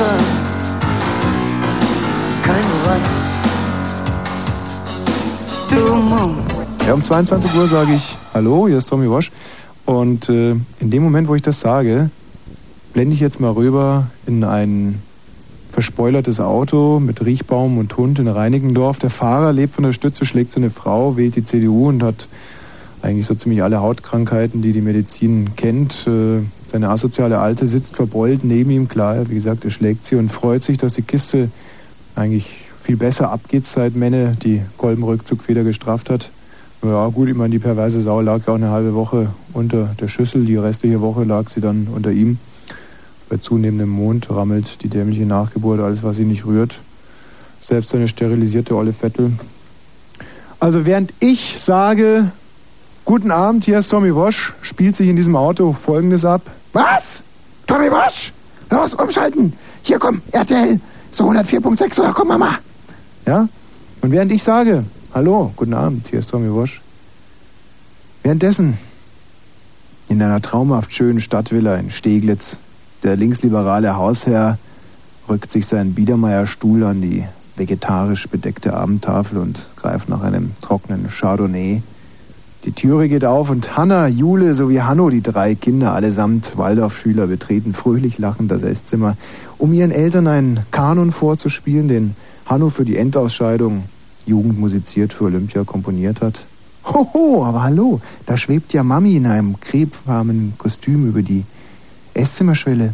Vater kein Wald. Du Mond. Ja, um 22 Uhr sage ich Hallo, hier ist Tommy Wasch. Und äh, in dem Moment, wo ich das sage, blende ich jetzt mal rüber in ein verspoilertes Auto mit Riechbaum und Hund in Reinigendorf. Der Fahrer lebt von der Stütze, schlägt seine Frau, wählt die CDU und hat eigentlich so ziemlich alle Hautkrankheiten, die die Medizin kennt. Äh, seine asoziale Alte sitzt verbeult neben ihm, klar, wie gesagt, er schlägt sie und freut sich, dass die Kiste eigentlich viel besser abgeht, seit Menne die Kolbenrückzugfeder gestraft hat. Ja gut, ich meine, die perverse Sau lag ja auch eine halbe Woche unter der Schüssel, die restliche Woche lag sie dann unter ihm. Bei zunehmendem Mond rammelt die dämliche Nachgeburt alles, was sie nicht rührt. Selbst eine sterilisierte Olle Vettel. Also während ich sage, guten Abend, hier ist Tommy Wosch, spielt sich in diesem Auto Folgendes ab. Was? Tommy Wosch? Los, umschalten. Hier komm, RTL. So 104.6 oder komm, Mama. Ja? Und während ich sage, hallo, guten Abend, hier ist Tommy Wosch. Währenddessen in einer traumhaft schönen Stadtvilla in Steglitz, der linksliberale Hausherr rückt sich seinen Biedermeierstuhl an die vegetarisch bedeckte Abendtafel und greift nach einem trockenen Chardonnay. Die Türe geht auf und Hanna, Jule sowie Hanno, die drei Kinder allesamt Waldorfschüler, betreten fröhlich lachend das Esszimmer, um ihren Eltern einen Kanon vorzuspielen, den Hanno für die Endausscheidung Jugend musiziert für Olympia komponiert hat. Hoho, aber hallo, da schwebt ja Mami in einem krebwarmen Kostüm über die Esszimmerschwelle.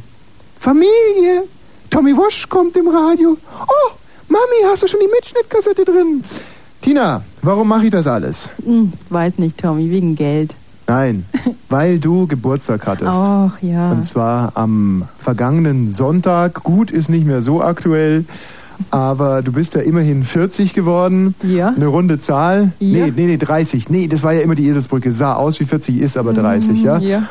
Familie! Tommy Wosch kommt im Radio. Oh, Mami, hast du schon die Mitschnittkassette drin? Tina, warum mache ich das alles? Hm, weiß nicht, Tommy, wegen Geld. Nein, weil du Geburtstag hattest. Ach ja. Und zwar am vergangenen Sonntag. Gut ist nicht mehr so aktuell, aber du bist ja immerhin 40 geworden. Ja. Eine runde Zahl. Ja. Nee, nee, nee, 30. Nee, das war ja immer die Eselsbrücke. Sah aus wie 40, ist aber 30, ja? Mhm, Ja.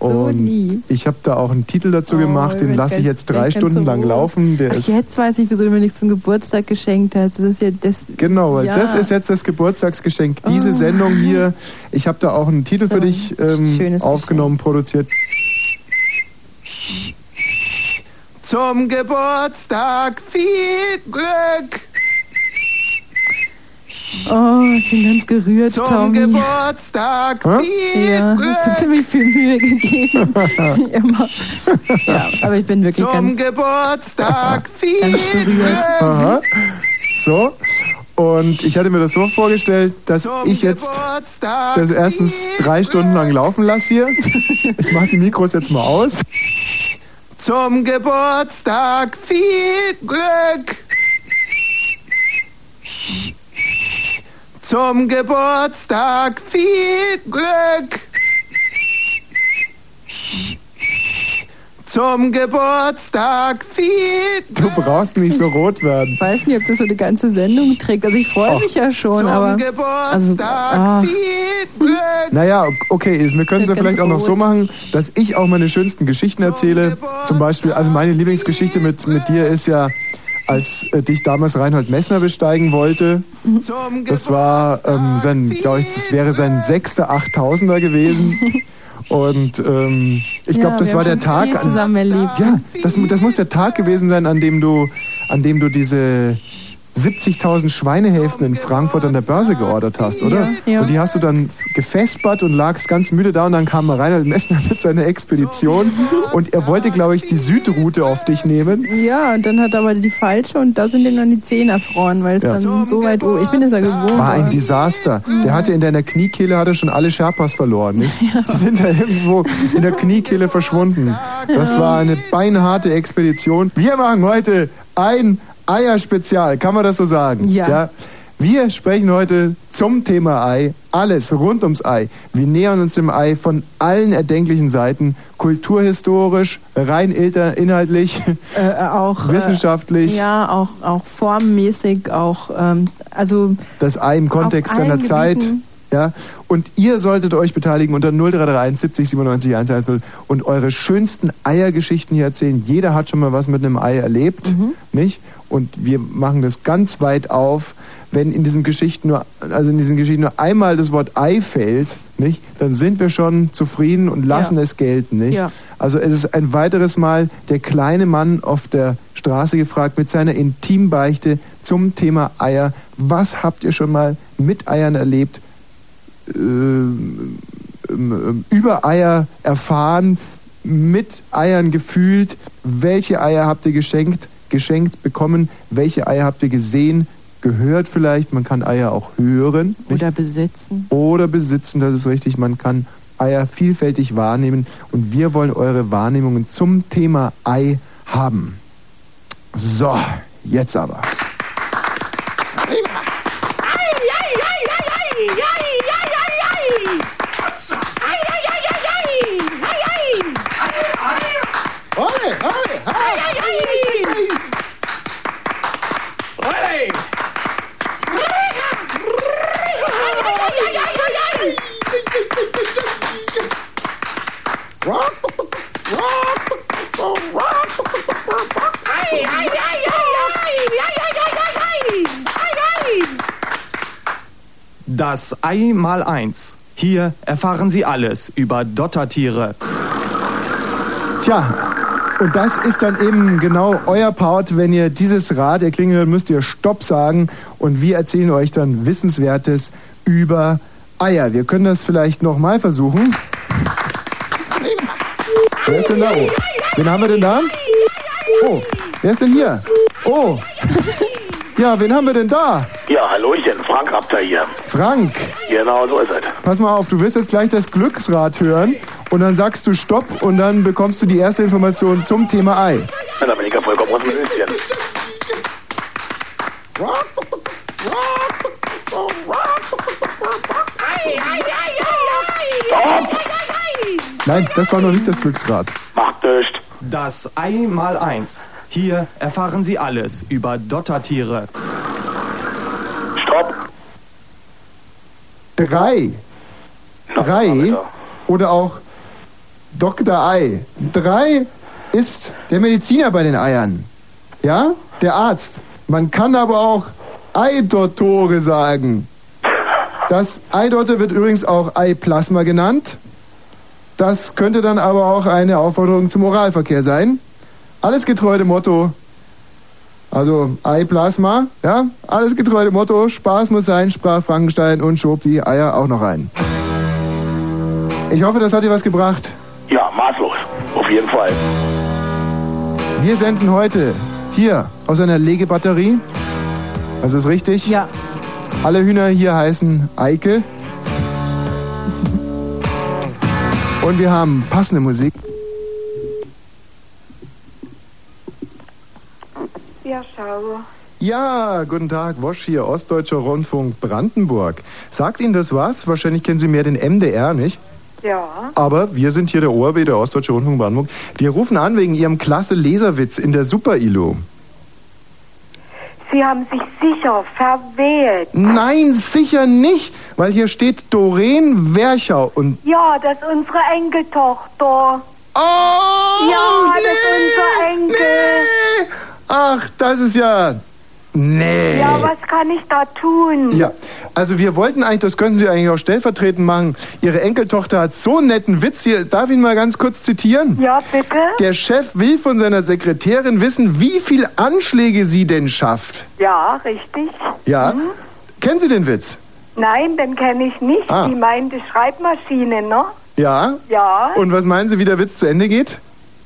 Und lieb. ich habe da auch einen Titel dazu Oh, gemacht, den lasse ich jetzt drei Stunden lang laufen. Der Ach, ist jetzt weiß ich, wieso du mir nichts zum Geburtstag geschenkt hast. Das ist ja das. Genau, weil ja. das ist jetzt das Geburtstagsgeschenk. Diese Oh. Sendung hier. Ich habe da auch einen Titel für So, dich ähm, aufgenommen, produziert. Zum Geburtstag viel Glück. Oh, ich bin ganz gerührt, Zum Tommy. Geburtstag viel Ja, hast du Glück. ziemlich viel Mühe gegeben. Immer. Ja, aber ich bin wirklich Zum ganz, Geburtstag viel ganz. Aha. So. Und ich hatte mir das so vorgestellt, dass Zum ich jetzt Geburtstag das erstens drei Stunden lang laufen lasse hier. Ich mache die Mikros jetzt mal aus. Zum Geburtstag viel Glück. Zum Geburtstag viel Glück. Zum Geburtstag viel Du brauchst nicht so rot werden. Ich weiß nicht, ob das so die ganze Sendung trägt. Also ich freue Och. mich ja schon, Zum aber. Geburtstag Also, ah. viel Glück. Naja, okay, wir können es ja vielleicht auch noch so machen, dass ich auch meine schönsten Geschichten erzähle. Zum Beispiel, also meine Lieblingsgeschichte mit, mit dir ist ja, als äh, dich damals Reinhold Messner besteigen wollte. Das war ähm, sein, glaube ich, das wäre sein sechster 8000er gewesen. Und ähm, ich Ja, glaube, das wir war der Tag, viel an, zusammen erlebt. ja, das, das muss der Tag gewesen sein, an dem du, an dem du diese 70.000 Schweinehälften in Frankfurt an der Börse geordert hast, oder? Ja, ja. Und die hast du dann gefespert und lagst ganz müde da und dann kam Reinhold Messner mit seiner Expedition und er wollte, glaube ich, die Südroute auf dich nehmen. Ja, und dann hat er aber die falsche und da sind ihm dann die Zehen erfroren, weil es Ja. dann so weit oben. Ich bin es ja gewohnt. War ein Desaster. Der hatte in deiner Kniekehle hatte schon alle Sherpas verloren. Nicht? Die sind da irgendwo in der Kniekehle verschwunden. Das war eine beinharte Expedition. Wir machen heute ein Eierspezial, kann man das so sagen? Ja. Wir sprechen heute zum Thema Ei, alles rund ums Ei. Wir nähern uns dem Ei von allen erdenklichen Seiten, kulturhistorisch, rein inhaltlich, äh, auch äh, wissenschaftlich, Ja, auch, auch formmäßig, auch ähm, also das Ei im Kontext seiner Zeit. Gebieten. Ja, und ihr solltet euch beteiligen unter 0331 70 97 110 und eure schönsten Eiergeschichten hier erzählen. Jeder hat schon mal was mit einem Ei erlebt, Mhm. nicht? Und wir machen das ganz weit auf. Wenn in diesen Geschichten nur, also in diesen Geschichten nur einmal das Wort Ei fällt, nicht, dann sind wir schon zufrieden und lassen Ja. es gelten, nicht? Ja. Also es ist ein weiteres Mal der kleine Mann auf der Straße gefragt mit seiner Intimbeichte zum Thema Eier. Was habt ihr schon mal mit Eiern erlebt? Ähm, ähm, über Eier erfahren, mit Eiern gefühlt? Welche Eier habt ihr geschenkt, geschenkt bekommen? Welche Eier habt ihr gesehen? Gehört vielleicht, man kann Eier auch hören. Nicht? Oder besitzen. oder besitzen, das ist richtig. Man kann Eier vielfältig wahrnehmen und wir wollen eure Wahrnehmungen zum Thema Ei haben. So, jetzt aber. Das Ei mal eins. Hier erfahren Sie alles über Dottertiere. Tja, und das ist dann eben genau euer Part. Wenn ihr dieses Rad erklingen hört, müsst ihr Stopp sagen und wir erzählen euch dann Wissenswertes über Eier. Wir können das vielleicht nochmal versuchen. Wer ist denn da? Oh. Wen haben wir denn da? Oh, wer ist denn hier? Oh. Ja, wen haben wir denn da? Ja, Hallöchen, Frank Rapter hier. Frank. Genau, so ist es. Pass mal auf, du wirst jetzt gleich das Glücksrad hören und dann sagst du Stopp und dann bekommst du die erste Information zum Thema Ei. Na, da bin ich ja vollkommen aus dem Höschen. Stopp! Nein, das war noch nicht das Glücksrad. Macht nichts. Das Ei mal eins. Hier erfahren Sie alles über Dottertiere. Stopp! Drei. Na, Drei oder auch Dr. Ei. Drei ist der Mediziner bei den Eiern. Ja, der Arzt. Man kann aber auch Eidottore sagen. Das Eidotte wird übrigens auch Eiplasma genannt. Das könnte dann aber auch eine Aufforderung zum Oralverkehr sein. Alles getreu dem Motto, also Eiplasma, ja, alles getreu dem Motto, Spaß muss sein, sprach Frankenstein und schob die Eier auch noch rein. Ich hoffe, das hat dir was gebracht. Ja, maßlos. Auf jeden Fall. Wir senden heute hier aus einer Legebatterie. Das ist richtig. Ja. Alle Hühner hier heißen Eike. Und wir haben passende Musik. Ja, schau. Ja, guten Tag, Wosch hier, Ostdeutscher Rundfunk Brandenburg. Sagt Ihnen das was? Wahrscheinlich kennen Sie mehr den MDR, nicht? Ja. Aber wir sind hier der ORB, der Ostdeutsche Rundfunk Brandenburg. Wir rufen an wegen Ihrem klasse Leserwitz in der Super-ILO. Sie haben sich sicher verwählt. Nein, sicher nicht, weil hier steht Doreen Werchau und... Ja, das ist unsere Enkeltochter. Oh! Ja, das ist unser Enkel. Nee! Ach, das ist ja... Nee. Ja, was kann ich da tun? Ja, also wir wollten eigentlich, das können Sie eigentlich auch stellvertretend machen. Ihre Enkeltochter hat so einen netten Witz hier. Darf ich ihn mal ganz kurz zitieren? Ja, bitte? Der Chef will von seiner Sekretärin wissen, wie viel Anschläge sie denn schafft. Ja, richtig. Ja? Kennen Sie den Witz? Nein, den kenne ich nicht. Ah. Die meinte Schreibmaschine, ne? Ja? Ja. Und was meinen Sie, wie der Witz zu Ende geht?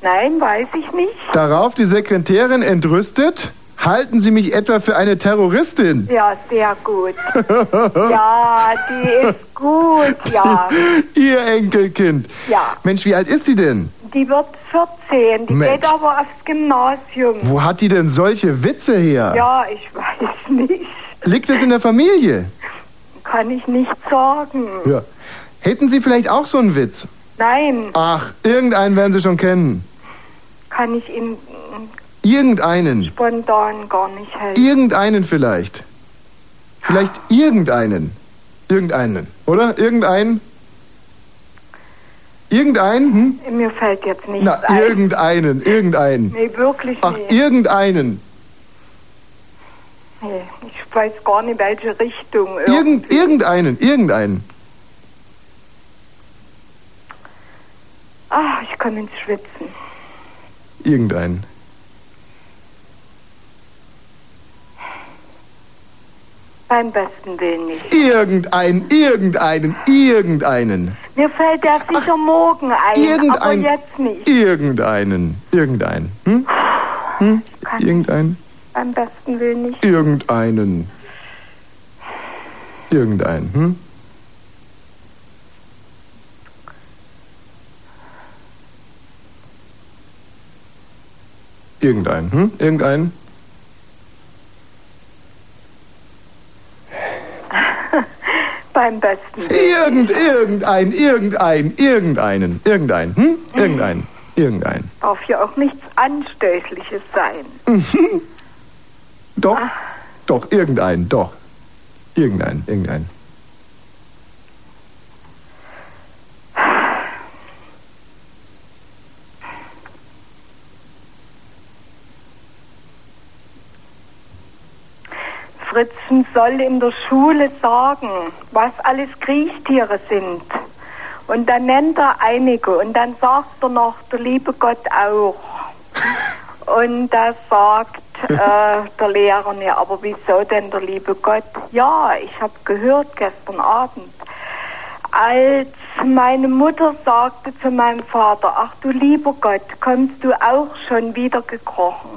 Nein, weiß ich nicht. Darauf die Sekretärin entrüstet. Halten Sie mich etwa für eine Terroristin? Ja, sehr gut. ja, die ist gut, ja. Ihr Enkelkind. Ja. Mensch, wie alt ist sie denn? Die wird 14, die Mensch. geht aber aufs Gymnasium. Wo hat die denn solche Witze her? Ja, ich weiß nicht. Liegt es in der Familie? Kann ich nicht sagen. Ja. Hätten Sie vielleicht auch so einen Witz? Nein, Ach, irgendeinen werden Sie schon kennen. Kann ich Ihnen Irgendeinen. spontan gar nicht helfen. Irgendeinen vielleicht. Vielleicht irgendeinen. Irgendeinen. Oder? Irgendeinen? Irgendeinen? Hm? Mir fällt jetzt nichts Na, ein. irgendeinen. Irgendeinen. Nee, wirklich Ach, nicht. irgendeinen. Nee, ich weiß gar nicht, welche Richtung. Irgend, irgendeinen. Irgendeinen. Ah, ich komme ins Schwitzen. Irgendeinen. Beim besten Willen nicht. Irgendeinen, irgendeinen, irgendeinen. Mir fällt der sicher morgen ein, irgendein, aber jetzt nicht. Irgendeinen, irgendeinen. Hm? Hm? Irgendeinen? Beim besten Willen nicht. Irgendeinen. Irgendeinen, hm? Irgendeinen. Hm? Irgendeinen. Beim besten. Irgend, irgendein, irgendein, irgendeinen. Irgendeinen. Hm? Irgendeinen. Irgendeinen. Darf ja auch nichts Anstößliches sein. Doch. Doch, irgendeinen. Doch. Irgendeinen. Irgendeinen. Fritzen soll in der Schule sagen, was alles Kriechtiere sind. Und dann nennt er einige und dann sagt er noch, der liebe Gott auch. Und da sagt äh, der Lehrer, ja, aber wieso denn der liebe Gott? Ja, ich habe gehört gestern Abend, als meine Mutter sagte zu meinem Vater, ach du lieber Gott, kommst du auch schon wieder gekrochen?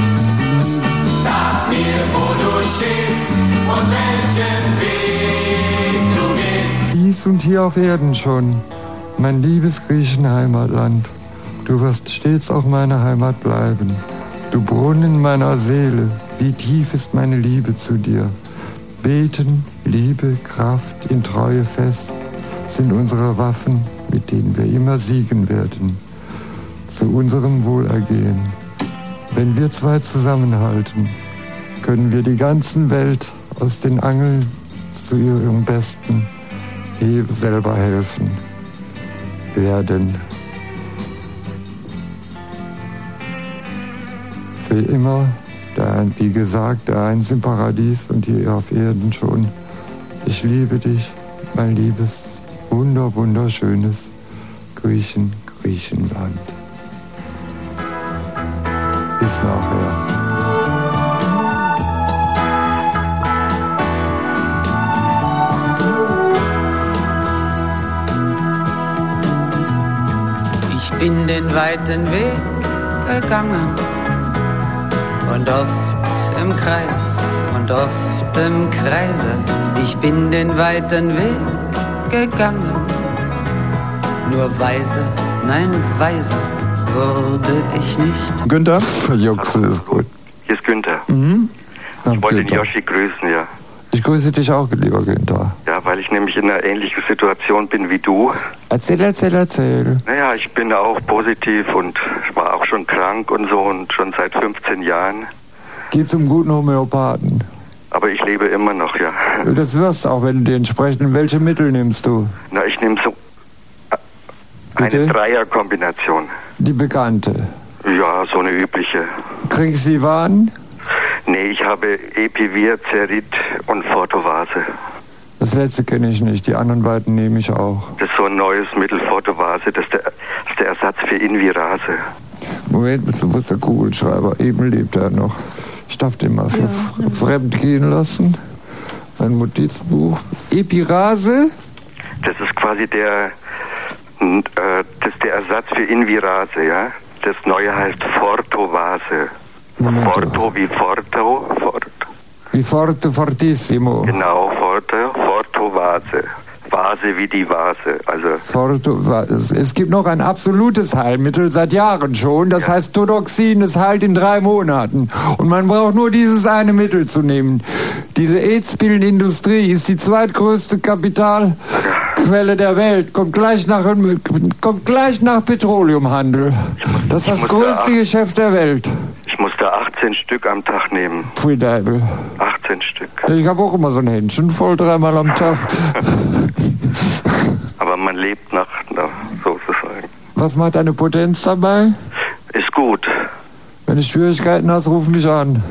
Ja, tschüss. Dies und hier auf Erden schon, mein liebes Griechenheimatland. Du wirst stets auch meine Heimat bleiben. Du Brunnen meiner Seele, wie tief ist meine Liebe zu dir. Beten, Liebe, Kraft in Treue fest sind unsere Waffen, mit denen wir immer siegen werden. Zu unserem Wohlergehen. Wenn wir zwei zusammenhalten, können wir die ganzen Welt aus den Angeln zu ihrem Besten selber helfen werden. Für immer, der, wie gesagt, der eins im Paradies und hier auf Erden schon. Ich liebe dich, mein liebes, wunder, wunderschönes Griechen, Griechenland. Bis nachher. Bin den weiten Weg gegangen und oft im Kreis und oft im Kreise. Ich bin den weiten Weg gegangen, nur weise, nein weise wurde ich nicht. Günther? Juxe ist gut. Hier ist Günther. Mhm. Ich wollte den. Yoshi grüßen, ja. Ich grüße dich auch, lieber Günther. Ja, weil ich nämlich in einer ähnlichen Situation bin wie du. Erzähl, erzähl, erzähl. Naja, ich bin auch positiv und ich war auch schon krank und so und schon seit 15 Jahren. Geh zum guten Homöopathen. Aber ich lebe immer noch, ja. Das wirst auch, wenn du die entsprechenden. Welche Mittel nimmst du? Na, ich nehme so äh, eine? Dreierkombination. Die bekannte. Ja, so eine übliche. Kriegst du die Waren? Nee, ich habe Epivir, Cerit und Fortovase. Das letzte kenne ich nicht. Die anderen beiden nehme ich auch. Das ist so ein neues Mittel, Fortovase. Das ist der, das ist der Ersatz für Invirase. Moment, wo ist der Kugelschreiber? Eben lebt er noch. Ich darf den mal für fremd gehen lassen. Ein Notizbuch. Epirase? Das ist quasi der, n- äh, das ist der Ersatz für Invirase, ja. Das neue heißt Fortovase. Forto wie Forto, Fort, Wie forte fortissimo. genau, Forte, Fortovase. Vase wie die Vase, also Forto, es gibt noch ein absolutes Heilmittel seit Jahren schon. Das heißt Todoxin. Das heilt in drei Monaten. Und man braucht nur dieses eine Mittel zu nehmen. Diese AIDS-Pillenindustrie ist die zweitgrößte Kapitalquelle der Welt. Kommt gleich nach, kommt gleich nach Petroleumhandel. Das ist das da größte acht- Geschäft der Welt. Ich musste 18 Stück am Tag nehmen. Pfui Deibel. 18 15 Stück. Ich habe auch immer so ein Händchen voll dreimal am Tag. Aber man lebt nach, na, sozusagen. Was macht deine Potenz dabei? Ist gut. Wenn du Schwierigkeiten hast, ruf mich an.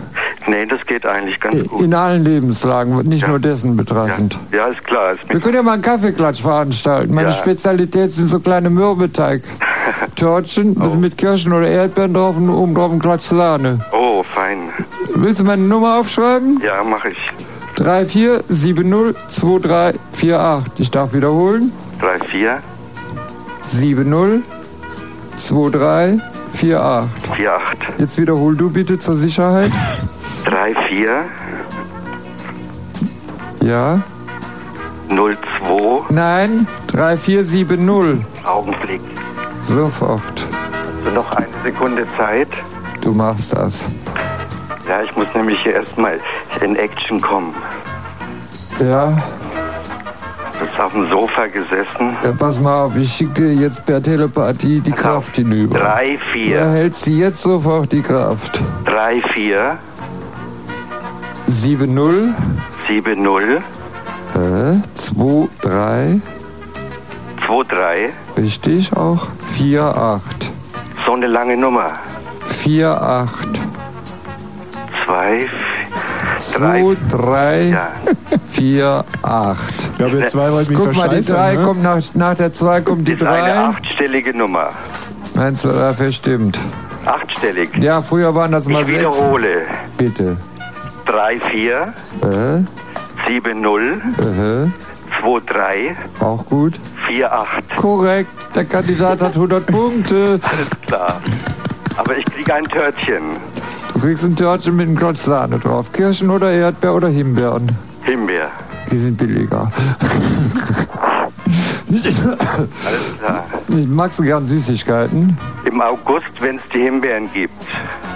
Nee, das geht eigentlich ganz gut. In allen Lebenslagen, nicht nur dessen betreffend. Ja, ist klar. Ist Wir können ja mal einen Kaffeeklatsch veranstalten. Meine Ja. Spezialität sind so kleine Mürbeteig. Törtchen Oh. also mit Kirschen oder Erdbeeren drauf und oben drauf ein Klatsch Sahne. oh, fein. Willst du meine Nummer aufschreiben? Ja, mache ich. 34702348. Ich darf wiederholen. 3, 4, 702348. 4, 8. Jetzt wiederhol du bitte zur Sicherheit. 3, 4, Ja. 0, 2. Nein. 3470. Augenblick. Sofort. Hast du noch eine Sekunde Zeit? Du machst das. Ja, ich muss nämlich hier erstmal in Action kommen. Ja. Du auf dem Sofa gesessen. ja pass mal auf, ich schicke dir jetzt per Telepathie die Kraft hinüber. 3, Du 4, erhältst sie jetzt sofort die Kraft. 3, 4, 70 7, 0, äh, 2, 3, 2, 3. richtig auch 4, 8. So eine lange Nummer. 4, 8. 2, 2, 3, Ja. 4, 8. Ich glaube, der zwei wollte mich Guck mal, die verscheißern. 3 ne? kommt nach, nach der 2 kommt die ist eine 3. achtstellige Nummer. 1, 2, 3, 4, stimmt. Achtstellig. Ja, früher waren das mal Ich 6. wiederhole. Bitte. 3, 4, Äh, 7, 0, äh, 2, 3, auch gut. 4, 8. Korrekt, der Kandidat hat 100 Punkte. Alles klar. Aber ich kriege ein Törtchen. Du kriegst ein Törtchen mit einem Klotz Sahne drauf. Kirschen oder Erdbeer oder Himbeeren. Himbeer. Die sind billiger. Alles klar. Ich magst du gern Süßigkeiten? Im August, wenn es die Himbeeren gibt.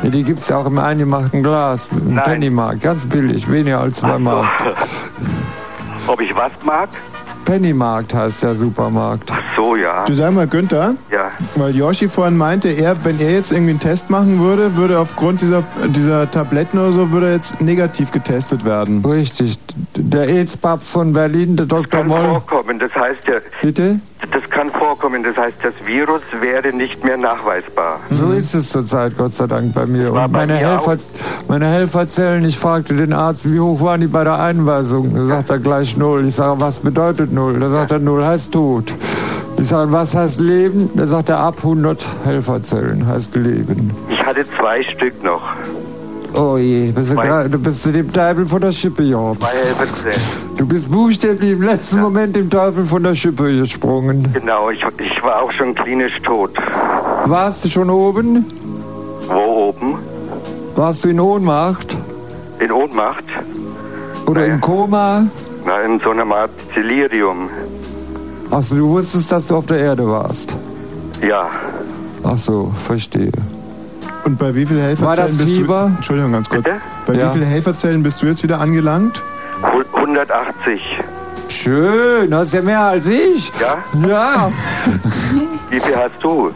Ja, die gibt's ja auch im eingemachten Glas. Im. Pennymarkt. Ganz billig, weniger als zwei Mark. Ob ich was mag? Pennymarkt heißt der Supermarkt. So, ja. Du sag mal, Günther, Ja. weil Yoshi vorhin meinte, er, wenn er jetzt irgendwie einen Test machen würde, würde aufgrund dieser, dieser Tabletten oder so, würde er jetzt negativ getestet werden. Richtig. Der AIDS-Papst von Berlin, der Dr. Kann Moll. vorkommen. Das heißt ja, Bitte? Das kann vorkommen. Das heißt, das Virus wäre nicht mehr nachweisbar. So ist es zurzeit, Gott sei Dank, bei mir. War Und meine, Helfer, meine Helferzellen, ich fragte den Arzt, wie hoch waren die bei der Einweisung? Da sagt er gleich null. Ich sage, was bedeutet null? Da sagt er, null heißt tot. Ich sage, was heißt Leben? Da sagt er, ab 100 Helferzellen heißt Leben. Ich hatte zwei Stück noch. Oh je, bist du, Zwei- gra- du bist zu dem Teufel von der Schippe Helferzellen. Du bist buchstäblich im letzten Moment dem Teufel von der Schippe gesprungen. Genau, ich, ich war auch schon klinisch tot. Warst du schon oben? Wo oben? Warst du in Ohnmacht? In Ohnmacht? Oder im Koma? Na, in so einer Art Delirium. Achso, du wusstest, dass du auf der Erde warst. Ja. Ach so, verstehe. Und bei wie vielen das Helferzellen bist du... Entschuldigung, ganz kurz. Bitte? Bei Ja. wie vielen Helferzellen bist du jetzt wieder angelangt? Hu- 180. Schön, das ist ja mehr als ich. Ja? Ja. Wie viel hast du?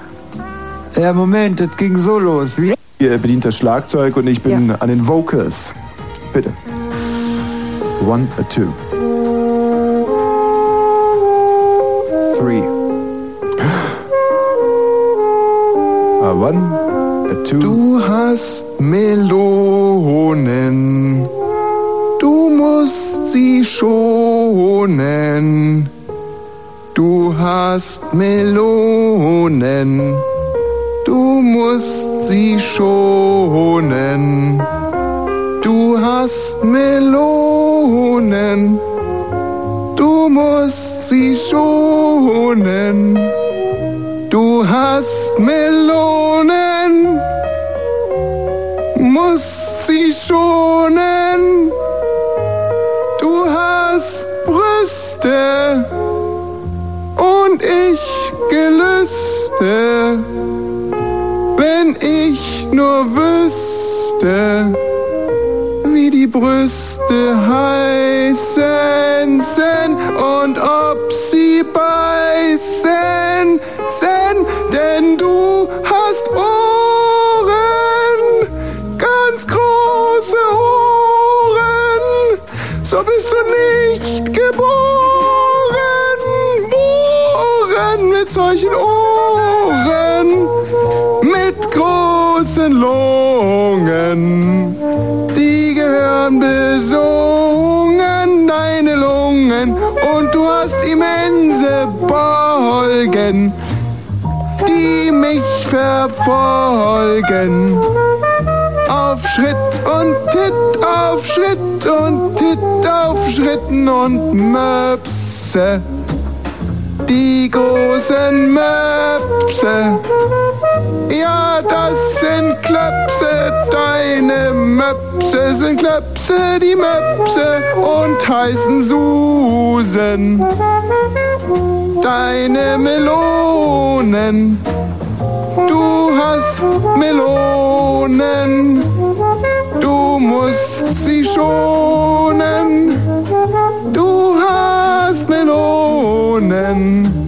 Ja, Moment, jetzt ging so los. Wie? Ihr bedient das Schlagzeug und ich bin an den Vocals. Bitte. One, a two. Du hast Melonen, du musst sie schonen. Du hast Melonen, du musst sie schonen. Du hast Melonen, du musst sie schonen. Du hast Melonen, musst sie schonen. Du hast Brüste und ich Gelüste. Wenn ich nur wüsste, wie die Brüste heißen sind und ob sie beißen sind, denn du solchen Ohren, mit großen Lungen. Die gehören besungen, deine Lungen, und du hast immense Bolgen, die mich verfolgen. Auf Schritt und Titt, auf Schritt und Titt, auf Schritten und Möpse. Die großen Möpse. Ja, das sind Klöpse, deine Möpse sind Klöpse, die Möpse und heißen Susen. Deine Melonen, du hast Melonen, du musst sie schonen. Hast Melonen,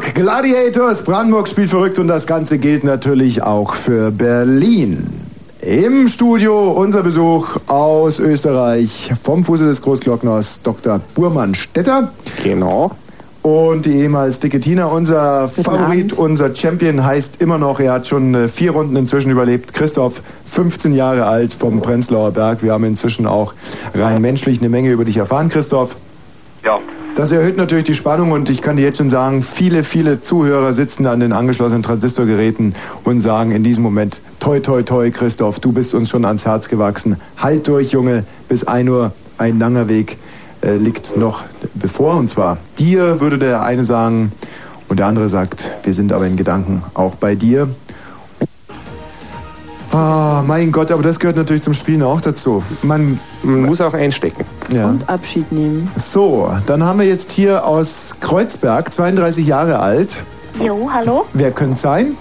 Brandenburg Gladiators. Brandenburg spielt verrückt und das Ganze gilt natürlich auch für Berlin. Im Studio unser Besuch aus Österreich vom Fuße des Großglockners Dr. Burmann Stetter. Genau. Und die ehemals dicke Tina, unser Favorit, unser Champion heißt immer noch, er hat schon äh, vier Runden inzwischen überlebt. Christoph, 15 Jahre alt vom Prenzlauer Berg. Wir haben inzwischen auch rein menschlich eine Menge über dich erfahren, Christoph. Ja. Das erhöht natürlich die Spannung und ich kann dir jetzt schon sagen, viele, viele Zuhörer sitzen an den angeschlossenen Transistorgeräten und sagen in diesem Moment, toi, toi, toi, Christoph, du bist uns schon ans Herz gewachsen. Halt durch, Junge, bis 1 Uhr, ein langer Weg äh, liegt noch bevor. Und zwar dir, würde der eine sagen, und der andere sagt, wir sind aber in Gedanken auch bei dir. Ah, mein Gott, aber das gehört natürlich zum Spielen auch dazu. Man, Man muss auch einstecken. ja. Und Abschied nehmen. So, dann haben wir jetzt hier aus Kreuzberg, 32 Jahre alt. Jo, hallo? Wer könnte sein?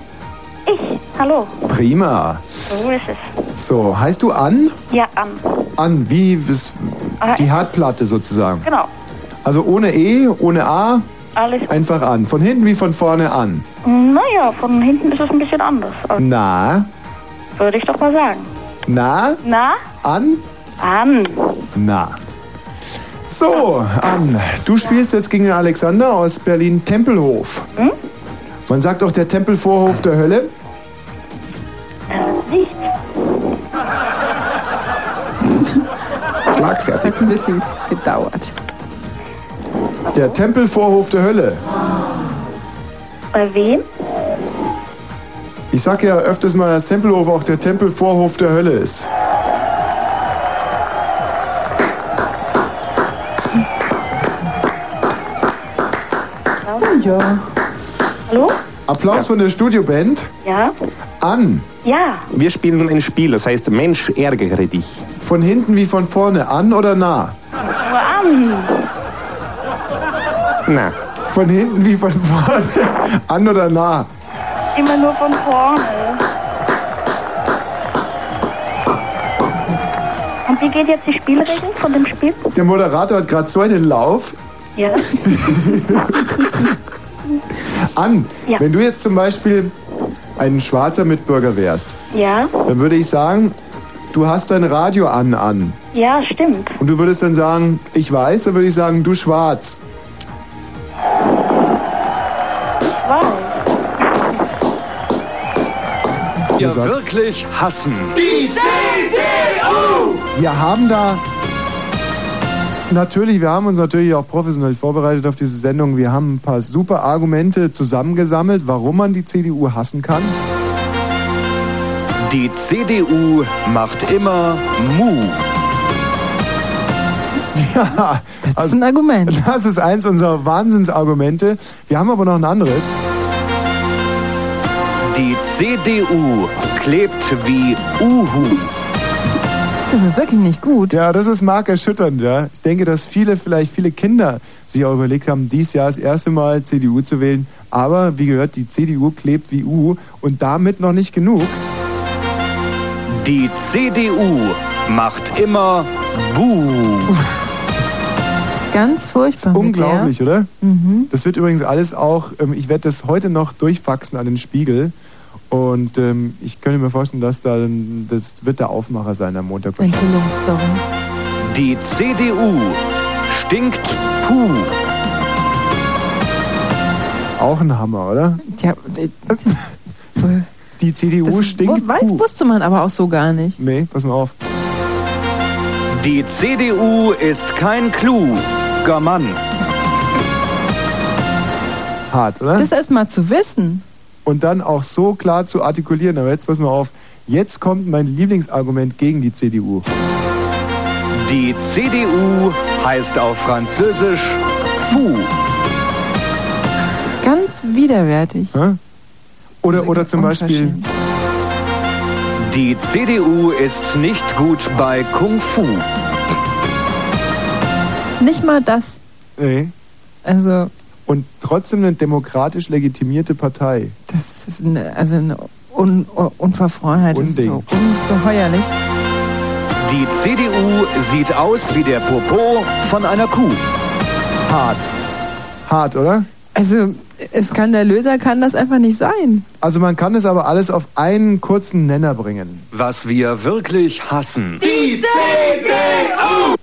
Ich, hallo. Prima. So ist es. So, heißt du An? Ja, an. An, wie wis- Ah, die Herdplatte sozusagen. Genau. Also ohne E, ohne A, Alles. einfach an. Von hinten wie von vorne an. Naja, von hinten ist es ein bisschen anders. Also, Na, Würde ich doch mal sagen. na, Na? an, An. na. So, An, du spielst jetzt gegen den Alexander aus Berlin-Tempelhof. Hm? Man sagt auch der Tempelvorhof der Hölle. Nicht. Das hat ein bisschen gedauert. Der Tempelvorhof der Hölle. Bei wem? Ich sag ja öfters mal, dass Tempelhof auch der Tempelvorhof der Hölle ist. Ja. Hallo? Applaus von der Studioband. Ja? An. Ja. Wir spielen ein Spiel, das heißt Mensch, ärgere dich. Von hinten wie von vorne. An oder nah? Nur an. Na, Von hinten wie von vorne. An oder nah? Immer nur von vorne. Und wie geht jetzt die Spielregel von dem Spiel? Der Moderator hat gerade so einen Lauf. Ja. An. Ja. Wenn du jetzt zum Beispiel ein schwarzer Mitbürger wärst, Ja? dann würde ich sagen, du hast dein Radio an an. Ja, stimmt. Und du würdest dann sagen, ich weiß, dann würde ich sagen, du schwarz. Ihr wirklich hassen. Die CDU! Wir haben da natürlich, wir haben uns natürlich auch professionell vorbereitet auf diese Sendung. Wir haben ein paar super Argumente zusammengesammelt, warum man die CDU hassen kann. Die CDU macht immer Mu. Ja, Das ist ein Argument. Das ist eins unserer Wahnsinnsargumente. Wir haben aber noch ein anderes. Die CDU klebt wie Uhu. Das ist wirklich nicht gut. Ja, das ist markerschütternd, ja. Ich denke, dass viele, vielleicht viele Kinder sich auch überlegt haben, dieses Jahr das erste Mal CDU zu wählen. Aber wie gehört, die CDU klebt wie U und damit noch nicht genug. Die CDU macht immer Buh. Ganz furchtbar. mit Unglaublich, oder? der. Mhm. Das wird übrigens alles auch, ähm, ich werde das heute noch durchfaxen an den Spiegel. Und ähm, ich könnte mir vorstellen, dass da, das wird der Aufmacher sein am Montag. Die CDU stinkt Puh. Auch ein Hammer, oder? Tja, Die CDU das stinkt weiß, Puh. wusste man aber auch so gar nicht. Nee, pass mal auf. Die CDU ist kein kluger Mann. Hart, oder? Das erst mal zu wissen. Und dann auch so klar zu artikulieren. Aber jetzt pass mal auf. Jetzt kommt mein Lieblingsargument gegen die CDU. Die CDU heißt auf Französisch Fou. Ganz widerwärtig. Hä? Oder, oder zum Beispiel, Die CDU ist nicht gut bei Kung Fu. Nicht mal das. nee. Also, Und trotzdem eine demokratisch legitimierte Partei. das ist eine, also eine Un Un- Unverfrorenheit. Das ist so ungeheuerlich. Die CDU sieht aus wie der Popo von einer Kuh. Hart. Hart, oder? Also, skandalöser kann das einfach nicht sein. Also man kann es aber alles auf einen kurzen Nenner bringen. Was wir wirklich hassen. Die CDU!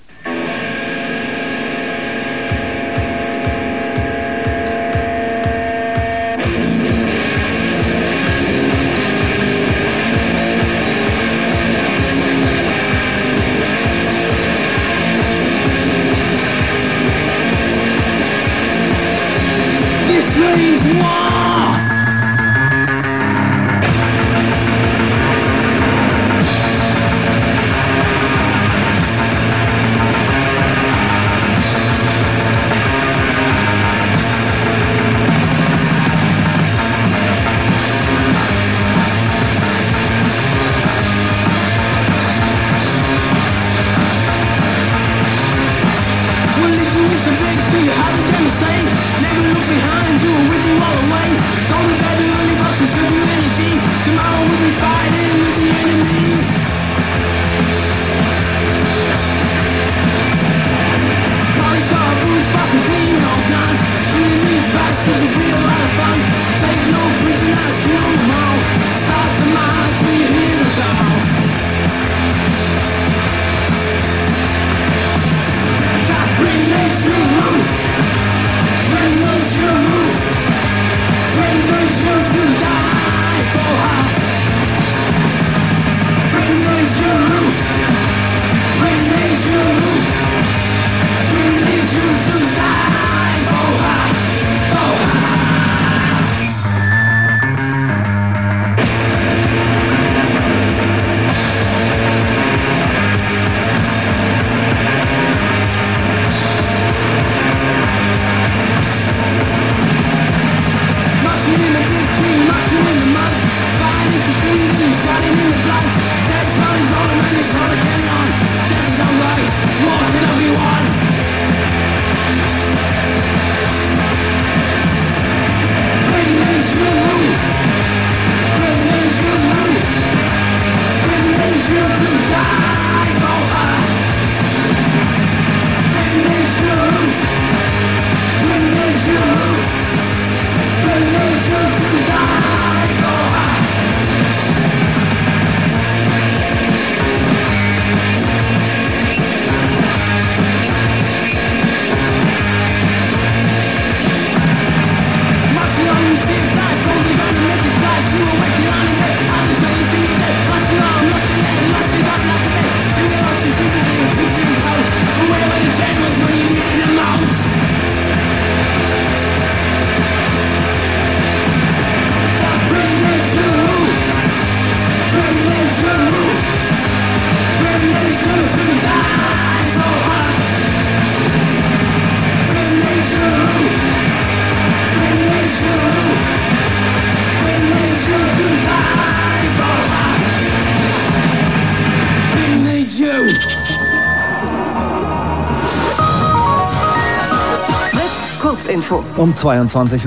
Info. Um 22.30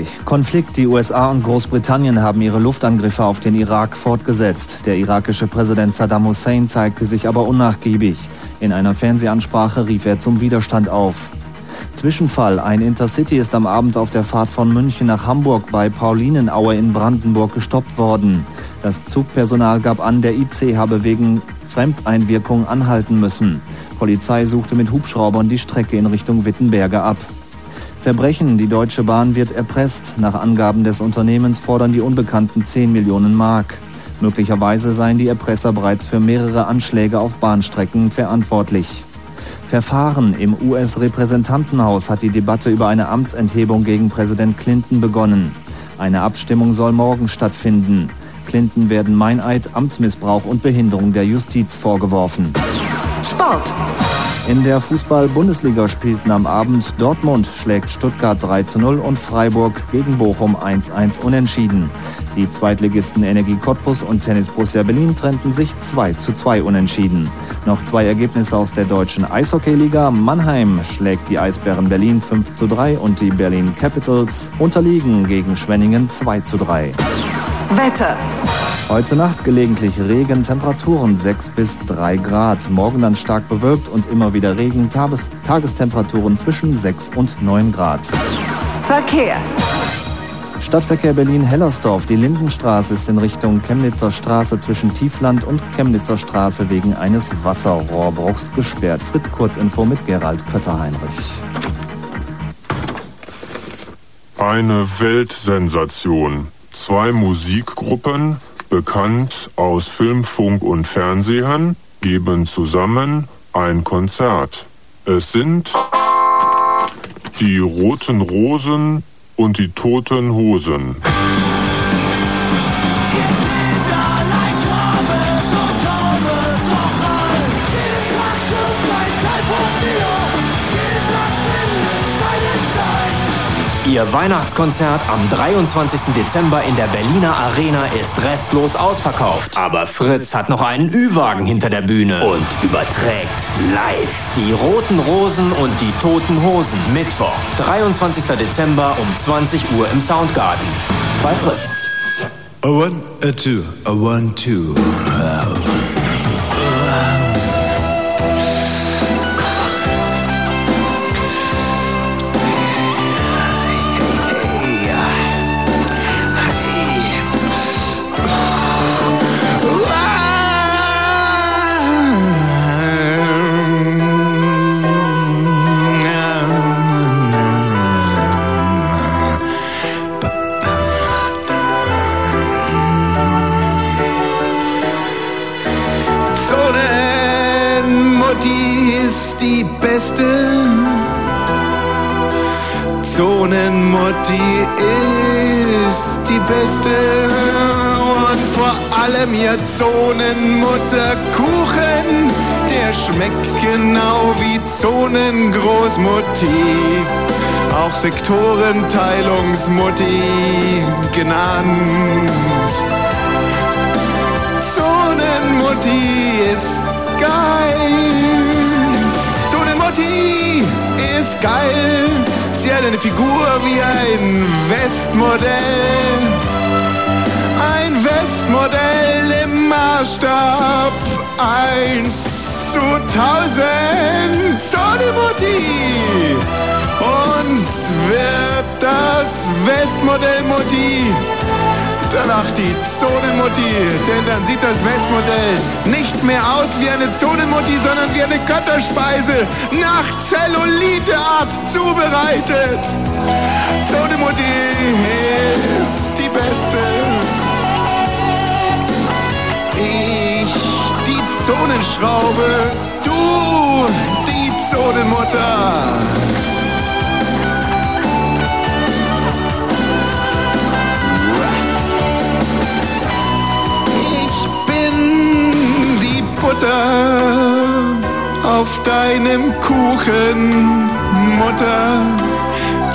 Uhr. Konflikt. Die USA und Großbritannien haben ihre Luftangriffe auf den Irak fortgesetzt. Der irakische Präsident Saddam Hussein zeigte sich aber unnachgiebig. In einer Fernsehansprache rief er zum Widerstand auf. Zwischenfall. Ein Intercity ist am Abend auf der Fahrt von München nach Hamburg bei Paulinenaue in Brandenburg gestoppt worden. Das Zugpersonal gab an, der IC habe wegen Fremdeinwirkung anhalten müssen. Polizei suchte mit Hubschraubern die Strecke in Richtung Wittenberge ab. Verbrechen. Die Deutsche Bahn wird erpresst. Nach Angaben des Unternehmens fordern die Unbekannten 10 Millionen Mark. Möglicherweise seien die Erpresser bereits für mehrere Anschläge auf Bahnstrecken verantwortlich. Verfahren im US-Repräsentantenhaus hat die Debatte über eine Amtsenthebung gegen Präsident Clinton begonnen. Eine Abstimmung soll morgen stattfinden. Clinton werden Meineid, Amtsmissbrauch und Behinderung der Justiz vorgeworfen. Sport. In der Fußball-Bundesliga spielten am Abend Dortmund schlägt Stuttgart 3 zu 0 und Freiburg gegen Bochum 1-1 unentschieden. Die Zweitligisten Energie Cottbus und Tennis Borussia Berlin trennten sich 2 zu 2 unentschieden. Noch zwei Ergebnisse aus der deutschen Eishockeyliga. Mannheim schlägt die Eisbären Berlin 5 zu 3 und die Berlin Capitals unterliegen gegen Schwenningen 2 zu 3. Wetter. Heute Nacht gelegentlich Regen, Temperaturen 6 bis 3 Grad. Morgen dann stark bewölkt und immer wieder Regen, Tages Tagestemperaturen zwischen 6 und 9 Grad. Verkehr. Stadtverkehr Berlin-Hellersdorf. Die Lindenstraße ist in Richtung Chemnitzer Straße zwischen Tiefland und Chemnitzer Straße wegen eines Wasserrohrbruchs gesperrt. Fritz Kurzinfo mit Gerald Kötter-Heinrich. Eine Weltsensation. Zwei Musikgruppen, bekannt aus Film, Funk und Fernsehen, geben zusammen ein Konzert. Es sind die Roten Rosen und die Toten Hosen. Ihr Weihnachtskonzert am 23. Dezember in der Berliner Arena ist restlos ausverkauft. Aber Fritz hat noch einen Ü-Wagen hinter der Bühne und überträgt live die Roten Rosen und die Toten Hosen. Mittwoch, 23. Dezember um 20 Uhr im Soundgarden. Bei Fritz. A one, a two, a one, two. Zonenmutti ist die beste. Und vor allem ihr Zonenmutterkuchen, der schmeckt genau wie Zonengroßmutti. Auch Sektorenteilungsmutti genannt. Zonenmutti ist geil. Zonenmutti ist geil. Hat eine Figur wie ein Westmodell. Ein Westmodell im Maßstab 1 zu 1000. Zonenmutti. Und wird das Westmodell Mutti dann lacht die Zonenmutti, denn dann sieht das Westmodell nicht mehr aus wie eine Zonenmutti, sondern wie eine Götterspeise nach Zelluliteart zubereitet. Zonenmutti ist die Beste. Ich die Zonenschraube, du die Zonenmutter. Butter auf deinem Kuchen, Mutter.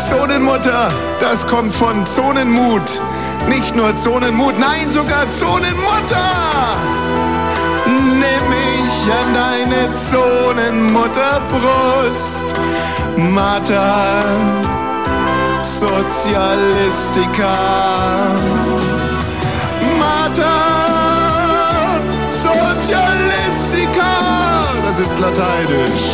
Zonenmutter, das kommt von Zonenmut. Nicht nur Zonenmut, nein, sogar Zonenmutter. Nimm mich an deine Zonenmutterbrust, Martha. Sozialistika. Das ist lateinisch.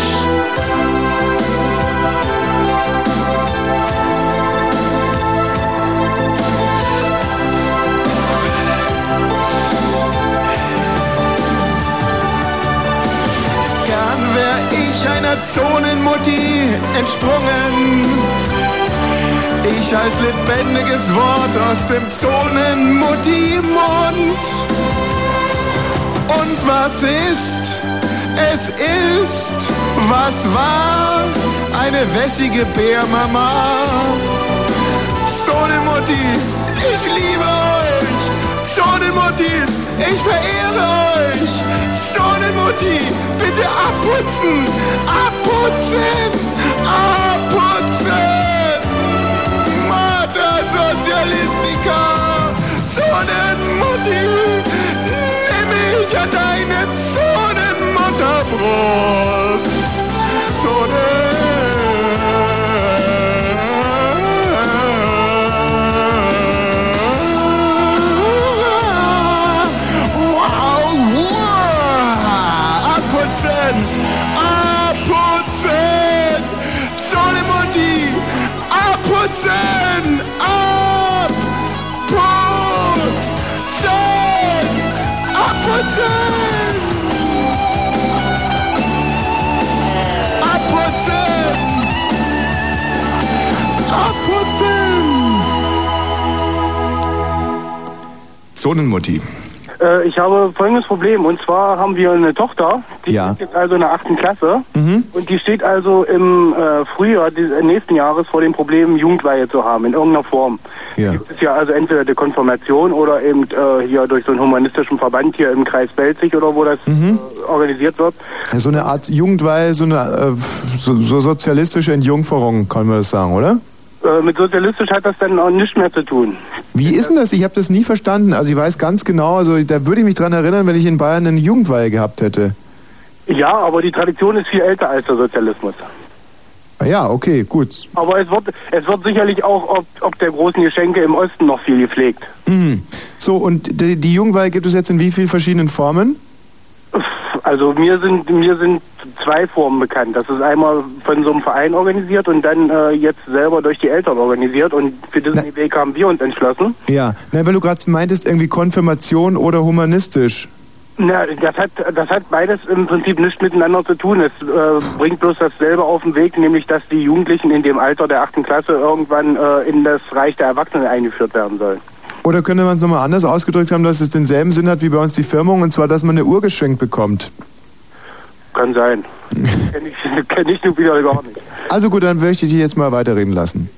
Gern wär ich einer Zonenmutti entsprungen. Ich als lebendiges Wort aus dem Zonenmutti-Mund. Und was ist? Es ist, was war, eine wässige Bärmama. Zonenmuttis, ich liebe euch. Zonenmuttis, ich verehre euch. Zonenmutti, bitte abputzen, abputzen, abputzen. Mater Sozialistika, Zonenmutti, nimm mich an deine Zonenmutterbrust. Wow, Zonenmutti. Äh, ich habe folgendes Problem. Und zwar haben wir eine Tochter, die Ja. ist jetzt also in der achten Klasse. Mhm. Und die steht also im äh, Frühjahr des nächsten Jahres vor dem Problem, Jugendweihe zu haben, in irgendeiner Form. Ja. Gibt es ja also entweder die Konfirmation oder eben äh, hier durch so einen humanistischen Verband hier im Kreis Belzig oder wo das Mhm. äh, organisiert wird. So eine Art Jugendweihe, so eine äh, so, so sozialistische Entjungferung, kann man das sagen, oder? Äh, mit sozialistisch hat das dann auch nichts mehr zu tun. Wie ist denn das? Ich habe das nie verstanden. Also ich weiß ganz genau, also da würde ich mich dran erinnern, wenn ich in Bayern eine Jugendweihe gehabt hätte. Ja, aber die Tradition ist viel älter als der Sozialismus. Ah ja, okay, gut. Aber es wird, es wird sicherlich auch ob, ob der großen Geschenke im Osten noch viel gepflegt. Mhm. So, und die, die Jugendweihe gibt es jetzt in wie vielen verschiedenen Formen? Also mir sind mir sind zwei Formen bekannt. Das ist einmal von so einem Verein organisiert und dann äh, jetzt selber durch die Eltern organisiert. Und für diesen Weg haben wir uns entschlossen. Ja, na, weil du gerade meintest, irgendwie Konfirmation oder humanistisch. Na, das hat das hat beides im Prinzip nichts miteinander zu tun. Es äh, bringt bloß dasselbe auf den Weg, nämlich dass die Jugendlichen in dem Alter der achten Klasse irgendwann äh, in das Reich der Erwachsenen eingeführt werden sollen. Oder könnte man es nochmal anders ausgedrückt haben, dass es denselben Sinn hat wie bei uns die Firmung, und zwar, dass man eine Uhr geschenkt bekommt. Kann sein. Kenne ich, kenn ich nun wieder gar nicht. Also gut, dann möchte ich dich jetzt mal weiterreden lassen.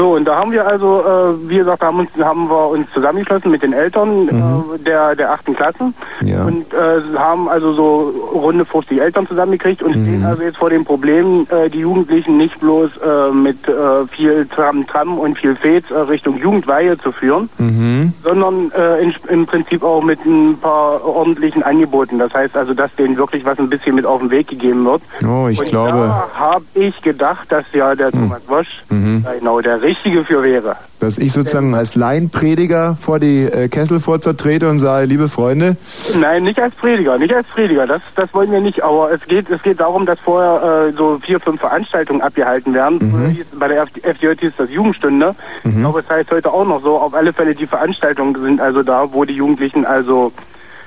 So, und da haben wir also, äh, wie gesagt, haben, uns, haben wir uns zusammengeschlossen mit den Eltern äh, der, der achten Klassen Ja. und äh, haben also so runde 50 Eltern zusammengekriegt und stehen also jetzt vor dem Problem, äh, die Jugendlichen nicht bloß äh, mit äh, viel Tram, Tram und viel Fez äh, Richtung Jugendweihe zu führen, Mhm. sondern äh, in, im Prinzip auch mit ein paar ordentlichen Angeboten. Das heißt also, dass denen wirklich was ein bisschen mit auf den Weg gegeben wird. Oh, ich und glaube. Da habe ich gedacht, dass ja der Thomas Wosch Mhm. genau der Richtige für wäre. Dass ich sozusagen als Laienprediger vor die äh, Kesselfurzer trete und sage, liebe Freunde, Nein, nicht als Prediger, nicht als Prediger, das, das wollen wir nicht, aber es geht, es geht darum, dass vorher äh, so vier, fünf Veranstaltungen abgehalten werden. Früher hieß- Bei der F- FDJ hieß das Jugendstunde, ich glaube, es heißt heute auch noch so, auf alle Fälle die Veranstaltungen sind also da, wo die Jugendlichen also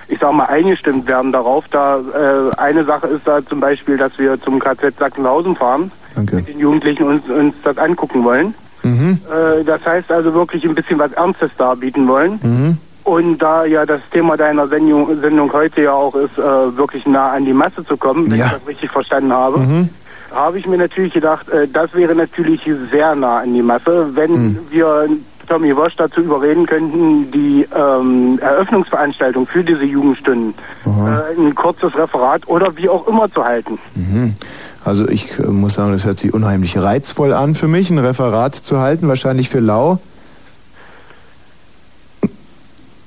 ich sag mal, eingestimmt werden darauf. Da äh, eine Sache ist da zum Beispiel, dass wir zum KZ Sachsenhausen fahren, Danke. mit den Jugendlichen uns, uns das angucken wollen. Mhm. Äh, das heißt also wirklich ein bisschen was Ernstes darbieten wollen. Mhm. Und da ja das Thema deiner Sendung, Sendung heute ja auch ist, äh, wirklich nah an die Masse zu kommen, wenn Ja. ich das richtig verstanden habe, Mhm. habe ich mir natürlich gedacht, äh, das wäre natürlich sehr nah an die Masse, wenn Mhm. wir Tommy Wosch dazu überreden könnten, die ähm, Eröffnungsveranstaltung für diese Jugendstunden äh, ein kurzes Referat oder wie auch immer zu halten. Mhm. Also ich äh, muss sagen, das hört sich unheimlich reizvoll an für mich, ein Referat zu halten, wahrscheinlich für Lau.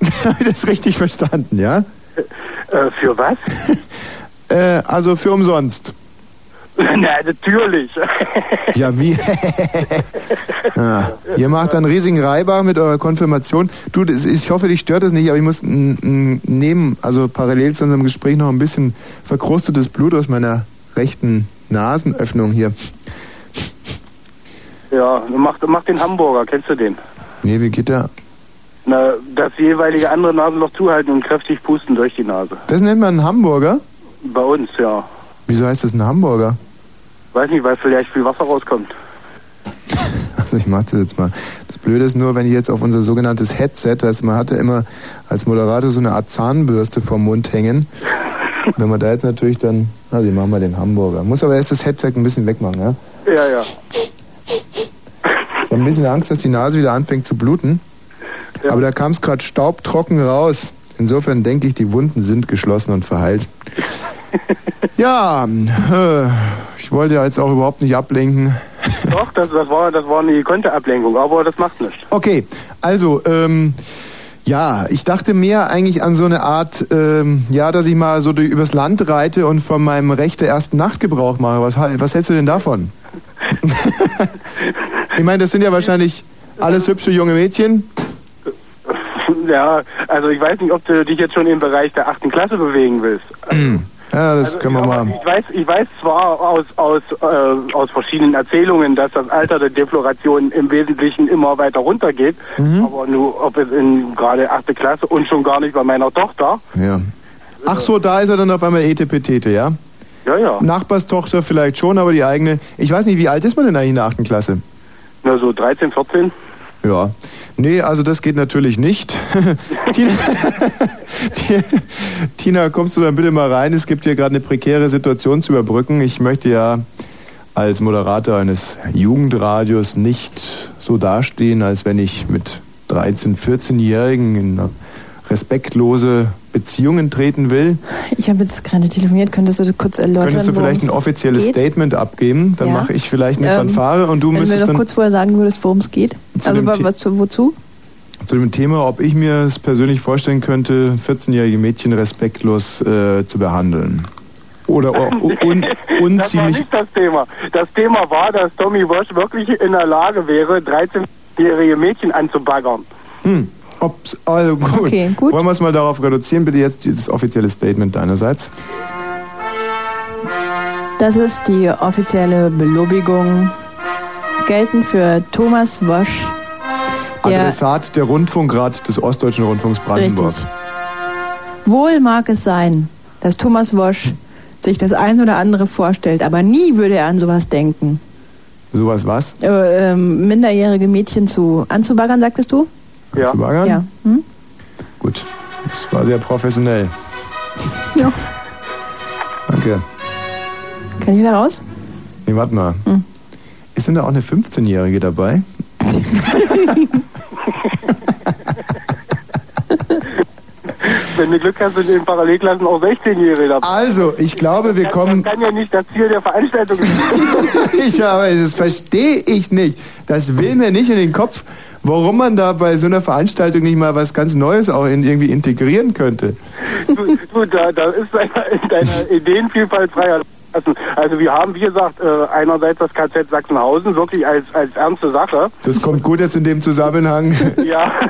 Habe ich das richtig verstanden, ja? Äh, für was? Äh, also für umsonst. Na, natürlich. Ja, wie? Ja. Ihr macht einen riesigen Reibach mit eurer Konfirmation. Du, das, ist- ich hoffe, dich stört das nicht, aber ich muss n- n- neben, also parallel zu unserem Gespräch noch ein bisschen verkrustetes Blut aus meiner rechten Nasenöffnung hier. Ja, mach, mach den Hamburger, kennst du den? Nee, wie geht der? Na, das jeweilige andere Nasenloch zuhalten und kräftig pusten durch die Nase. Das nennt man einen Hamburger? Bei uns, ja. Wieso heißt das ein Hamburger? Weiß nicht, weil vielleicht viel Wasser rauskommt. Also ich mach das jetzt mal. Das Blöde ist nur, wenn ich jetzt auf unser sogenanntes Headset, also man hatte immer als Moderator so eine Art Zahnbürste vom Mund hängen. Wenn man da jetzt natürlich dann, also ich mach mal den Hamburger. Muss aber erst das Headset ein bisschen wegmachen, ja? Ja, ja. Ich habe ein bisschen Angst, dass die Nase wieder anfängt zu bluten. Aber da kam es gerade staubtrocken raus. Insofern denke ich, die Wunden sind geschlossen und verheilt. ja, äh, ich wollte ja jetzt auch überhaupt nicht ablenken. Doch, das, das, war, das war eine gekonnte Ablenkung, aber das macht nichts. Okay, also, ähm, ja, ich dachte mehr eigentlich an so eine Art, ähm, ja, dass ich mal so durch, übers Land reite und von meinem Recht der ersten Nacht Gebrauch mache. Was, was hältst du denn davon? ich meine, das sind ja wahrscheinlich alles hübsche junge Mädchen. Ja, also ich weiß nicht, ob du dich jetzt schon im Bereich der achten Klasse bewegen willst. Ja, das Also, können wir mal. Ich weiß, ich weiß zwar aus, aus, äh, aus verschiedenen Erzählungen, dass das Alter der Defloration im Wesentlichen immer weiter runtergeht, Mhm. aber nur ob es in gerade achte Klasse und schon gar nicht bei meiner Tochter. Ja. Ach so, da ist er dann auf einmal Etepetete, ja? Ja, ja. Nachbarstochter vielleicht schon, aber die eigene. Ich weiß nicht, wie alt ist man denn eigentlich in der achten Klasse? Na, so 13, 14. Ja. Nee, also das geht natürlich nicht. Tina, Tina, kommst du dann bitte mal rein? Es gibt hier gerade eine prekäre Situation zu überbrücken. Ich möchte ja als Moderator eines Jugendradios nicht so dastehen, als wenn ich mit 13-, 14-Jährigen in eine respektlose Beziehungen treten will. Ich habe jetzt gerade telefoniert, könntest du das kurz erläutern? Könntest du vielleicht ein offizielles geht? Statement abgeben? Dann Ja. mache ich vielleicht eine Ähm, Fanfare und du Wenn du mir müsstest noch kurz vorher sagen würdest, worum es geht. Zu Also was, wozu? zu dem Thema, ob ich mir es persönlich vorstellen könnte, 14-jährige Mädchen respektlos äh, zu behandeln. Oder un, Das war unziemlich. nicht das Thema. Das Thema war, dass Tommy Walsh wirklich in der Lage wäre, 13-jährige Mädchen anzubaggern. Hm. Ob's, also gut. Okay, gut. Wollen wir es mal darauf reduzieren? Bitte jetzt dieses offizielle Statement deinerseits. Das ist die offizielle Belobigung. Gelten für Thomas Wosch, der Adressat der Rundfunkrat des Ostdeutschen Rundfunks Brandenburg. Richtig. Wohl mag es sein, dass Thomas Wosch sich das ein oder andere vorstellt, aber nie würde er an sowas denken. Sowas was? Äh, ähm, minderjährige Mädchen zu anzubaggern, sagtest du? Ja. Zu baggern? Ja. Hm? Gut. Das war sehr professionell. Ja. Danke. Kann ich wieder raus? Nee, warte mal. Hm. Ist denn da auch eine 15-Jährige dabei? Wenn du Glück hast, sind in den Parallelklassen auch 16-Jährige dabei. Also, ich glaube, wir kommen. Das kann ja nicht das Ziel der Veranstaltung sein. ich aber das verstehe ich nicht. Das will mir nicht in den Kopf, warum man da bei so einer Veranstaltung nicht mal was ganz Neues auch in, irgendwie integrieren könnte. du, du, da, da ist deine, deine Ideenvielfalt freier. Also wir haben, wie gesagt, äh, einerseits das KZ Sachsenhausen wirklich als, als ernste Sache. Das kommt gut jetzt in dem Zusammenhang. Ja.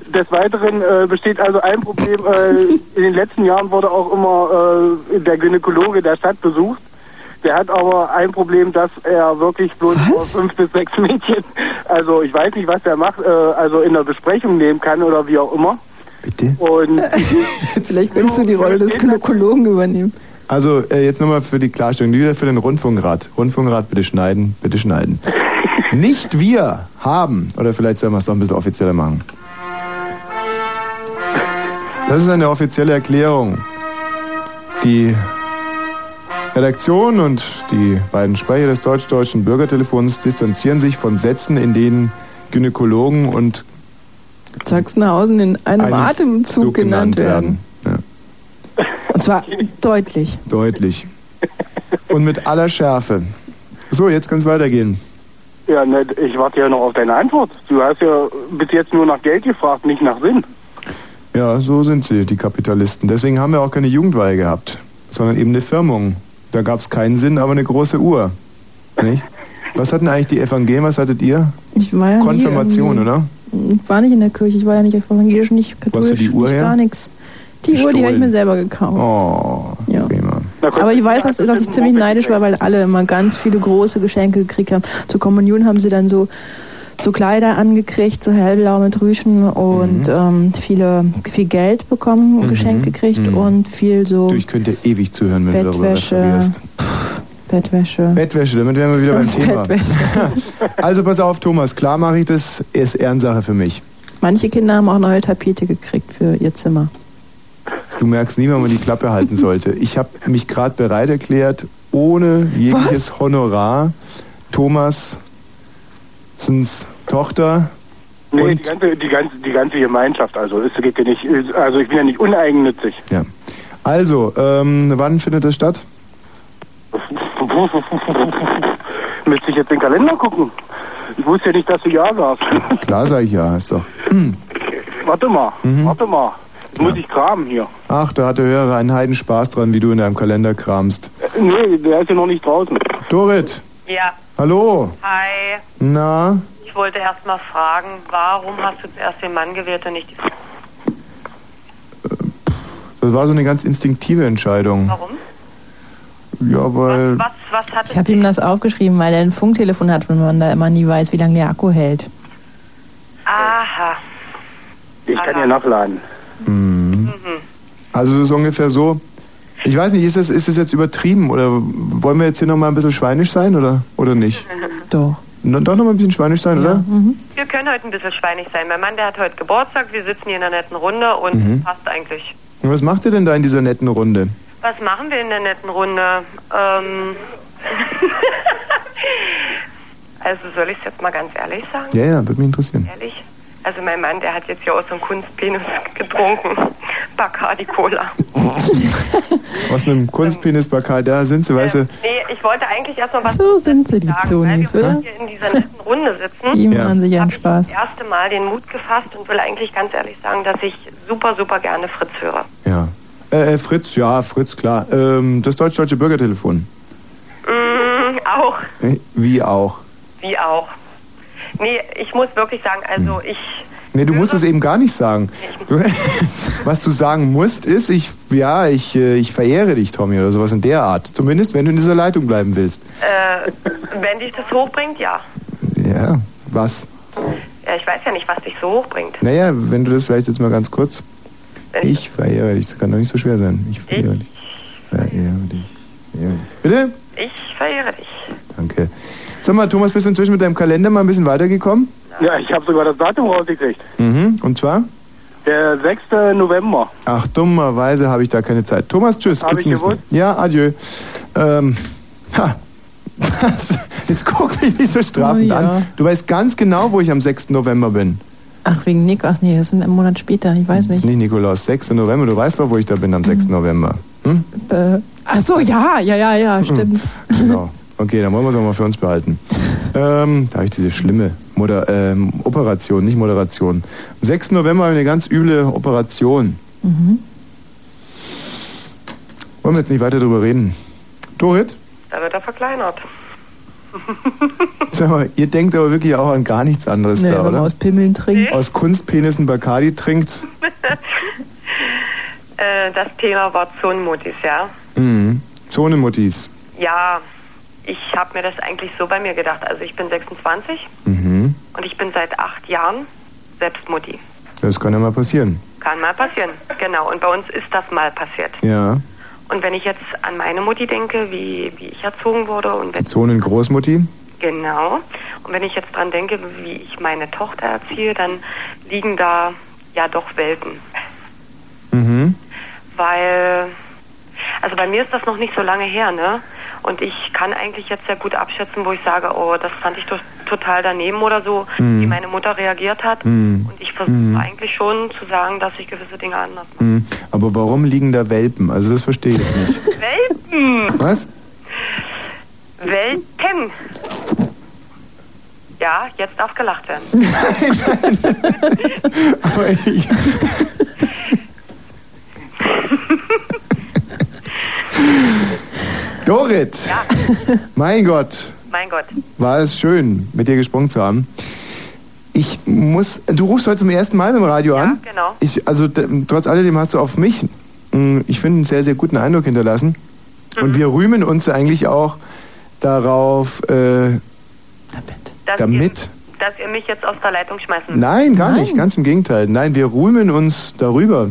Des Weiteren äh, besteht also ein Problem. Äh, in den letzten Jahren wurde auch immer äh, der Gynäkologe der Stadt besucht. Der hat aber ein Problem, dass er wirklich bloß fünf bis sechs Mädchen, also ich weiß nicht, was er macht, äh, also in der Besprechung nehmen kann oder wie auch immer. Bitte? Und Vielleicht willst du die Rolle des Gynäkologen übernehmen. Also, äh, jetzt nochmal für die Klarstellung, wieder für den Rundfunkrat. Rundfunkrat, bitte schneiden, bitte schneiden. Nicht wir haben, oder vielleicht sollen wir es doch ein bisschen offizieller machen. Das ist eine offizielle Erklärung. Die Redaktion und die beiden Sprecher des deutsch-deutschen Bürgertelefons distanzieren sich von Sätzen, in denen Gynäkologen und Sachsenhausen in einem Einem Atemzug Zug genannt werden. Ja, Und zwar deutlich. deutlich. Und mit aller Schärfe. So, jetzt kann es weitergehen. ja, ne, ich warte ja noch auf deine Antwort. Du hast ja bis jetzt nur nach Geld gefragt, nicht nach Sinn. Ja, so sind sie, die Kapitalisten. Deswegen haben wir auch keine Jugendweihe gehabt, sondern eben eine Firmung. Da gab es keinen Sinn, aber eine große Uhr. Nicht? Was hatten eigentlich die Evangelien? Was hattet ihr? Ich war ja nie Konfirmation, irgendwie- oder? Ich war nicht in der Kirche, ich war ja nicht evangelisch, nicht katholisch, Wo hast du die Uhr nicht her? gar nichts. Die Uhr, die habe ich Gestohlen. mir selber gekauft. Oh, Ja. prima. Aber ich weiß, dass, dass ich ziemlich neidisch war, weil alle immer ganz viele große Geschenke gekriegt haben. Zur Kommunion haben sie dann so, so Kleider angekriegt, so hellblau mit Rüschen und ähm, viele, viel Geld bekommen, Mhm. geschenkt gekriegt und viel so Du, ich könnte ewig zuhören, wenn du darüber Bettwäsche. referierst. Bettwäsche. Bettwäsche, damit wären wir wieder beim Thema. Bettwäsche. Also pass auf, Thomas, klar mache ich das, ist Ehrensache für mich. Manche Kinder haben auch neue Tapete gekriegt für ihr Zimmer. Du merkst nie, wann man die Klappe halten sollte. Ich habe mich gerade bereit erklärt, ohne jegliches Honorar, Thomas, Sens Tochter, Nee, die ganze, die, ganze, die ganze Gemeinschaft, also es geht ja nicht, also ich bin ja nicht uneigennützig. ja. Also, ähm, wann findet das statt? Müsste ich jetzt den Kalender gucken? Ich wusste ja nicht, dass du Ja sagst. Klar sage ich ja, ist doch. Hm. warte mal, Mhm. warte mal. Jetzt muss ich kramen hier. Ach, da hat der Hörer einen Heiden Spaß dran, wie du in deinem Kalender kramst. Äh, Nee, der ist ja noch nicht draußen. Dorit, Ja, hallo. hi. Na, Ich wollte erst mal fragen, warum hast du zuerst den Mann gewählt und nicht die Frau? das war so eine ganz instinktive Entscheidung. Warum? Ja, weil. Was, was hat Ich habe ihm das aufgeschrieben, weil er ein Funktelefon hat und man da immer nie weiß, wie lange der Akku hält. Aha. Ich kann ja nachladen. Mhm. Also es ist ungefähr so. Ich weiß nicht, ist das, ist das jetzt übertrieben oder wollen wir jetzt hier nochmal ein bisschen schweinisch sein oder, oder nicht? Doch. No, doch nochmal ein bisschen schweinisch sein, oder? Wir können heute ein bisschen schweinig sein. Mein Mann, der hat heute Geburtstag, wir sitzen hier in einer netten Runde und Mhm. passt eigentlich. Und was macht ihr denn da in dieser netten Runde? Was machen wir in der netten Runde? Ähm also soll ich es jetzt mal ganz ehrlich sagen? Ja, ja, würde mich interessieren. Ehrlich? Also mein Mann, der hat jetzt hier aus so einem Kunstpenis getrunken. Bacardi Cola. Aus einem Kunstpenis Bakal, da sind sie, weißt du. Nee, ich wollte eigentlich erstmal was So sind sie, die sagen, Zonis, weil wir oder? hier in dieser netten Runde sitzen. Die machen sich einen Spaß. das erste Mal den Mut gefasst und will eigentlich ganz ehrlich sagen, dass ich super, super gerne Fritz höre. Ja. Äh, äh, Fritz, ja, Fritz, klar. Ähm, das deutsch-deutsche Bürgertelefon. Mm, auch, Äh, Wie auch. wie auch. Nee, ich muss wirklich sagen, also ich, Nee, du musst es eben gar nicht sagen. Was du sagen musst, ist, ich, ja, ich, äh, ich verehre dich, Tommy, oder sowas in der Art. Zumindest, wenn du in dieser Leitung bleiben willst. äh, wenn dich das hochbringt, ja. Ja, was? ja. Ich weiß ja nicht, was dich so hochbringt. Naja, wenn du das vielleicht jetzt mal ganz kurz. Ich verehre dich, das kann doch nicht so schwer sein. Ich verehre dich. Verehre dich. Verehre dich. Bitte? Ich verehre dich. Danke. Sag mal, Thomas, bist du inzwischen mit deinem Kalender mal ein bisschen weitergekommen? Ja, ich habe sogar das Datum rausgekriegt. Mhm. Und zwar? Der 6. November. Ach, dummerweise habe ich da keine Zeit. Thomas, tschüss. Hab bis ich gewusst. Ja, adieu. Ähm, ha. Was? Jetzt guck mich nicht so strafend Oh ja. an. Du weißt ganz genau, wo ich am 6. November bin. Ach, wegen Nikos. Nee, das ist ein Monat später. Ich weiß Das ist nicht. nicht Nikolaus, 6. November. Du weißt doch, wo ich da bin am 6. November. Hm? Äh, ach so, ja, ja, ja, ja, stimmt. Genau. Okay, dann wollen wir es auch mal für uns behalten. Ähm, da habe ich diese schlimme Moder ähm, Operation, nicht Moderation. Am 6. November habe ich eine ganz üble Operation. Mhm. Wollen wir jetzt nicht weiter drüber reden. Dorit, Da wird er verkleinert. sag mal, ihr denkt aber wirklich auch an gar nichts anderes Nee, da, wenn man oder? aus Pimmeln trinkt. Aus Kunstpenissen Bacardi trinkt. Äh, das Thema war Zonenmutis, ja. Mhm. Zonemuttis. Ja, ich habe mir das eigentlich so bei mir gedacht. Also ich bin 26 Mhm. und ich bin seit acht Jahren selbst Mutti. Das kann ja mal passieren. Kann mal passieren, genau. Und bei uns ist das mal passiert. Ja. Und wenn ich jetzt an meine Mutti denke, wie, wie ich erzogen wurde und wenn, Zonen-Großmutti. genau. Und wenn ich jetzt dran denke, wie ich meine Tochter erziehe, dann liegen da ja doch Welten. Mhm. Weil, also bei mir ist das noch nicht so lange her, ne? Und ich kann eigentlich jetzt sehr gut abschätzen, wo ich sage, oh, das fand ich to total daneben oder so, Mhm. wie meine Mutter reagiert hat. Mhm. Und ich versuche Mhm. eigentlich schon zu sagen, dass ich gewisse Dinge anders Mhm. Aber warum liegen da Welpen? Also das verstehe ich nicht. Welpen! Was? Welpen! Ja, jetzt darf gelacht werden. Aber ich, Dorit! Ja. Mein Gott! Mein Gott. war es schön, mit dir gesprochen zu haben. Ich muss, du rufst heute zum ersten Mal im Radio an. Ja, genau. Ich, also trotz alledem hast du auf mich, mh, ich finde, einen sehr, sehr guten Eindruck hinterlassen. Mhm. Und wir rühmen uns eigentlich auch darauf, äh, Dass damit. Ihr, dass ihr mich jetzt aus der Leitung schmeißen Nein, gar nicht, ganz im Gegenteil. Nein, wir rühmen uns darüber.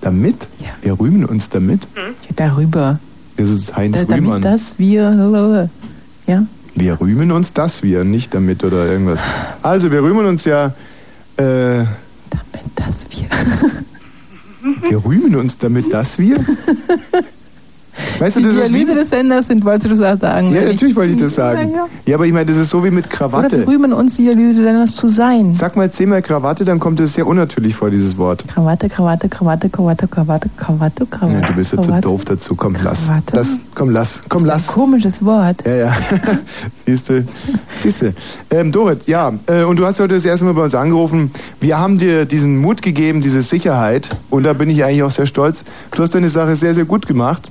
Damit? Wir rühmen uns damit? Darüber. Das ist Heinz Da, Rühmann. damit das wir. Ja? Wir rühmen uns das wir, nicht damit oder irgendwas. Also, wir rühmen uns ja. Äh, damit das wir. wir rühmen uns damit das wir? Weißt du, Die das ist wie. Dialyse des Senders sind, wolltest du das sagen? Ja, oder natürlich wollte ich das Ja, sagen. ja. Ja, aber ich meine, das ist so wie mit Oder Krawatte. wir rühmen uns Dialyse des Senders zu sein. Sag mal zehnmal Krawatte, dann kommt es sehr unnatürlich vor, dieses Wort. Krawatte, Krawatte, Krawatte, Krawatte, Krawatte, Krawatte, Krawatte. Ja, du bist ja zu Krawatte. doof dazu. Komm, lass. Krawatte? lass. Komm, lass. Komm, lass. Komisches Wort. Ja, ja. Siehst du. Siehst du. Ähm, Dorit, ja. Äh, und du hast heute das erste Mal bei uns angerufen. Wir haben dir diesen Mut gegeben, diese Sicherheit. Und da bin ich eigentlich auch sehr stolz. Du hast deine Sache sehr, sehr gut gemacht.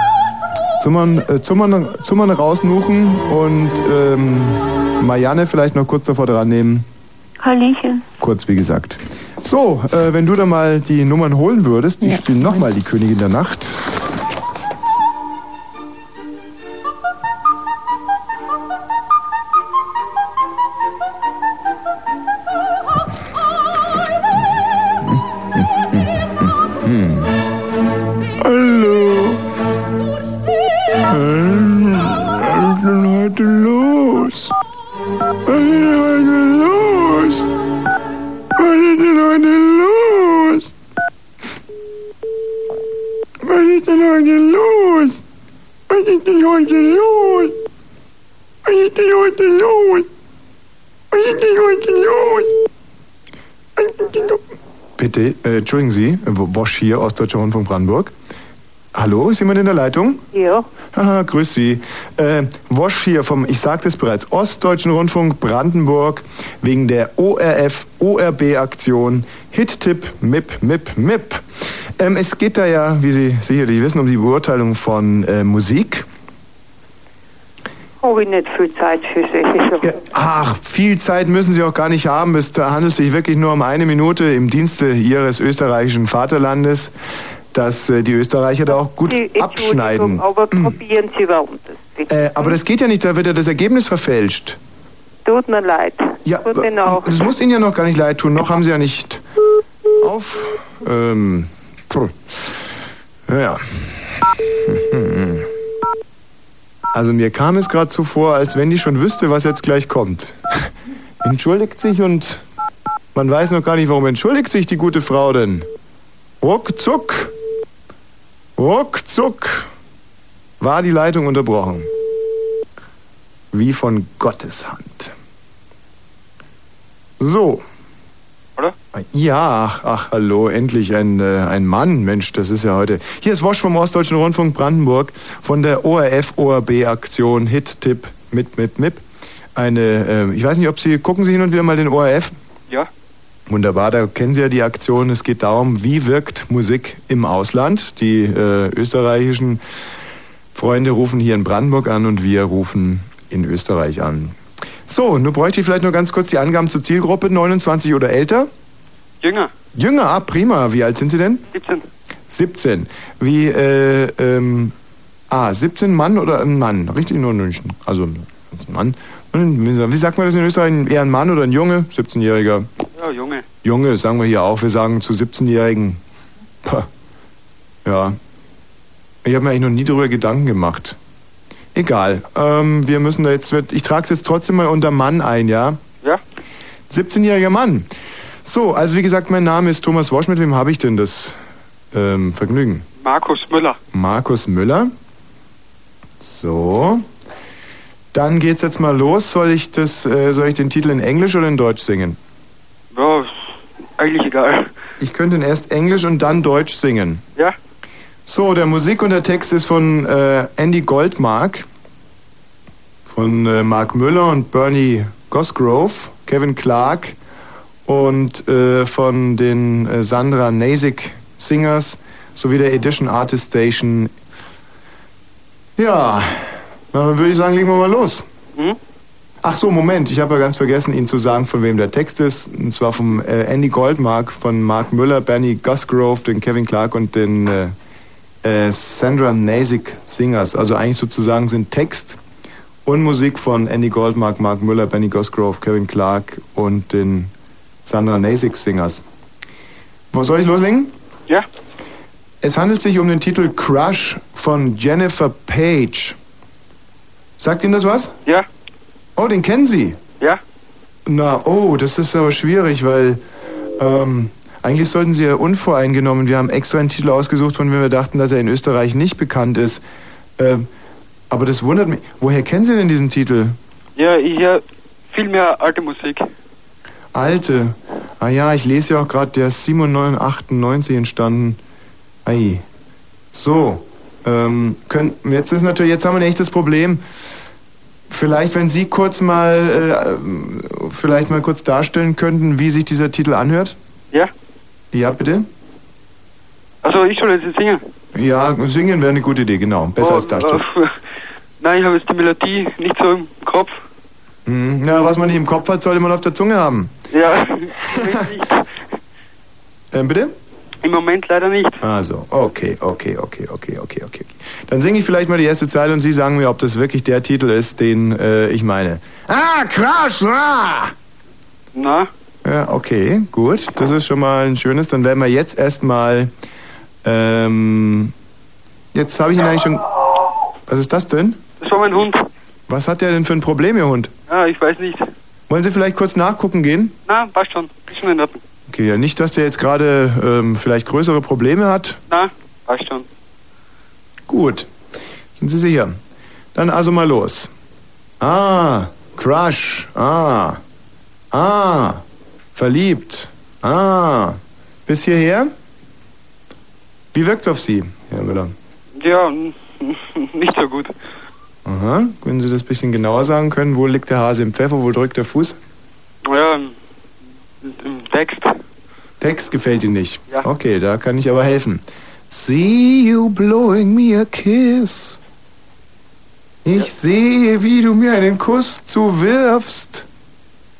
Zummern, äh, Zummern, Zummern rausnuchen und ähm, Marianne vielleicht noch kurz davor dran nehmen. Hallöchen. Kurz wie gesagt. So, äh, wenn du da mal die Nummern holen würdest, die spielen nochmal die Königin der Nacht. Hier, Ostdeutscher Rundfunk Brandenburg. Hallo, ist jemand in der Leitung? Ja. Haha, grüß Sie. Äh, Wosch hier vom, ich sagte es bereits, Ostdeutschen Rundfunk Brandenburg wegen der ORF-ORB-Aktion Hit-Tipp MIP MIP MIP. Ähm, es geht da ja, wie Sie sicherlich wissen, um die Beurteilung von äh, Musik. Habe ich nicht viel Zeit für solche Sachen. Ach, viel Zeit müssen Sie auch gar nicht haben. Es handelt sich wirklich nur um eine Minute im Dienste Ihres österreichischen Vaterlandes, dass äh, die Österreicher da auch gut Die abschneiden. Aber probieren Sie warum das bitte. Äh, aber das geht ja nicht, da wird ja das Ergebnis verfälscht. Tut mir leid. Ja, Gute Nacht. es muss Ihnen ja noch gar nicht leid tun, noch haben Sie ja nicht auf. Ähm, ja. Also mir kam es gerade so vor, als wenn die schon wüsste, was jetzt gleich kommt. Entschuldigt sich und man weiß noch gar nicht, warum entschuldigt sich die gute Frau denn. Ruckzuck, ruckzuck war die Leitung unterbrochen. Wie von Gottes Hand. So. Oder? Ja, ach, ach, hallo, endlich ein, äh, ein Mann. Mensch, das ist ja heute. Hier ist Wosch vom Ostdeutschen Rundfunk Brandenburg von der ORF-ORB-Aktion Hit-Tipp mit, mit, MIP. Eine, äh, ich weiß nicht, ob Sie, gucken Sie hin und wieder mal den ORF? Ja. Wunderbar, da kennen Sie ja die Aktion. Es geht darum, wie wirkt Musik im Ausland. Die äh, österreichischen Freunde rufen hier in Brandenburg an und wir rufen in Österreich an. So, nun bräuchte ich vielleicht nur ganz kurz die Angaben zur Zielgruppe, 29 oder älter. Jünger. Jünger, ah, prima. Wie alt sind Sie denn? 17. 17. Wie, äh, ähm, ah, 17 Mann oder ein Mann? Richtig, nur ein München. Also, ein Mann. Und Wie sagt man das in Österreich? Eher ein Mann oder ein Junge? 17-Jähriger. Ja, Junge. Junge, sagen wir hier auch. Wir sagen zu 17-Jährigen. Pah. Ja. Ich habe mir eigentlich noch nie darüber Gedanken gemacht. Egal. Ähm, wir müssen da jetzt. Ich trage es jetzt trotzdem mal unter Mann ein, ja? Ja. 17-jähriger Mann. So, also wie gesagt, mein Name ist Thomas Wosch. Mit wem habe ich denn das ähm, Vergnügen? Markus Müller. Markus Müller. So. Dann geht's jetzt mal los. Soll ich das, äh, soll ich den Titel in Englisch oder in Deutsch singen? Ja, ist eigentlich egal. Ich könnte ihn erst Englisch und dann Deutsch singen. Ja? So, der Musik und der Text ist von äh, Andy Goldmark, von äh, Mark Müller und Bernie Gosgrove, Kevin Clark und äh, von den äh, Sandra Nasik Singers sowie der Edition Artist Station. Ja, dann würde ich sagen, legen wir mal los. Hm? Ach so, Moment, ich habe ja ganz vergessen, Ihnen zu sagen, von wem der Text ist. Und zwar vom äh, Andy Goldmark, von Mark Müller, Benny Gusgrove, den Kevin Clark und den äh, Sandra Nasik Singers. Also eigentlich sozusagen sind Text und Musik von Andy Goldmark, Mark Müller, Benny Gusgrove, Kevin Clark und den Sandra Nasik Singers. Wo soll ich loslegen? Ja. Es handelt sich um den Titel Crush von Jennifer Page. Sagt Ihnen das was? Ja. Oh, den kennen Sie? Ja. Na, oh, das ist aber schwierig, weil ähm, eigentlich sollten Sie ja unvoreingenommen. Wir haben extra einen Titel ausgesucht, von dem wir dachten, dass er in Österreich nicht bekannt ist. Ähm, aber das wundert mich. Woher kennen Sie denn diesen Titel? Ja, ich höre viel mehr alte Musik. Alte. Ah ja, ich lese ja auch gerade, der ist 97, entstanden. Ei. So. Ähm, können, jetzt ist natürlich, jetzt haben wir ein echtes Problem. Vielleicht, wenn Sie kurz mal, äh, vielleicht mal kurz darstellen könnten, wie sich dieser Titel anhört? Ja? Ja, bitte? Also ich soll jetzt singen. Ja, singen wäre eine gute Idee, genau. Besser Oh, als darstellen. äh, Nein, ich habe jetzt die Melodie nicht so im Kopf. Hm, na, was man nicht im Kopf hat, sollte man auf der Zunge haben. Ja, nicht. Ähm, bitte? Im Moment leider nicht. Also, okay, okay, okay, okay, okay, okay. Dann singe ich vielleicht mal die erste Zeile und Sie sagen mir, ob das wirklich der Titel ist, den äh, ich meine. Ah, Crash! Ah! Na? Ja, okay, gut. Das ist schon mal ein schönes. Dann werden wir jetzt erstmal. Ähm, jetzt habe ich ihn eigentlich schon. Was ist das denn? Das war mein Hund. Was hat der denn für ein Problem, Ihr Hund? Ja, ich weiß nicht. Wollen Sie vielleicht kurz nachgucken gehen? Na, passt schon. Ist schon in Ordnung. Okay, ja, nicht, dass der jetzt gerade ähm, vielleicht größere Probleme hat. Na, passt schon. Gut. Sind Sie sicher? Dann also mal los. Ah, Crush. Ah. Ah. Verliebt. Ah. Bis hierher? Wie wirkt's auf Sie, Herr Müller? Ja, nicht so gut. Aha. Wenn Sie das ein bisschen genauer sagen können, wo liegt der Hase im Pfeffer, wo drückt der Fuß? Ja, im, Text. Text gefällt Ihnen nicht. Ja. Okay, da kann ich aber helfen. See you blowing me a kiss. Ich sehe, wie du mir einen Kuss zuwirfst.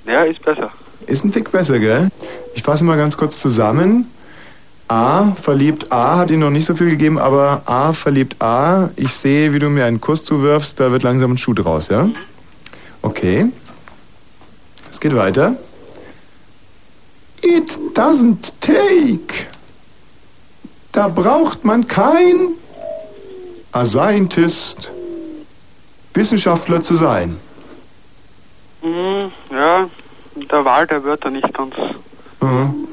Ja, ist besser. Ist ein Tick besser, gell? Ich fasse mal ganz kurz zusammen. A, verliebt A, hat Ihnen noch nicht so viel gegeben, aber A, verliebt A, ich sehe, wie du mir einen Kuss zuwirfst, da wird langsam ein Schuh draus, ja? Okay. Es geht weiter. It doesn't take. Da braucht man kein a Scientist, Wissenschaftler zu sein. Mhm, ja, der Wahl der Wörter nicht ganz. Mhm.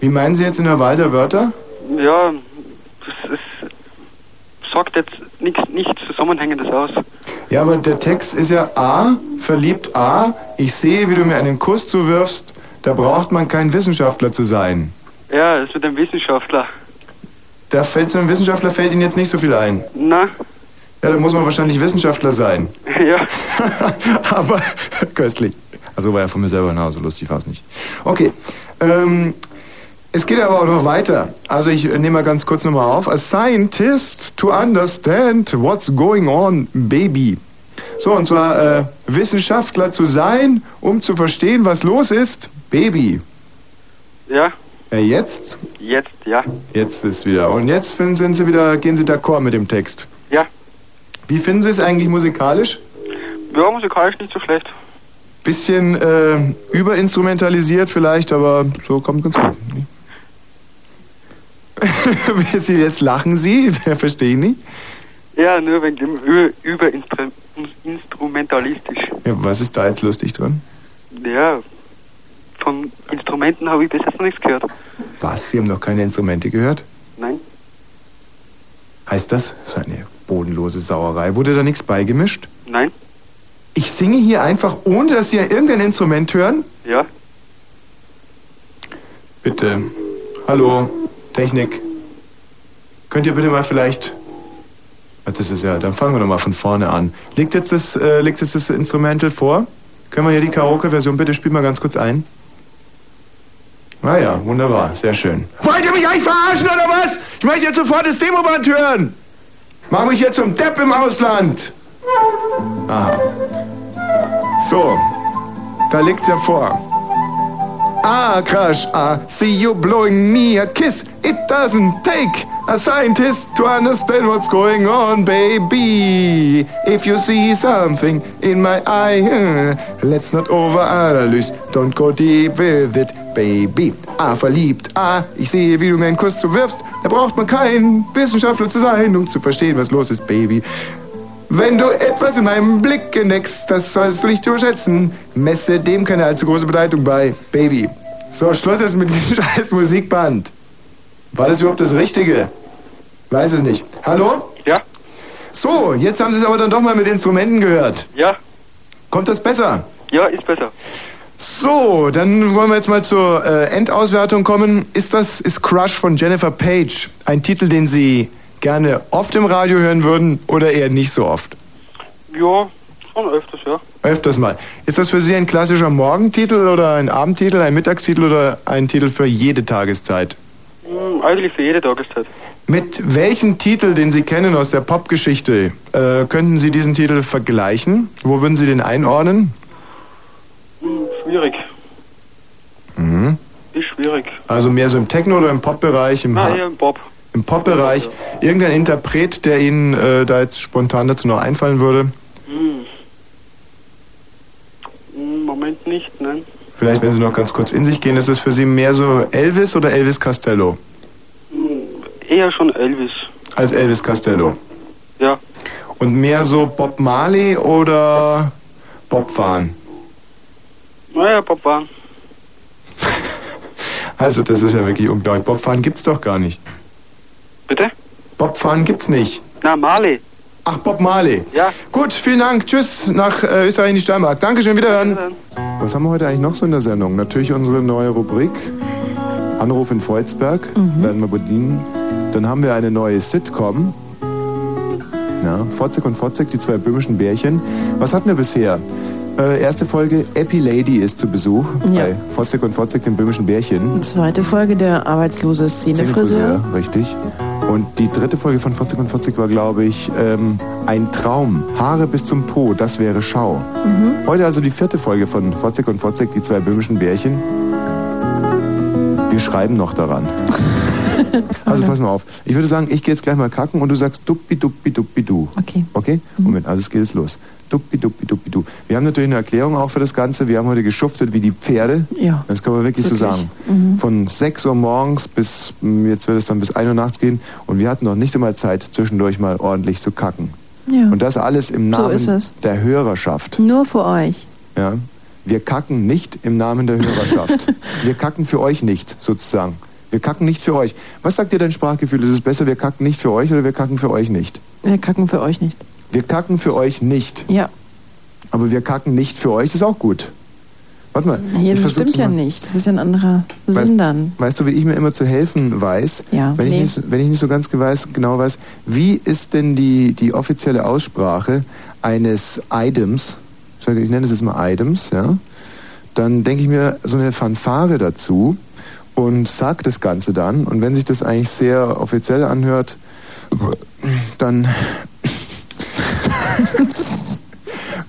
Wie meinen Sie jetzt in der Wahl der Wörter? Ja, das ist, sagt jetzt nichts nichts Zusammenhängendes aus. Ja, aber der Text ist ja A, verliebt A, ich sehe, wie du mir einen Kuss zuwirfst, da braucht man kein Wissenschaftler zu sein. Ja, das mit dem Wissenschaftler. Da fällt so einem Wissenschaftler fällt Ihnen jetzt nicht so viel ein. Na, Ja, da muss man wahrscheinlich Wissenschaftler sein. ja. aber köstlich. Also war ja von mir selber na, so lustig war es nicht. Okay. Ähm, es geht aber auch noch weiter. Also ich nehme mal ganz kurz nochmal auf. A scientist to understand what's going on, baby. So, und zwar äh, Wissenschaftler zu sein, um zu verstehen, was los ist, Baby. Ja, Ja, jetzt? jetzt, ja. Jetzt ist wieder. Und jetzt finden, sind Sie wieder, gehen Sie d'accord mit dem Text. Ja. Wie finden Sie es eigentlich musikalisch? Ja, musikalisch nicht so schlecht. Bisschen äh, überinstrumentalisiert vielleicht, aber so kommt ganz gut. Sie, jetzt lachen Sie, verstehe ich nicht. Ja, nur wegen dem überinstrumentalistisch. Ja, was ist da jetzt lustig dran? Ja, von Instrumenten habe ich bis jetzt noch nichts gehört. Was? Sie haben noch keine Instrumente gehört? Nein? Heißt das? Das ist eine bodenlose Sauerei. Wurde da nichts beigemischt? Nein? Ich singe hier einfach, ohne dass Sie irgendein Instrument hören? Ja. Bitte. Hallo, Technik. Könnt ihr bitte mal vielleicht. Ach, das ist ja. Dann fangen wir doch mal von vorne an. Legt jetzt das, äh, legt jetzt das Instrumental vor? Können wir hier die Karaoke-Version bitte spielen mal ganz kurz ein? Ah ja, wunderbar, sehr schön. Wollt ihr mich eigentlich verarschen oder was? Ich möchte jetzt sofort das Demoband hören. Mach mich jetzt zum Depp im Ausland. Aha. So, da liegt's ja vor. Ah, crush, I see you blowing me a kiss. It doesn't take a scientist to understand what's going on, baby. If you see something in my eye, let's not overanalyze. Don't go deep with it, baby. Ah, verliebt. Ah, ich sehe, wie du mir einen Kuss zuwirfst. Da braucht man kein Wissenschaftler zu sein, um zu verstehen, was los ist, Baby. Wenn du etwas in meinem Blick entdeckst, das sollst du nicht überschätzen. Messe dem keine allzu große Bedeutung bei, Baby. So, Schluss jetzt mit diesem scheiß Musikband. War das überhaupt das Richtige? Weiß es nicht. Hallo? Ja. So, jetzt haben Sie es aber dann doch mal mit Instrumenten gehört. Ja. Kommt das besser? Ja, ist besser. So, dann wollen wir jetzt mal zur äh, Endauswertung kommen. Ist das ist Crush von Jennifer Page ein Titel, den Sie gerne oft im Radio hören würden oder eher nicht so oft? Ja, schon öfters, ja. Öfters mal. Ist das für Sie ein klassischer Morgentitel oder ein Abendtitel, ein Mittagstitel oder ein Titel für jede Tageszeit? Hm, eigentlich für jede Tageszeit. Mit welchem Titel, den Sie kennen aus der Popgeschichte, äh, könnten Sie diesen Titel vergleichen? Wo würden Sie den einordnen? Hm, schwierig. Mhm. Ist schwierig. Also mehr so im Techno- oder im Pop-Bereich? Im, Nein, Ha- eher im Bob. Im Pop-Bereich. Irgendein Interpret, der Ihnen äh, da jetzt spontan dazu noch einfallen würde? Hm. Hm, Moment nicht, nein. Vielleicht, wenn Sie noch ganz kurz in sich gehen, ist es für Sie mehr so Elvis oder Elvis Costello? Hm, Eher schon Elvis. Als Elvis Costello. Ja. Und mehr so Bob Marley oder Bob Fahren? Naja, Bob Warn. Also, das ist ja wirklich unglaublich. Bob Fahren gibt's doch gar nicht. Bitte? Bob Fahren gibt's nicht. Na, Marley. Ach, Bob Marley. Ja. Gut, vielen Dank. Tschüss nach äh, Österreich in die Steiermark. Dankeschön, wiederhören. Was haben wir heute eigentlich noch so in der Sendung? Natürlich unsere neue Rubrik. Anruf in Freudsberg. Werden wir bedienen. Dann haben wir eine neue Sitcom. Ja, Fotzek und Fotzek, die zwei böhmischen Bärchen. Was hatten wir bisher? Äh, erste Folge, Epi Lady ist zu Besuch Ja. bei Fotzek und Fotzek, den böhmischen Bärchen. Zweite Folge der arbeitslose Szenefriseur. Richtig. Und die dritte Folge von Fotzek und Fotzek war, glaube ich, ähm, ein Traum. Haare bis zum Po, das wäre Schau. Mhm. Heute also die vierte Folge von Fotzek und Fotzek, die zwei böhmischen Bärchen. Wir schreiben noch daran. Also pass mal auf. Ich würde sagen, ich gehe jetzt gleich mal kacken und du sagst duppi duppi duppi du. Okay. Okay? Moment, also es geht jetzt los. Duppi duppi duppi du. Wir haben natürlich eine Erklärung auch für das Ganze. Wir haben heute geschuftet wie die Pferde. Ja. Das kann man wirklich, so Wirklich. sagen. Mhm. Von 6 Uhr morgens bis, mm, jetzt wird es dann bis 1 Uhr nachts gehen. Und wir hatten noch nicht einmal Zeit, zwischendurch mal ordentlich zu kacken. Ja. Und das alles im So Namen ist es. der Hörerschaft. Nur für euch. Ja. Wir kacken nicht im Namen der Hörerschaft. wir kacken für euch nicht, sozusagen. Wir kacken nicht für euch. Was sagt dir dein Sprachgefühl? Ist es besser, wir kacken nicht für euch oder wir kacken für euch nicht? Wir kacken für euch nicht. Wir kacken für euch nicht. Ja. Aber wir kacken nicht für euch ist auch gut. Warte mal. Hier, das stimmt ja nicht. Das ist ja ein anderer Weißt- Sinn dann. Weißt du, wie ich mir immer zu helfen weiß? Ja, Wenn, nee. ich, nicht, wenn ich nicht so ganz weiß, genau weiß, wie ist denn die, die offizielle Aussprache eines Items? Ich nenne es jetzt mal Items, ja? Dann denke ich mir so eine Fanfare dazu und sag das Ganze dann. Und wenn sich das eigentlich sehr offiziell anhört, dann.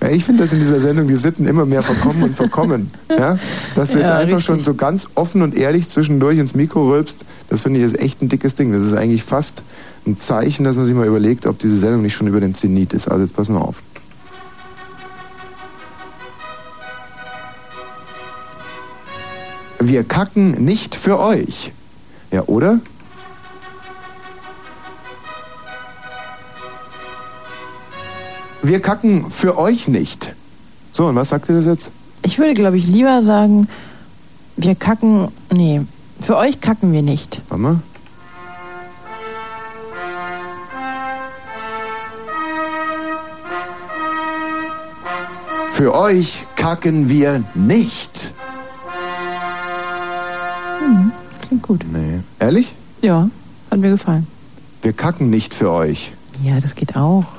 Ich finde, dass in dieser Sendung die Sitten immer mehr verkommen und verkommen. Ja? Dass du jetzt Ja, einfach richtig. schon so ganz offen und ehrlich zwischendurch ins Mikro rülpst, das finde ich ist echt ein dickes Ding. Das ist eigentlich fast ein Zeichen, dass man sich mal überlegt, ob diese Sendung nicht schon über den Zenit ist. Also jetzt pass mal auf. Wir kacken nicht für euch. Ja, oder? Wir kacken für euch nicht. So, und was sagt ihr das jetzt? Ich würde, glaube ich, lieber sagen, wir kacken. Nee, für euch kacken wir nicht. Warte mal. Für euch kacken wir nicht. Klingt gut. Nee. Ehrlich? Ja, hat mir gefallen. Wir kacken nicht für euch. Ja, das geht auch.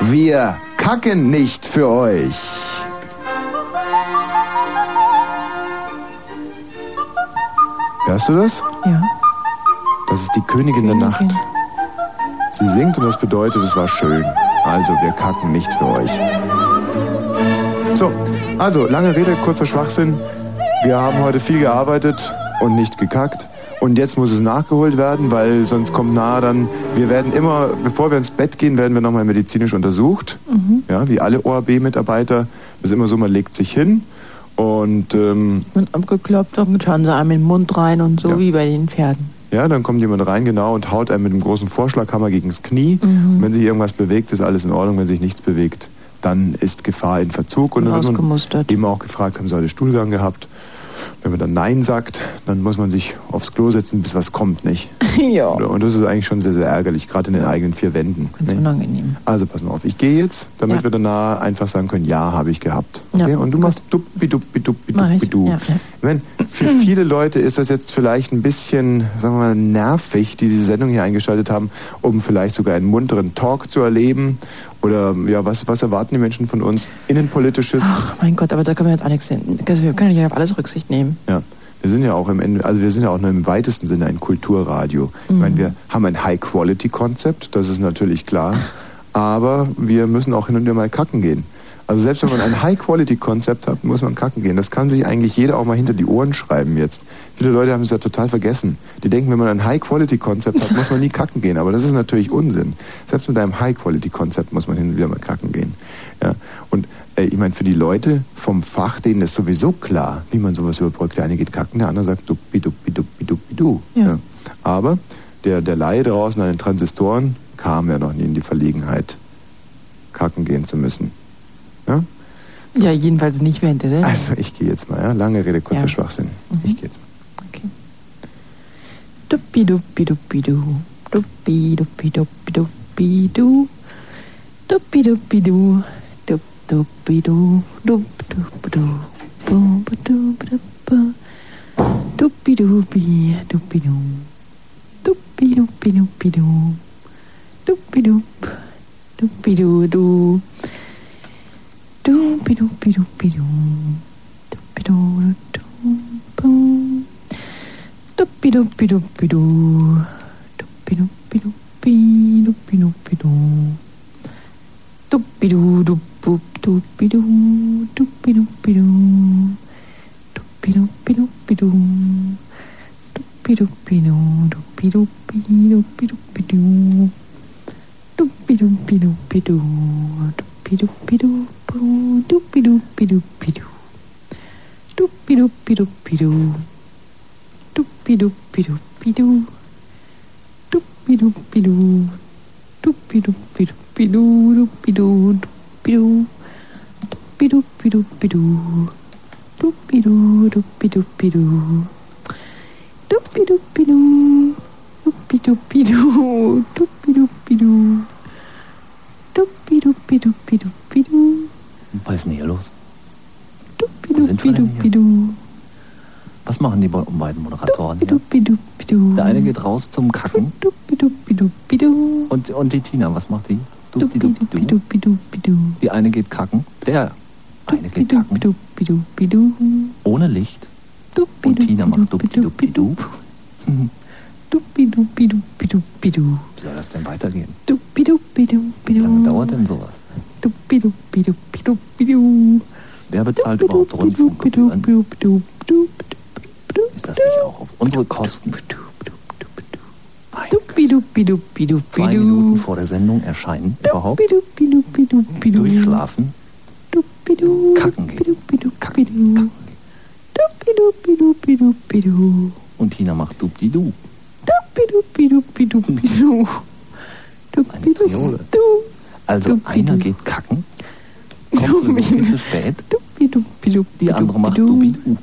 Wir kacken nicht für euch. Hörst du das? Ja. Das ist die Königin der Nacht. Sie singt und das bedeutet, es war schön. Also, wir kacken nicht für euch. So, also, lange Rede, kurzer Schwachsinn. Wir haben heute viel gearbeitet und nicht gekackt. Und jetzt muss es nachgeholt werden, weil sonst kommt nahe dann, wir werden immer, bevor wir ins Bett gehen, werden wir nochmal medizinisch untersucht. Mhm. Ja, wie alle ORB-Mitarbeiter. Das ist immer so, man legt sich hin und ähm, Und abgeklopft und schauen sie einem in den Mund rein und so wie bei den Pferden. ja, dann kommt jemand rein, genau, und haut einem mit einem großen Vorschlaghammer gegen das Knie. Mhm. Und wenn sich irgendwas bewegt, ist alles in Ordnung. Wenn sich nichts bewegt, dann ist Gefahr in Verzug. Und dann wird man eben auch gefragt, haben sie heute Stuhlgang gehabt? Wenn man dann Nein sagt, dann muss man sich aufs Klo setzen, bis was kommt, nicht? ja. Und das ist eigentlich schon sehr, sehr ärgerlich, gerade in den eigenen vier Wänden. Ganz ne? unangenehm. Also pass mal auf, ich gehe jetzt, damit Ja. wir danach einfach sagen können, ja, habe ich gehabt. Ja, Okay? Und du machst duppi duppi duppi Mach ich. duppi du. Ja, ja. Für viele Leute ist das jetzt vielleicht ein bisschen, sagen wir mal, nervig, die diese Sendung hier eingeschaltet haben, um vielleicht sogar einen munteren Talk zu erleben. Oder ja, was, was erwarten die Menschen von uns? Innenpolitisches. Ach mein Gott, aber da können wir jetzt auch nichts sehen. Wir können ja auf alles Rücksicht nehmen. Ja. Wir sind ja auch im Ende, also wir sind ja auch nur im weitesten Sinne ein Kulturradio. Ich meine, wir haben ein High-Quality-Konzept, das ist natürlich klar. Aber wir müssen auch hin und wieder mal kacken gehen. Also selbst wenn man ein High-Quality-Konzept hat, muss man kacken gehen. Das kann sich eigentlich jeder auch mal hinter die Ohren schreiben jetzt. Viele Leute haben es ja total vergessen. Die denken, wenn man ein High-Quality-Konzept hat, muss man nie kacken gehen. Aber das ist natürlich Unsinn. Selbst mit einem High-Quality-Konzept muss man hin und wieder mal kacken gehen. Ja. Und ich meine, für die Leute vom Fach, denen ist sowieso klar, wie man sowas überbrückt. Der eine geht kacken, der andere sagt duppi, duppi, duppi, duppi, du. Ja. Aber der, der Laie draußen an den Transistoren kam ja noch nie in die Verlegenheit, kacken gehen zu müssen. Ja? Ja, jedenfalls nicht während der Sendung. Also ich gehe jetzt mal, ja? lange Rede, kurzer Ja. Schwachsinn. Ich gehe jetzt mal. Duppi duppi duppi du. Duppi duppi duppi duppi du. Duppi duppi du. Dup duppi du. Dup dup du. Dup dup dup. Duppi duppi duppi du. Duppi duppi duppi du. Duppi dup. Duppi du du. Duppi duppi duppi du. Duppi du du. Bum. Duppi duppi duppi du. Duppi duppi duppi duppi duppi du. Duppi du duppi duppi du. Duppi duppi du. Duppi duppi duppi du. Duppi duppi du. Duppi duppi duppi duppi du. Duppi duppi duppi du. Duppi duppi duppi duppi duppi duppi du. Duppi duppi duppi du. Duppi duppi duppi du. Duppi duppi du. Duppi duppi duppi du. Duppi du. Duppi du. Duppi duppi duppi du. Duppi du. Duppi duppi du. Duppi duppi du. Duppi duppi du. Duppi duppi du. Duppi duppi duppi duppi du. Was ist denn hier los? Duppi Wo sind duppi wir denn duppi du. Was machen die be- beiden Moderatoren hier? Der eine geht raus zum Kacken. Und, und die Tina, was macht die? Die eine geht kacken. Der eine geht kacken. Ohne Licht. Und Tina macht duppi, duppi, du. Duppi duppi duppi duppi du. Wie soll das denn weitergehen? Duppi Wie lange dauert denn sowas? Duppi duppi duppi duppi du. Wer bezahlt überhaupt Rundfunkgebühren? Ist das nicht auch auf unsere Kosten? Duppi Zwei. Minuten vor der Sendung erscheinen überhaupt durchschlafen, kacken gehen. Und Tina macht dupdi du. Duppi duppi duppi duppi du. Duppi Triole. Also einer geht kacken, kommt ein bisschen zu spät, die andere macht duppi dupdi du.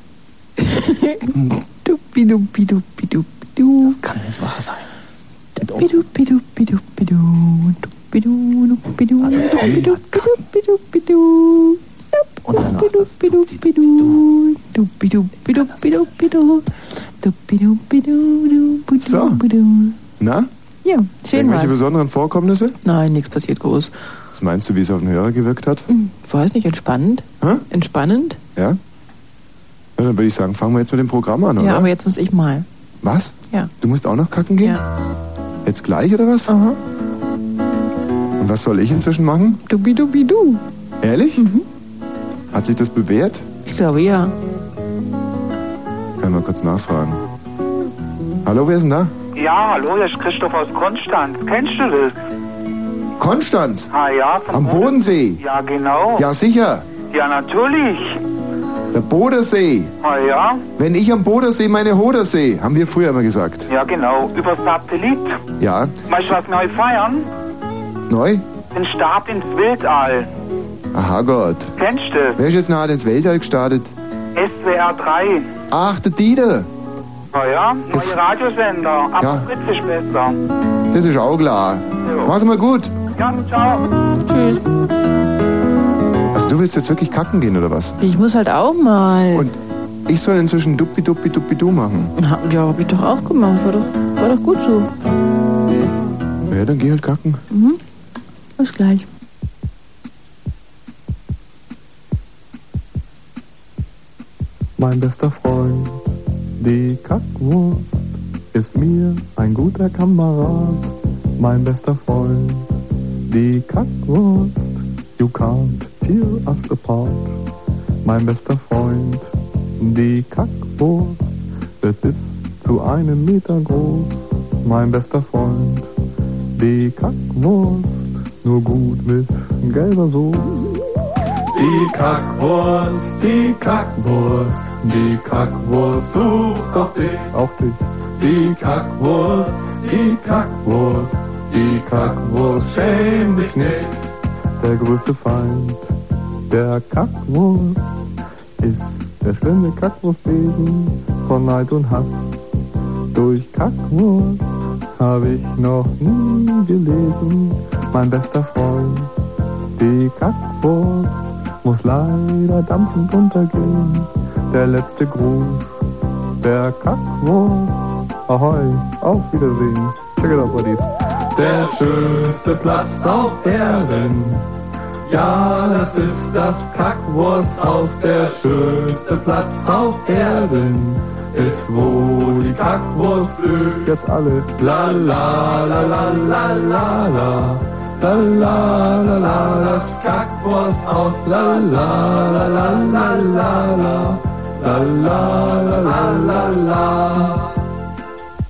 du. Duppi duppi duppi duppi du. Kann nicht wahr sein. So. Na? Ja, schön Irgendwelche war's. besonderen Vorkommnisse? Nein, nichts passiert groß. Was meinst du, wie es auf den Hörer gewirkt hat? Hm, Weiß nicht, entspannend. Hä? Entspannend? Ja? ja? Dann würde ich sagen, fangen wir jetzt mit dem Programm an, oder? Ja, aber jetzt muss ich mal. Was? Ja. Du musst auch noch kacken gehen? Ja. Jetzt gleich, oder was? Aha. Und was soll ich inzwischen machen? Dubi, dubi, du. Ehrlich? Hat sich das bewährt? Ich glaube, ja. Kann mal kurz nachfragen. Hallo, wer ist denn da? Ja, hallo, hier ist Christoph aus Konstanz. Kennst du das? Konstanz. Ah ja, vom Am Bodensee. Ja, genau. Ja, sicher. Ja, natürlich. Der Bodensee. Ah ja, Wenn ich am Bodensee meine Hodersee, haben wir früher immer gesagt. ja genau. Über Satellit. Ja, Weißt du, was neu feiern? neu? Den Start ins Weltall. Aha Gott. Kennst du Wer ist jetzt nahe ins Weltall gestartet? SWR 3. Ach, der Dieter. Ah ja, neue Radiosender. Aber Ja. Fritz ist besser. Das ist auch klar. Mach's mal gut. Ja, ciao. Tschüss. Du willst jetzt wirklich kacken gehen, oder was? Ich muss halt auch mal. Und ich soll inzwischen duppi duppi duppi du machen. Ja, hab ich doch auch gemacht. War doch, war doch gut so. Ja, dann geh halt kacken. Mhm. Bis gleich. Mein bester Freund, die Kackwurst, ist mir ein guter Kamerad. Mein bester Freund, die Kackwurst, you can't tear us apart. Mein bester Freund, die Kackwurst, wird bis zu einem Meter groß. Mein bester Freund, die Kackwurst, nur gut mit gelber Soße. Die Kackwurst, die Kackwurst, die Kackwurst sucht doch dich, auch dich. Die Kackwurst, die Kackwurst, die Kackwurst, schäm dich nicht. Der größte Feind der Kackwurst ist der schlimme Kackwurstbesen von Neid und Hass. Durch Kackwurst habe ich noch nie gelesen, mein bester Freund. Die Kackwurst muss leider dampfend untergehen. Der letzte Gruß der Kackwurst. Ahoi, auf Wiedersehen. Check it out, buddies. Der schönste Platz auf Erden. Ja, das ist das Kackwursthaus. Der schönste Platz auf Erden ist, wo die Kackwurst blüht. Jetzt alle. La la la la la la la. La la la la, das Kackwursthaus. La la la la la la la. La la la la la la.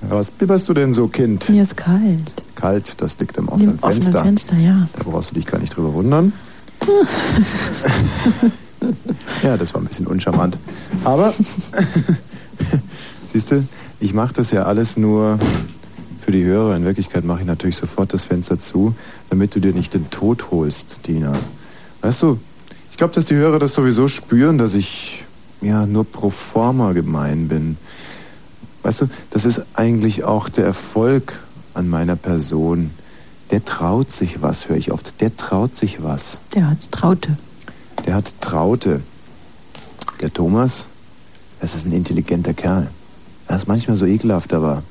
Was bibberst du denn so, Kind? Mir ist kalt. Kalt, das liegt Im offenen offenen Fenster. Fenster, ja. Da brauchst du dich gar nicht drüber wundern. Ja, das war ein bisschen uncharmant. Aber, siehst du, ich mache das ja alles nur für die Hörer. In Wirklichkeit mache ich natürlich sofort das Fenster zu, damit du dir nicht den Tod holst, Dina. Weißt du, ich glaube, dass die Hörer das sowieso spüren, dass ich ja nur pro forma gemein bin. Weißt du, das ist eigentlich auch der Erfolg an meiner Person. Der traut sich was, höre ich oft. Der traut sich was. Der hat Traute. Der hat Traute. Der Thomas, das ist ein intelligenter Kerl. Er ist manchmal so ekelhaft, aber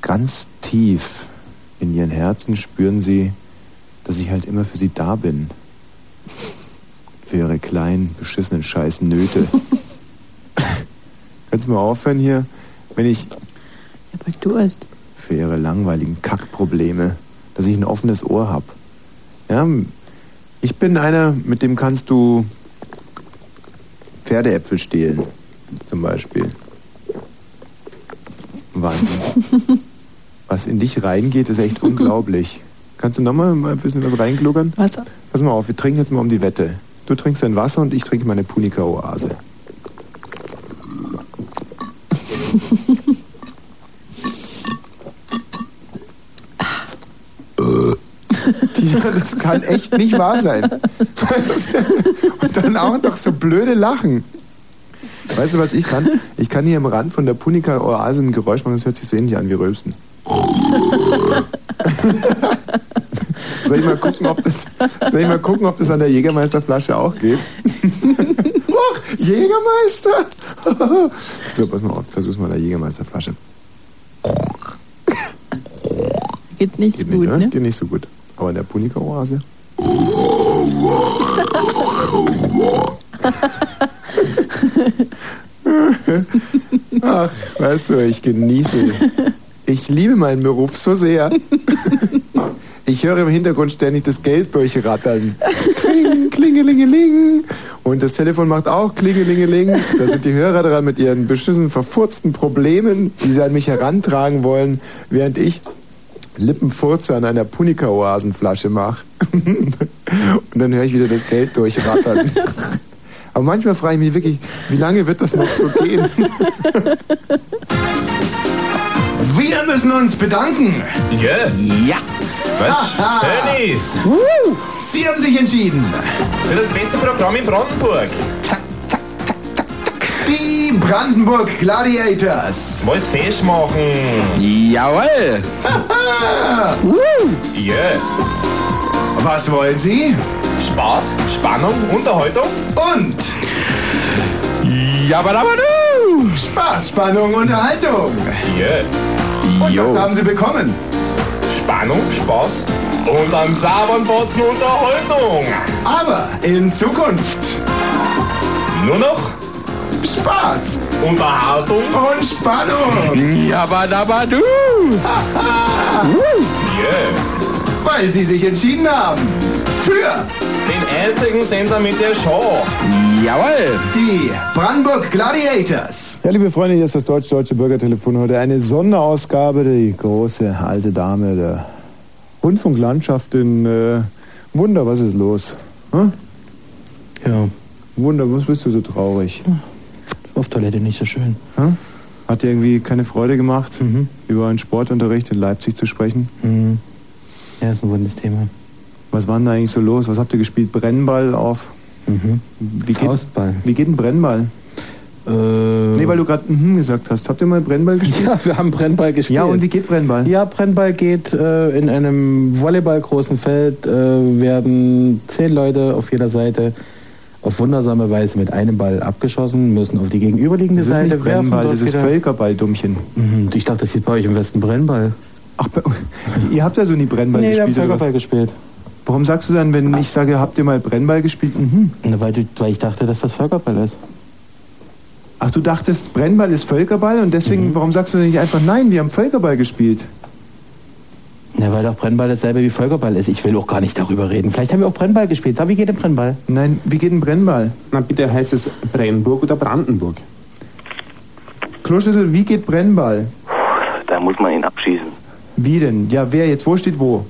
ganz tief in ihren Herzen spüren sie, dass ich halt immer für sie da bin. Für ihre kleinen, beschissenen scheiß Nöte. Kannst du mal aufhören hier, wenn ich Ich hab halt Durst. Für ihre langweiligen Kackprobleme, dass ich ein offenes Ohr hab. Ja, ich bin einer, mit dem kannst du Pferdeäpfel stehlen, zum Beispiel. Wahnsinn. Was in dich reingeht, ist echt unglaublich. Kannst du nochmal mal ein bisschen was reingluckern? Wasser. Pass mal auf, wir trinken jetzt mal um die Wette. Du trinkst dein Wasser und ich trinke meine Punika-Oase. Dieser, das kann echt nicht wahr sein. Und dann auch noch so blöde Lachen. Weißt du, was ich kann? Ich kann hier am Rand von der Punika-Oase ein Geräusch machen, das hört sich so ähnlich an wie Rülpsen. soll, ich mal gucken, ob das, soll ich mal gucken, ob das an der Jägermeisterflasche auch geht? Och, Jägermeister! so, pass mal auf, versuch's mal an der Jägermeisterflasche. Geht nicht Geht so gut, nicht, ne? Geht nicht so gut. Aber in der Punika-Oase? Ach, weißt du, ich genieße. Ich liebe meinen Beruf so sehr. Ich höre im Hintergrund ständig das Geld durchrattern. Kling, klingelingeling. Und das Telefon macht auch klingelingeling. Da sind die Hörer dran mit ihren beschissenen, verfurzten Problemen, die sie an mich herantragen wollen, während ich Lippenfurze an einer Punika-Oasenflasche mache. Und dann höre ich wieder das Geld durchrattern. Aber manchmal frage ich mich wirklich, wie lange wird das noch so gehen? Wir müssen uns bedanken. Ja. Ja. Was? Dennis! Sie haben sich entschieden. Für das beste Programm in Brandenburg. Die Brandenburg Gladiators. Was festmachen. Jawohl. Ja. Was wollen Sie? Spaß, Spannung, Unterhaltung. Und? Jabadabadu. Spaß, Spannung, Unterhaltung. Ja. Und was haben Sie bekommen? Spannung, Spaß und einen Zabernbotzen Unterhaltung. Aber in Zukunft Nur noch Spaß Unterhaltung und Spannung. Jabadabadu. Ja. Weil Sie sich entschieden haben für Den einzigen Sender mit der Show. Jawohl, die Brandenburg Gladiators. Ja, liebe Freunde, hier ist das deutsch-deutsche Bürgertelefon heute. Eine Sonderausgabe, die große alte Dame der Rundfunklandschaft in äh, Wunder, was ist los? Hm? Ja, Wunder, was bist du so traurig? auf Toilette nicht so schön. Hm? Hat dir irgendwie keine Freude gemacht, über einen Sportunterricht in Leipzig zu sprechen? Mhm. Ja, ist ein wundes Thema. Was war denn da eigentlich so los? Was habt ihr gespielt? Brennball auf? Mhm. Wie geht, Faustball. wie geht ein Brennball? Äh, Nee, weil du gerade mhm gesagt hast. Habt ihr mal Brennball gespielt? ja, wir haben Brennball gespielt. Ja, und wie geht Brennball? Ja, Brennball geht äh, in einem volleyballgroßen Feld, äh, werden zehn Leute auf jeder Seite auf wundersame Weise mit einem Ball abgeschossen, müssen auf die gegenüberliegende Das ist Seite nicht Brennball, das ist wieder- Völkerball, Dummchen. Mhm, ich dachte, das hieß bei euch im Westen Brennball. Ach, ihr habt ja so nie Brennball nee, gespielt, oder Völkerball gespielt. Warum sagst du dann, wenn ich sage, habt ihr mal Brennball gespielt? Mhm. Na, weil, du, weil ich dachte, dass das Völkerball ist. Ach, du dachtest, Brennball ist Völkerball und deswegen, Mhm. warum sagst du denn nicht einfach, nein, wir haben Völkerball gespielt? Na, weil doch Brennball dasselbe wie Völkerball ist. Ich will auch gar nicht darüber reden. Vielleicht haben wir auch Brennball gespielt. Sag, wie geht denn Brennball? Nein, wie geht ein Brennball? Na bitte heißt es Brennburg oder Brandenburg? Kloschüssel, wie geht Brennball? Da muss man ihn abschießen. Wie denn? Ja, wer jetzt? Wo steht wo?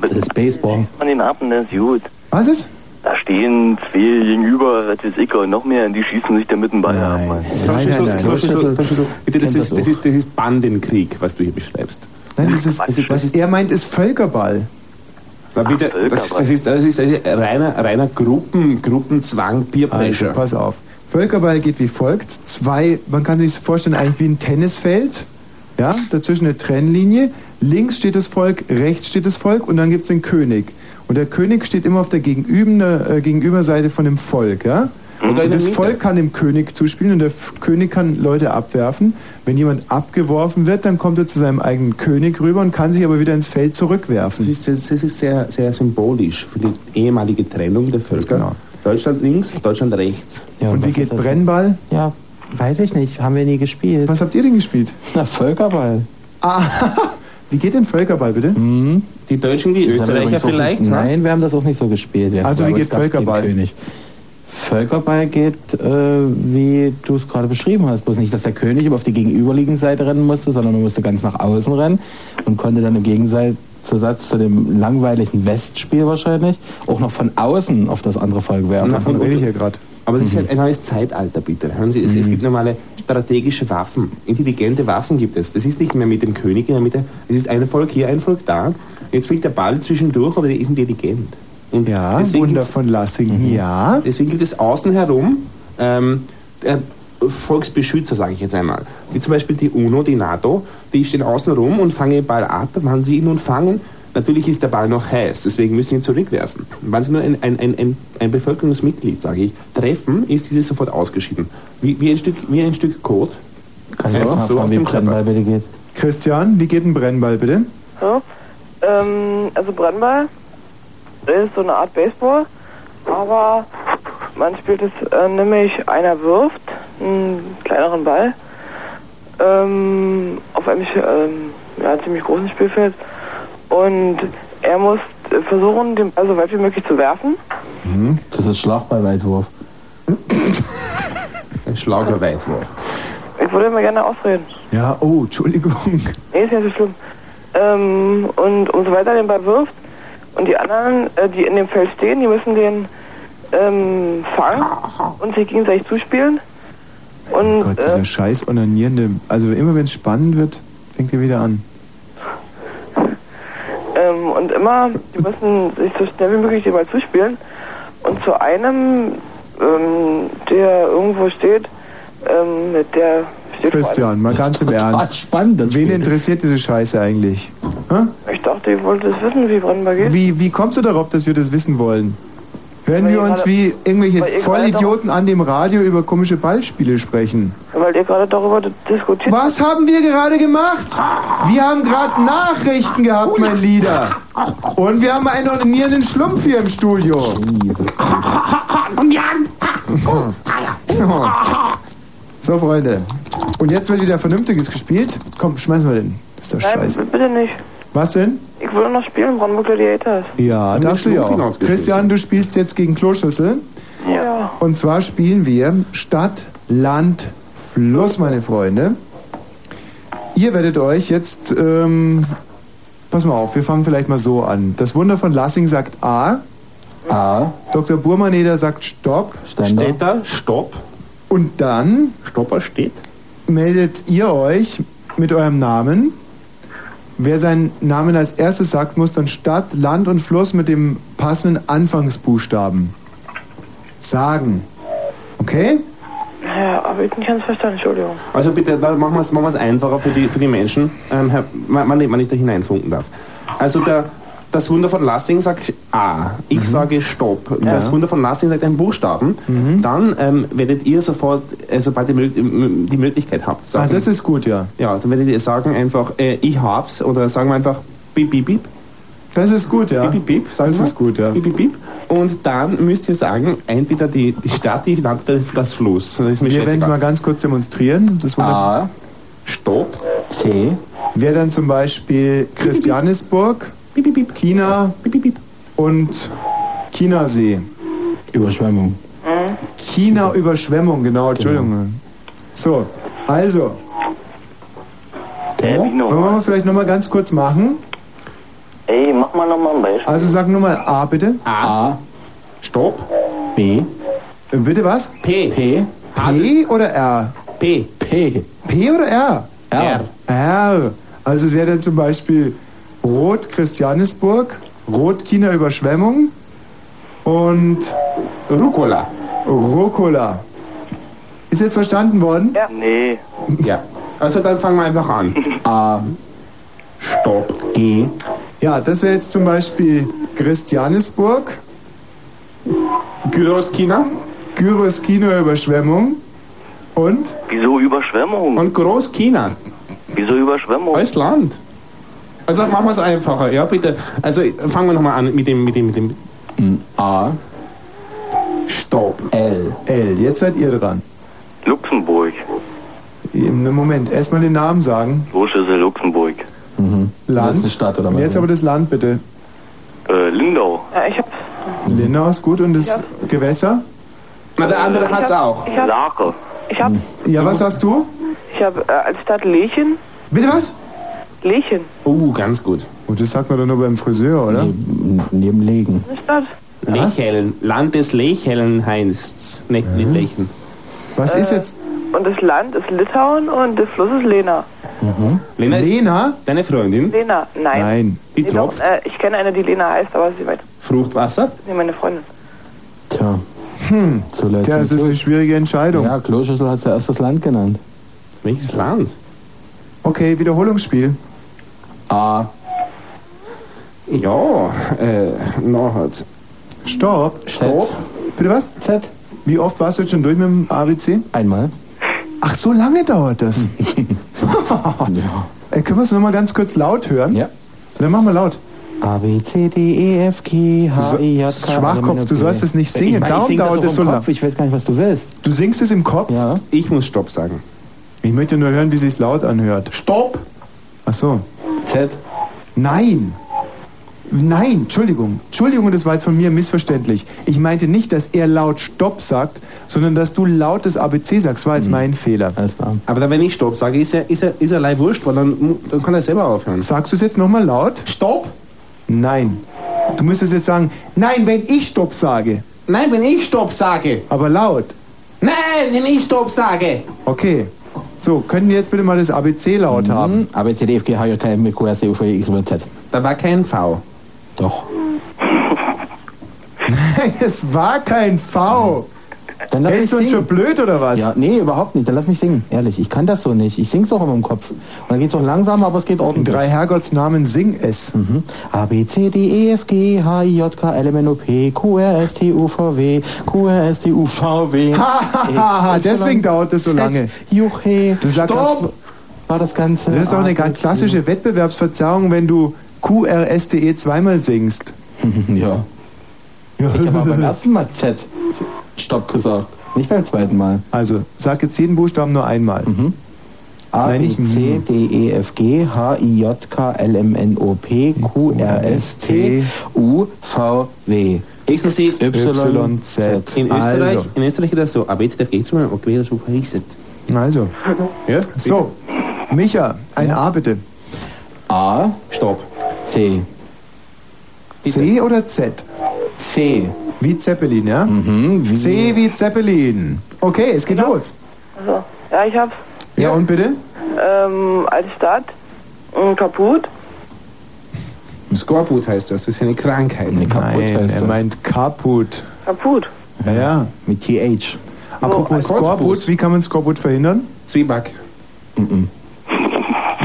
Das ist Baseball. Man ihn ab und dann ist gut. Was ist? Da stehen zwei gegenüber, was weiß ich, und noch mehr, und die schießen sich da mit dem Ball ab. Mann. Nein. Kloschüssel, Kloschüssel. Bitte, das ist, das das, ist, das ist Bandenkrieg, was du hier beschreibst. Nein, das ist, ist, was er meint, ist Völkerball. Bitte, das, ist- das ist, das ist also reiner, reiner Gruppen, Gruppenzwang, Peer Also, pass auf. Völkerball geht wie folgt. Zwei, man kann sich vorstellen, eigentlich wie ein Tennisfeld. Ja, dazwischen eine Trennlinie. Links steht das Volk, rechts steht das Volk und dann gibt es den König. Und der König steht immer auf der Gegenüber, äh, Gegenüberseite von dem Volk. Ja? Oder das. Volk kann dem König zuspielen und der König kann Leute abwerfen. Wenn jemand abgeworfen wird, dann kommt er zu seinem eigenen König rüber und kann sich aber wieder ins Feld zurückwerfen. Das ist, das ist sehr, sehr symbolisch für die ehemalige Trennung der Völker. genau. Deutschland links, Deutschland rechts. Ja, und wie geht? Brennball? Ja, weiß ich nicht. Haben wir nie gespielt. Was habt ihr denn gespielt? Na, Völkerball. Ah, wie geht denn Völkerball bitte? Mhm. Die Deutschen, die Österreicher vielleicht? Nicht, ne? nein, wir haben das auch nicht so gespielt. Wir Also wie geht Völkerball? König. Völkerball geht, äh, wie du es gerade beschrieben hast. Bloß nicht, dass der König auf die gegenüberliegende Seite rennen musste, sondern er musste ganz nach außen rennen und konnte dann im Gegensatz zu dem langweiligen Westspiel wahrscheinlich auch noch von außen auf das andere Volk werfen. Na, von rede ich hier gerade. Aber das ist halt ein neues Zeitalter, bitte. Hören Sie, es, es gibt normale strategische Waffen. Intelligente Waffen gibt es. Das ist nicht mehr mit dem König in der Mitte. Es ist ein Volk hier, ein Volk da. Jetzt fliegt der Ball zwischendurch, aber der ist intelligent. Und Ja, deswegen Wunder von Lassing. Ja. Deswegen gibt es außen herum ähm, äh, Volksbeschützer, sage ich jetzt einmal. Wie zum Beispiel die UNO, die NATO, die stehen außen rum und fangen den Ball ab. Wann sie ihn nun fangen, natürlich ist der Ball noch heiß, deswegen müssen sie ihn zurückwerfen. Wann sie nur ein, ein, ein, ein, ein Bevölkerungsmitglied, sage ich, treffen, ist dieses sofort ausgeschieden. Wie, wie, ein, Stück, wie ein Stück Kot. Kannst du Einfach auch so auf wie dem Brennball bitte geht? Christian, wie geht ein Brennball bitte? Ja. Ähm, also Brennball ist so eine Art Baseball, aber man spielt es äh, nämlich, einer wirft einen kleineren Ball ähm, auf einem ähm, ja, ziemlich großen Spielfeld und er muss versuchen, den Ball so weit wie möglich zu werfen. Mhm. Das ist Schlagballweitwurf. Schlagerweitwurf. Ich würde immer gerne ausreden. Ja, oh, Entschuldigung. Nee, ist ja so schlimm. Ähm, und umso weiter den Ball wirft und die anderen, äh, die in dem Feld stehen, die müssen den ähm, fangen und sich gegenseitig zuspielen. Und Oh Gott, dieser äh, scheiß onanierende. Also immer wenn es spannend wird, fängt er wieder an. ähm, und immer, die müssen sich so schnell wie möglich den Ball zuspielen. Und zu einem, ähm, der irgendwo steht, ähm, mit der Christian, mal ganz im Ernst. spannend, das Wen Spiel. interessiert diese Scheiße eigentlich? Hä? einem- Ich dachte, ihr wolltet es wissen, wie Brennball geht. Wie, wie kommst du darauf, dass wir das wissen wollen? Hören Weil wir uns gerade- wie irgendwelche Vollidioten an dem Radio über komische Ballspiele sprechen? Weil ihr gerade darüber diskutiert Was haben wir gerade gemacht? Wir haben gerade Nachrichten gehabt, mein Lieder. Und wir haben einen ordinierenden Schlumpf hier im Studio. So, Freunde. Und jetzt wird wieder Vernünftiges gespielt. Komm, schmeißen wir den. Das ist doch Nein, scheiße. bitte nicht. Was denn? Ich will noch spielen, Brandenburg Gladiators. Ja, darfst du ja auch. Christian, du spielst jetzt gegen Kloschüssel. Ja. Und zwar spielen wir Stadt, Land, Fluss, meine Freunde. Ihr werdet euch jetzt, ähm, pass mal auf, wir fangen vielleicht mal so an. Das Wunder von Lassing sagt A. A. Dr. Burmaneder sagt Stopp. Ständer. Da, Stopp. Und dann Stopper steht. meldet ihr euch mit eurem Namen. Wer seinen Namen als erstes sagt, muss dann Stadt, Land und Fluss mit dem passenden Anfangsbuchstaben sagen. Okay? Ja, aber ich bin ganz verstanden, Entschuldigung. Also bitte, da machen wir es machen wir's einfacher für die, für die Menschen, ähm, Herr, man, man, man nicht da hineinfunken darf. Also der, das Wunder von Lassing sagt A. Ich sage Stopp. Das Ja. Wunder von Lassing sagt einen Buchstaben. Dann ähm, werdet ihr sofort, äh, sobald ihr mög die Möglichkeit habt, Ah, sagen, das ist gut, ja. ja, dann werdet ihr sagen einfach, äh, ich hab's oder sagen wir einfach Bip, bip, bip. Das ist gut, ja. Bip, bip, bip, Das wir. ist gut, ja. Bip, bip, bip. Und dann müsst ihr sagen, entweder die, die Stadt, die Land, das Fluss. Das Wir werden es mal ganz kurz demonstrieren. Das Wunder A. Stopp. C. Wäre dann zum Beispiel Christianisburg. China und Chinasee. Überschwemmung. China Überschwemmung, genau, Entschuldigung. So, also, Äh, wollen wir noch? mal vielleicht nochmal ganz kurz machen? Ey, mach mal nochmal ein Beispiel. Also sag nur mal A bitte. A. Stopp. B. Äh, Bitte was? P. P. P oder R? P. P. P oder R? R. R. Also es wäre dann zum Beispiel Rot Christianisburg, Rot China Überschwemmung und Rucola. Rucola. Ist jetzt verstanden worden? Ja. Nee. Ja. Also dann fangen wir einfach an. A. Stopp. G. Ja, das wäre jetzt zum Beispiel Christianisburg, Gyros China Gyros China Überschwemmung und Wieso Überschwemmung? und Groß China. Wieso Überschwemmung? Als Land. Also machen wir es einfacher, ja bitte. Also fangen wir nochmal an mit dem, mit dem, mit dem A. Stopp. L. L. Jetzt seid ihr dran. Luxemburg. Im Moment erstmal den Namen sagen. Großschüssel Luxemburg. Mhm. Land. Das ist eine Stadt oder was? jetzt aber das Land bitte. Äh, Lindau. Ja, ich hab, Lindau ist gut und das Gewässer? Na, der andere hat's auch. ich hab, Lache. ich hab, Ja, was hast du? ich hab äh, als Stadt Lechen. Bitte was? Lechen. Uh, ganz gut. Oh, das sagt man doch nur beim Friseur, oder? Neben, neben Legen. Eine Stadt. Lechellen. Land des Lechellen heißt's. Nicht, nicht Lechen. Was ist jetzt Und das Land ist Litauen und der Fluss ist Lena. Lena ist Lena? deine Freundin. Lena, nein. Nein. Die Nee, tropft äh, ich kenne eine, die Lena heißt, aber sie meint, Fruchtwasser. nee, meine Freundin. Tja. Hm. Zu Leid Das ist eine schwierige Entscheidung. Ja, Kloschüssel hat zuerst das Land genannt. Welches Land? Okay, Wiederholungsspiel. A. Ja, äh, na halt. Stopp. Stopp. Bitte was? Z. Wie oft warst du jetzt schon durch mit dem ABC? Einmal. Ach, so lange dauert das. ja. Äh, können wir es nochmal ganz kurz laut hören? Ja. Dann machen wir laut. A, B, C, D, E, F, G, H, I, J, K. Schwachkopf, du sollst es nicht singen. Ich mein, ich Darum sing dauert es so Kopf. lang. Ich weiß gar nicht, was du willst. Du singst es im Kopf? Ja. Ich muss Stopp sagen. Ich möchte nur hören, wie es sich laut anhört. Stopp! Ach so. Z. Nein! Nein, Entschuldigung. Entschuldigung, das war jetzt von mir missverständlich. Ich meinte nicht, dass er laut Stopp sagt, sondern dass du laut das ABC sagst. War jetzt mein Fehler. Alles klar. Aber dann, wenn ich Stopp sage, ist er, ist er, ist er leid wurscht, weil dann, dann kann er selber aufhören. Sagst du es jetzt nochmal laut? Stopp! Nein. Du müsstest jetzt sagen, nein, wenn ich Stopp sage. Nein, wenn ich Stopp sage. Aber laut. Nein, wenn ich Stopp sage. Okay. So, können wir jetzt bitte mal das ABC laut haben? A, B, C, D, F, G, H, J, K, M, N, Q, R, T, U, V, W, X, Y, Z. Da war kein V. Doch. Nein, es war kein V. Dann lass Hältst du uns für blöd oder was? Ja, nee, überhaupt nicht. Dann lass mich singen. Ehrlich, ich kann das so nicht. Ich sing's auch immer im Kopf. Und dann geht's auch langsamer, aber es geht In ordentlich. drei Herrgottsnamen sing es. Mhm. A, B, C, D, E, F, G, H, I, J, K, L, M, N, O, P, Q, R, S, T, U, V, W, Q, R, S, T, U, V, W. Hahaha, deswegen dauert es so lange. Juche. Du sagst, Stopp! War das Ganze. das ist doch eine ganz klassische Wettbewerbsverzerrung, wenn du QRSTE zweimal singst. Ja. Ja. Ich habe beim ersten Mal Z. Stopp gesagt. Nicht beim zweiten Mal. Also, sag jetzt jeden Buchstaben nur einmal. A, Nein, B, C. D, E, F, G, H, I, J, K, L, M, N, O, P, Q, R, S, T, U, V, W. X, Y, Z. In Österreich, Also, in Österreich ist das so. Aber jetzt darf ich zu okay, so verrichtet. also. Ja? So, Micha, ein A bitte. A, Stopp. C. C oder Z? C. Wie Zeppelin, ja? Mhm, wie C wie Zeppelin. Okay, es geht los. Also, ja, ich hab's. Ja, und bitte? Ähm, als Stadt, ähm, kaputt. Skorbut heißt das. Das ist eine Krankheit. Nee, kaputt Nein, heißt er das. meint kaputt. Kaputt. Ja, ja. Mit TH. Apropos ein Skorbut, Cottbus. wie kann man Skorbut verhindern? Zwieback.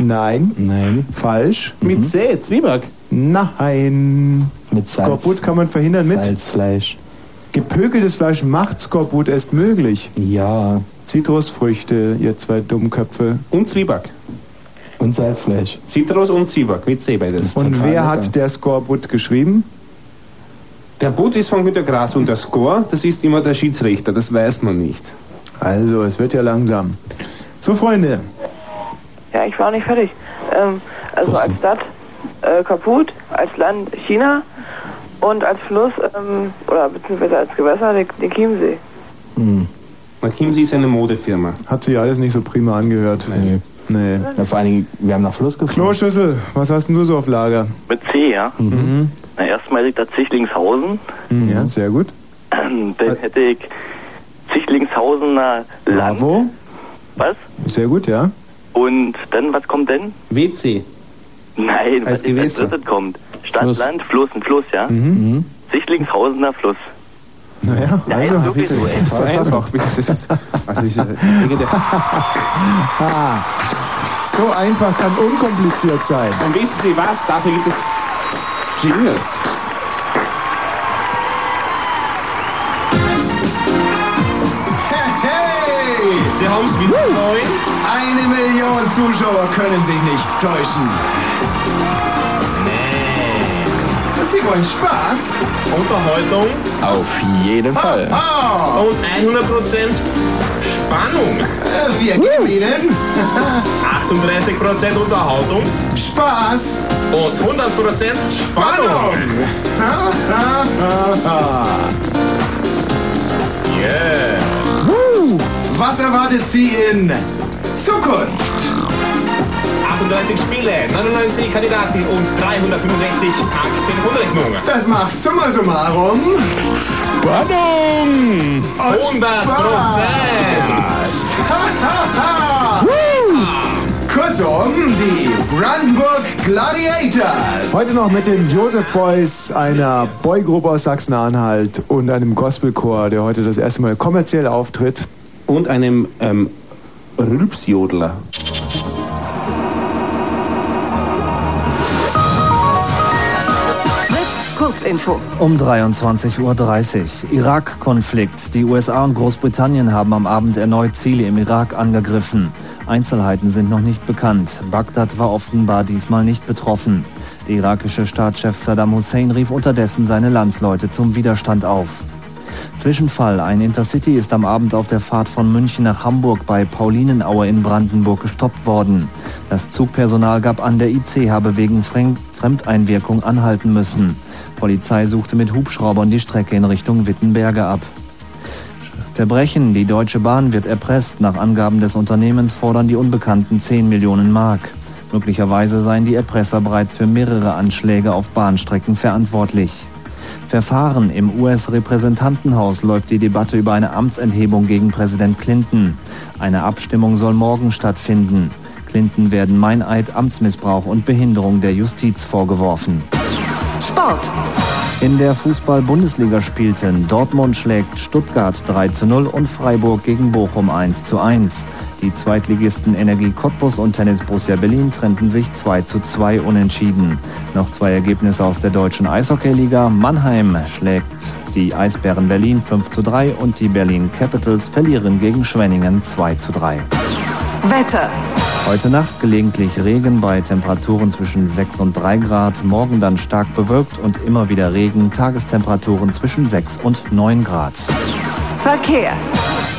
Nein, Nein. falsch. Mit C, Zwieback. Nein. Mit Salz. Skorbut kann man verhindern mit Salzfleisch. gepökeltes Fleisch macht Skorbut erst möglich. Ja. Zitrusfrüchte, ihr zwei Dummköpfe. Und Zwieback. Und Salzfleisch. Zitrus und Zwieback. Mit C beides. Und wer lecker. hat der Skorbut geschrieben? Der Boot ist von Günter Grass und der Score, das ist immer der Schiedsrichter. Das weiß man nicht. Also, es wird ja langsam. So, Freunde. Ja, ich war nicht fertig. Ähm, also als Stadt äh, kaputt, als Land China und als Fluss, ähm, oder beziehungsweise als Gewässer der, der Chiemsee. Hm. McKinsey ist eine Modefirma. Hat sich alles nicht so prima angehört. Nee. Nee. Ja, vor allen Dingen, wir haben nach Fluss geflogen. Kloschüssel, was hast denn du so auf Lager? Mit C, ja? Mhm. Na, erstmal liegt da Zichtlingshausen. Mhm. Ja, sehr gut. Dann hätte ich Zichtlingshausener Land. Bravo. Was? Sehr gut, ja. Und dann, was kommt denn? WC. Nein, Als Gewässer. drittes kommt? Stadt, Fluss. Land, Fluss, ein Fluss, ja? Mhm. Sichtlingshausener Fluss. Naja, Ja, also. ist wirklich so, ey. So einfach. Das ist, also ich, so einfach kann unkompliziert sein. Und wissen Sie was? Dafür gibt es Jingles. Sie haben es wieder neu. Eine Million Zuschauer können sich nicht täuschen. Sie wollen Spaß? Unterhaltung Auf jeden Fall. Ah, und 100% Spannung. äh, wir geben Ihnen 38% Unterhaltung Spaß. und 100% Spannung. Ha, ha, ha, ha. Yeah. Was erwartet Sie in Zukunft? 38 Spiele, 99 Kandidaten und 365 Telefonrechnungen. Das macht summa summarum Spannung! 100%! Ha, ha, ha. Kurz Kurzum, die Brandenburg Gladiators. Heute noch mit den Joseph Boys, einer Boygruppe aus Sachsen-Anhalt und einem Gospelchor, der heute das erste Mal kommerziell auftritt. Und einem ähm, Rülpsjodler. Kurzinfo. Um 23.30 Uhr. Irak-Konflikt. Die USA und Großbritannien haben am Abend erneut Ziele im Irak angegriffen. Einzelheiten sind noch nicht bekannt. Bagdad war offenbar diesmal nicht betroffen. Der irakische Staatschef Saddam Hussein rief unterdessen seine Landsleute zum Widerstand auf. Zwischenfall. Ein Intercity ist am Abend auf der Fahrt von München nach Hamburg bei Paulinenaue in Brandenburg gestoppt worden. Das Zugpersonal gab an, der IC habe wegen Fremdeinwirkung anhalten müssen. Polizei suchte mit Hubschraubern die Strecke in Richtung Wittenberge ab. Verbrechen. Die Deutsche Bahn wird erpresst. Nach Angaben des Unternehmens fordern die Unbekannten 10 Millionen Mark. Möglicherweise seien die Erpresser bereits für mehrere Anschläge auf Bahnstrecken verantwortlich. Verfahren im US-Repräsentantenhaus läuft die Debatte über eine Amtsenthebung gegen Präsident Clinton. Eine Abstimmung soll morgen stattfinden. Clinton werden Meineid, Amtsmissbrauch und Behinderung der Justiz vorgeworfen. Sport. In der Fußball-Bundesliga spielten Dortmund schlägt Stuttgart 3 zu 0 und Freiburg gegen Bochum 1 zu 1. Die Zweitligisten Energie Cottbus und Tennis Borussia Berlin trennten sich 2 zu 2 unentschieden. Noch zwei Ergebnisse aus der deutschen Eishockeyliga. Mannheim schlägt die Eisbären Berlin 5 zu 3 und die Berlin Capitals verlieren gegen Schwenningen 2 zu 3. Wetter. Heute Nacht gelegentlich Regen bei Temperaturen zwischen 6 und 3 Grad, morgen dann stark bewölkt und immer wieder Regen, Tagestemperaturen zwischen 6 und 9 Grad. Verkehr.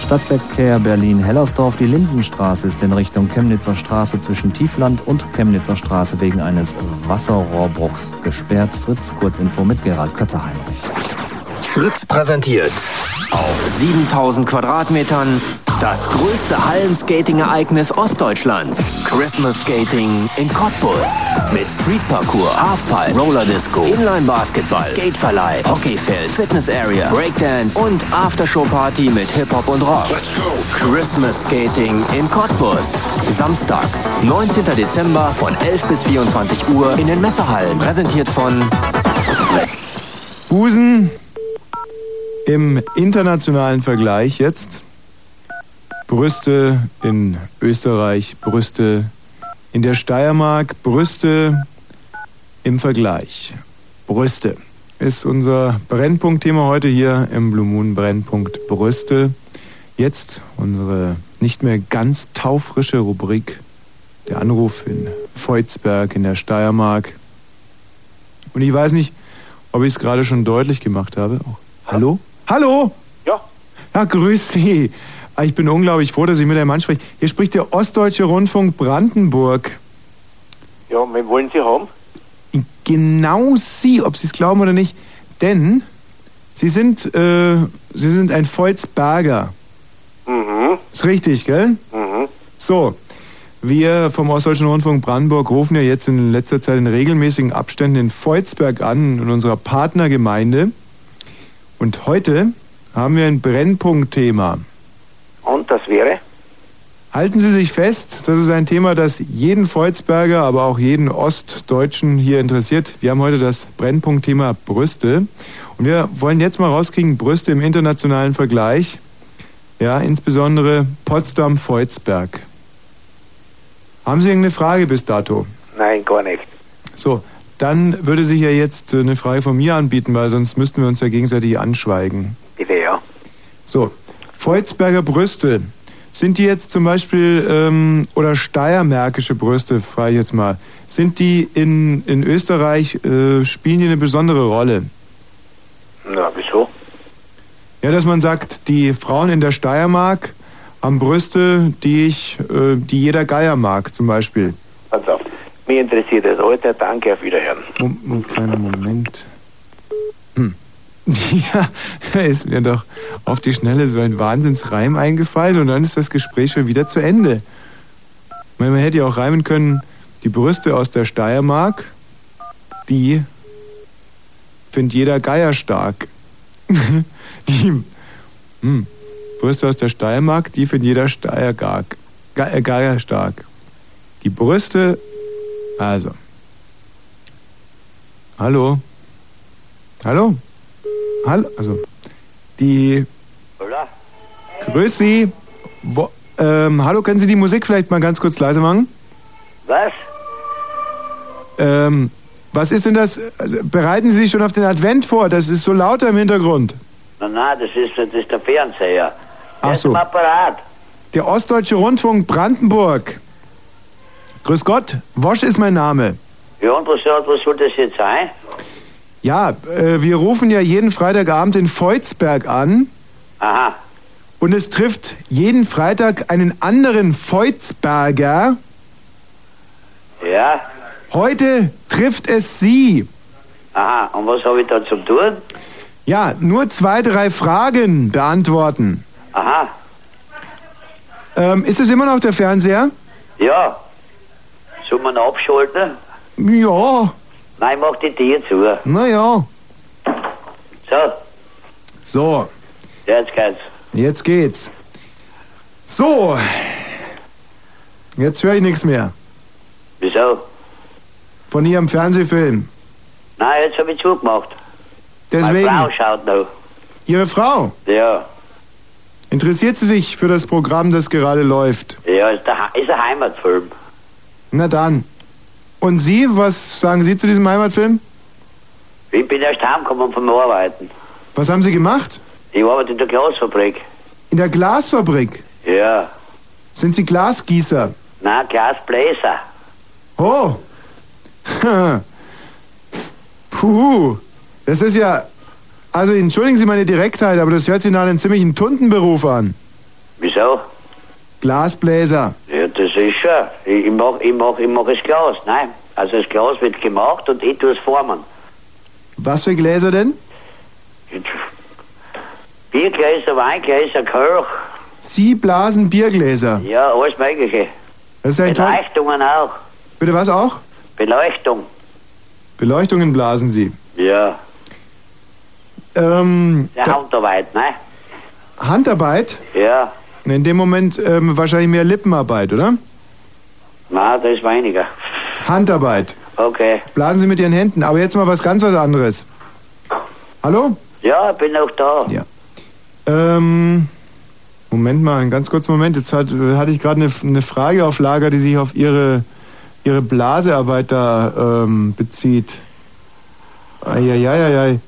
Stadtverkehr Berlin-Hellersdorf. Die Lindenstraße ist in Richtung Chemnitzer Straße zwischen Tiefland und Chemnitzer Straße wegen eines Wasserrohrbruchs gesperrt. Fritz, Kurzinfo mit Gerald Kötterheinrich. Fritz präsentiert auf 7000 Quadratmetern das größte Hallenskating-Ereignis Ostdeutschlands. Christmas Skating in Cottbus. Mit Streetparcours, Halfpipe, Rollerdisco, Inline-Basketball, Skateverleih, Hockeyfeld, Fitness Area, Breakdance und Aftershow-Party mit Hip-Hop und Rock. Christmas Skating in Cottbus. Samstag, 19. Dezember von 11 bis 24 Uhr in den Messerhallen. Präsentiert von Busen im internationalen Vergleich jetzt. Brüste in Österreich, Brüste in der Steiermark, Brüste im Vergleich. Brüste ist unser Brennpunktthema heute hier im Blue Moon Brennpunkt Brüste. Jetzt unsere nicht mehr ganz taufrische Rubrik, der Anruf in Voitsberg in der Steiermark. Und ich weiß nicht, ob ich es gerade schon deutlich gemacht habe. Oh, hallo? Hallo? Ja. Ja, grüß Sie. Ah, Ich bin unglaublich froh, dass ich mit einem Mann spreche. Hier spricht der Ostdeutsche Rundfunk Brandenburg. Ja, wen wollen Sie haben? Genau Sie, ob Sie es glauben oder nicht. Denn Sie sind, äh, Sie sind ein Volzberger. Mhm. Ist richtig, gell? Mhm. So. Wir vom Ostdeutschen Rundfunk Brandenburg rufen ja jetzt in letzter Zeit in regelmäßigen Abständen in Volzberg an, in unserer Partnergemeinde. Und heute haben wir ein Brennpunktthema. Und das wäre? Halten Sie sich fest, das ist ein Thema, das jeden Volzberger, aber auch jeden Ostdeutschen hier interessiert. Wir haben heute das Brennpunktthema Brüste. Und wir wollen jetzt mal rauskriegen, Brüste im internationalen Vergleich. Ja, insbesondere Potsdam-Volzberg. Haben Sie irgendeine Frage bis dato? Nein, gar nicht. So, dann würde sich ja jetzt äh, eine Frage von mir anbieten, weil sonst müssten wir uns ja gegenseitig anschweigen. Bitte, ja. So, Volzberger Brüste. Sind die jetzt zum Beispiel, ähm, oder steiermärkische Brüste, frage ich jetzt mal, sind die in, in Österreich, äh, spielen die eine besondere Rolle? Na, wieso? Ja, dass man sagt, die Frauen in der Steiermark haben Brüste, die ich, äh, die jeder Geier mag, zum Beispiel. Auf. Mich interessiert das Alter. Danke, auf Wiederhören. Mom- Mom- kleiner Moment. Ja, ist mir doch auf die Schnelle so ein Wahnsinnsreim eingefallen und dann ist das Gespräch schon wieder zu Ende. Man hätte ja auch reimen können, die Brüste aus der Steiermark, die findet jeder Geier stark. die hm, Brüste aus der Steiermark, die findet jeder Steiergark, äh, Geier stark. Die Brüste. Also. Hallo? Hallo? Hallo? Also. Die. Hola. Grüß Sie. Wo, ähm, hallo, können Sie die Musik vielleicht mal ganz kurz leise machen? Was? Ähm, was ist denn das? Also, bereiten Sie sich schon auf den Advent vor? Das ist so lauter im Hintergrund. Na, na, das ist, das ist der Fernseher. Ach Der ist so. Apparat. Der Ostdeutsche Rundfunk Brandenburg. Grüß Gott, Wosch ist mein Name. Ja, und was, was soll das jetzt sein? Ja, äh, wir rufen ja jeden Freitagabend in Feuzberg an Aha. und es trifft jeden Freitag einen anderen Feuzberger. Ja. Heute trifft es Sie. Aha. Und was habe ich da zum tun? Ja, nur zwei, drei Fragen beantworten. Aha. Ähm, ist es immer noch der Fernseher? Ja. Soll man abschalten? Ja, Nein, mach die Tür zu. naja. So, So, jetzt geht's. jetzt geht's. So. Jetzt höre ich nichts mehr. Wieso? Von Ihrem Fernsehfilm. Nein, jetzt habe ich zugemacht. Deswegen. Meine Frau schaut noch. Ihre Frau. Ja. Interessiert sie sich für das Programm, das gerade läuft? Ja, ist, der, ist ein Heimatfilm. Na dann. Und Sie, was sagen Sie zu diesem Heimatfilm? Ich bin erst heimgekommen vom Arbeiten. Was haben Sie gemacht? Ich arbeite in der Glasfabrik. In der Glasfabrik. Ja. Sind Sie Glasgießer? Nein, Glasbläser. Oh. Puh. Das ist ja. Also entschuldigen Sie meine Direktheit, aber das hört sich nach einem ziemlichen Tuntenberuf an. Wieso? Glasbläser. Ja, das ist schon. Ich, ich mach, ich mach, ich mach das Glas. Nein. Also das Glas wird gemacht und ich tue es formen. Was für Gläser denn? Biergläser, Weingläser, Kirch. Sie blasen Biergläser. Ja, alles Mögliche. Das ist ein. Beleuchtungen auch. Bitte was auch? Beleuchtung. Beleuchtungen blasen Sie. Ja. Ähm, da, Handarbeit, ne? Handarbeit? Ja. In dem Moment ähm, wahrscheinlich mehr Lippenarbeit, oder? Na, das ist weniger. Handarbeit. Okay. Blasen Sie mit Ihren Händen. Aber jetzt mal was ganz was anderes. Hallo? Ja, ich bin noch da. Ja. Ähm, Moment mal, einen ganz kurzen Moment. Jetzt hat, hatte ich gerade eine, eine Frage auf Lager, die sich auf Ihre, Ihre Blasearbeit da ähm, bezieht. Eieieiei.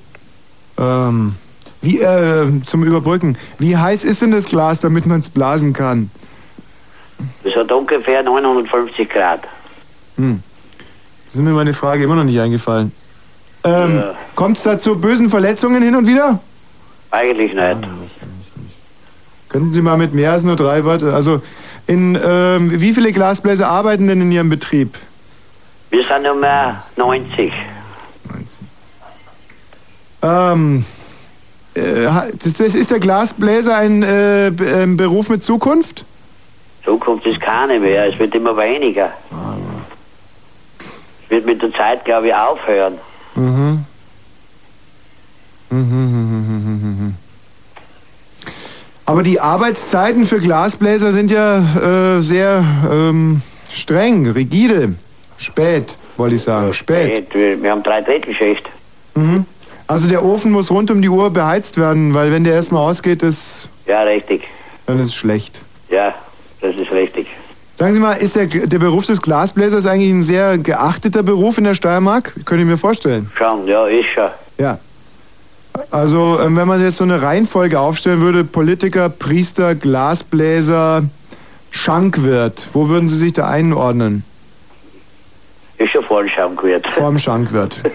Ähm, wie, äh, zum Überbrücken. Wie heiß ist denn das Glas, damit man es blasen kann? Das hat ungefähr 950 Grad. Hm. Das ist mir meine Frage immer noch nicht eingefallen. Ähm, Ja. Kommt es da zu bösen Verletzungen hin und wieder? Eigentlich nicht. Könnten Sie mal mit mehr als nur drei Wörter, also in ähm, wie viele Glasbläser arbeiten denn in Ihrem Betrieb? Wir sind Nummer 90. Ähm, äh, ist der Glasbläser ein äh, Beruf mit Zukunft? Zukunft ist keine mehr. Es wird immer weniger. Es wird mit der Zeit, glaube ich, aufhören. Mhm. Mhm, mhm, mhm. Aber die Arbeitszeiten für Glasbläser sind ja äh, sehr ähm, streng, rigide. Spät, wollte ich sagen. Spät. Wir, wir haben drei Drittschicht. Mhm. Also der Ofen muss rund um die Uhr beheizt werden, weil wenn der erstmal ausgeht, das, Ja, richtig. dann ist es schlecht. Ja, das ist richtig. Sagen Sie mal, ist der, der Beruf des Glasbläsers eigentlich ein sehr geachteter Beruf in der Steiermark? Könnte ich mir vorstellen. Schon, ja, ist schon. Ja. Also, ähm, wenn man jetzt so eine Reihenfolge aufstellen würde, Politiker, Priester, Glasbläser, Schankwirt, wo würden Sie sich da einordnen? Ist schon voll schon gut. Vorm Schankwirt.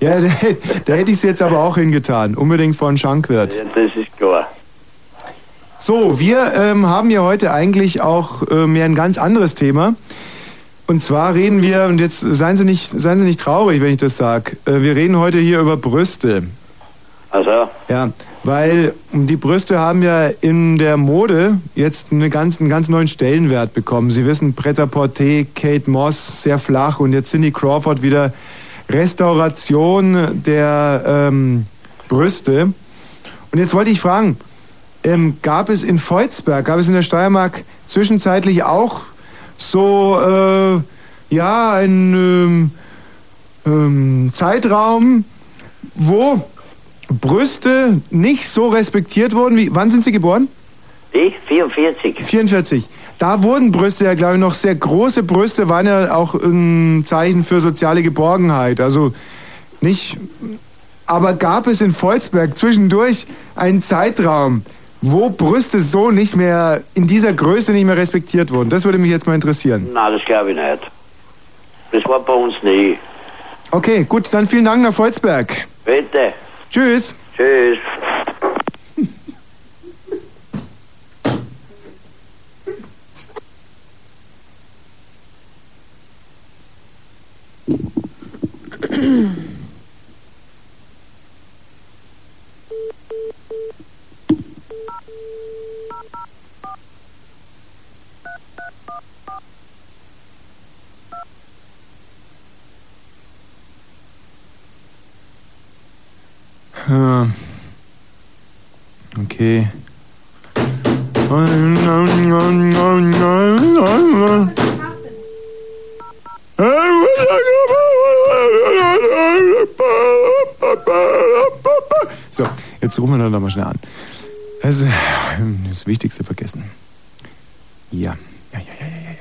ja, da, da hätte ich es jetzt aber auch hingetan. Unbedingt vor den Schankwirt. Ja, das ist klar. So, wir ähm, haben ja heute eigentlich auch äh, mehr ein ganz anderes Thema. Und zwar reden wir, und jetzt seien Sie nicht, seien Sie nicht traurig, wenn ich das sage, äh, wir reden heute hier über Brüste. Also, Ja, weil die Brüste haben ja in der Mode jetzt eine ganz, einen ganz neuen Stellenwert bekommen. Sie wissen, Pret-à-Porter, Kate Moss, sehr flach und jetzt Cindy Crawford wieder Restauration der ähm, Brüste. Und jetzt wollte ich fragen, ähm, gab es in Volzberg, gab es in der Steiermark zwischenzeitlich auch so, äh, ja, ein ähm, ähm, Zeitraum, wo Brüste nicht so respektiert wurden wie. Wann sind Sie geboren? Ich? 44. 44. Da wurden Brüste ja, glaube ich, noch sehr große Brüste, waren ja auch ein Zeichen für soziale Geborgenheit. Also nicht. Aber gab es in Volzberg zwischendurch einen Zeitraum, wo Brüste so nicht mehr, in dieser Größe nicht mehr respektiert wurden? Das würde mich jetzt mal interessieren. Nein, das glaube ich nicht. Das war bei uns nie. Okay, gut, dann vielen Dank nach Volzberg. Bitte. Tschüss. Tschüss. Okay. So, jetzt rufen wir dann nochmal schnell an. Also, das Wichtigste vergessen. Ja. Ja, ja, ja, ja, ja, ja.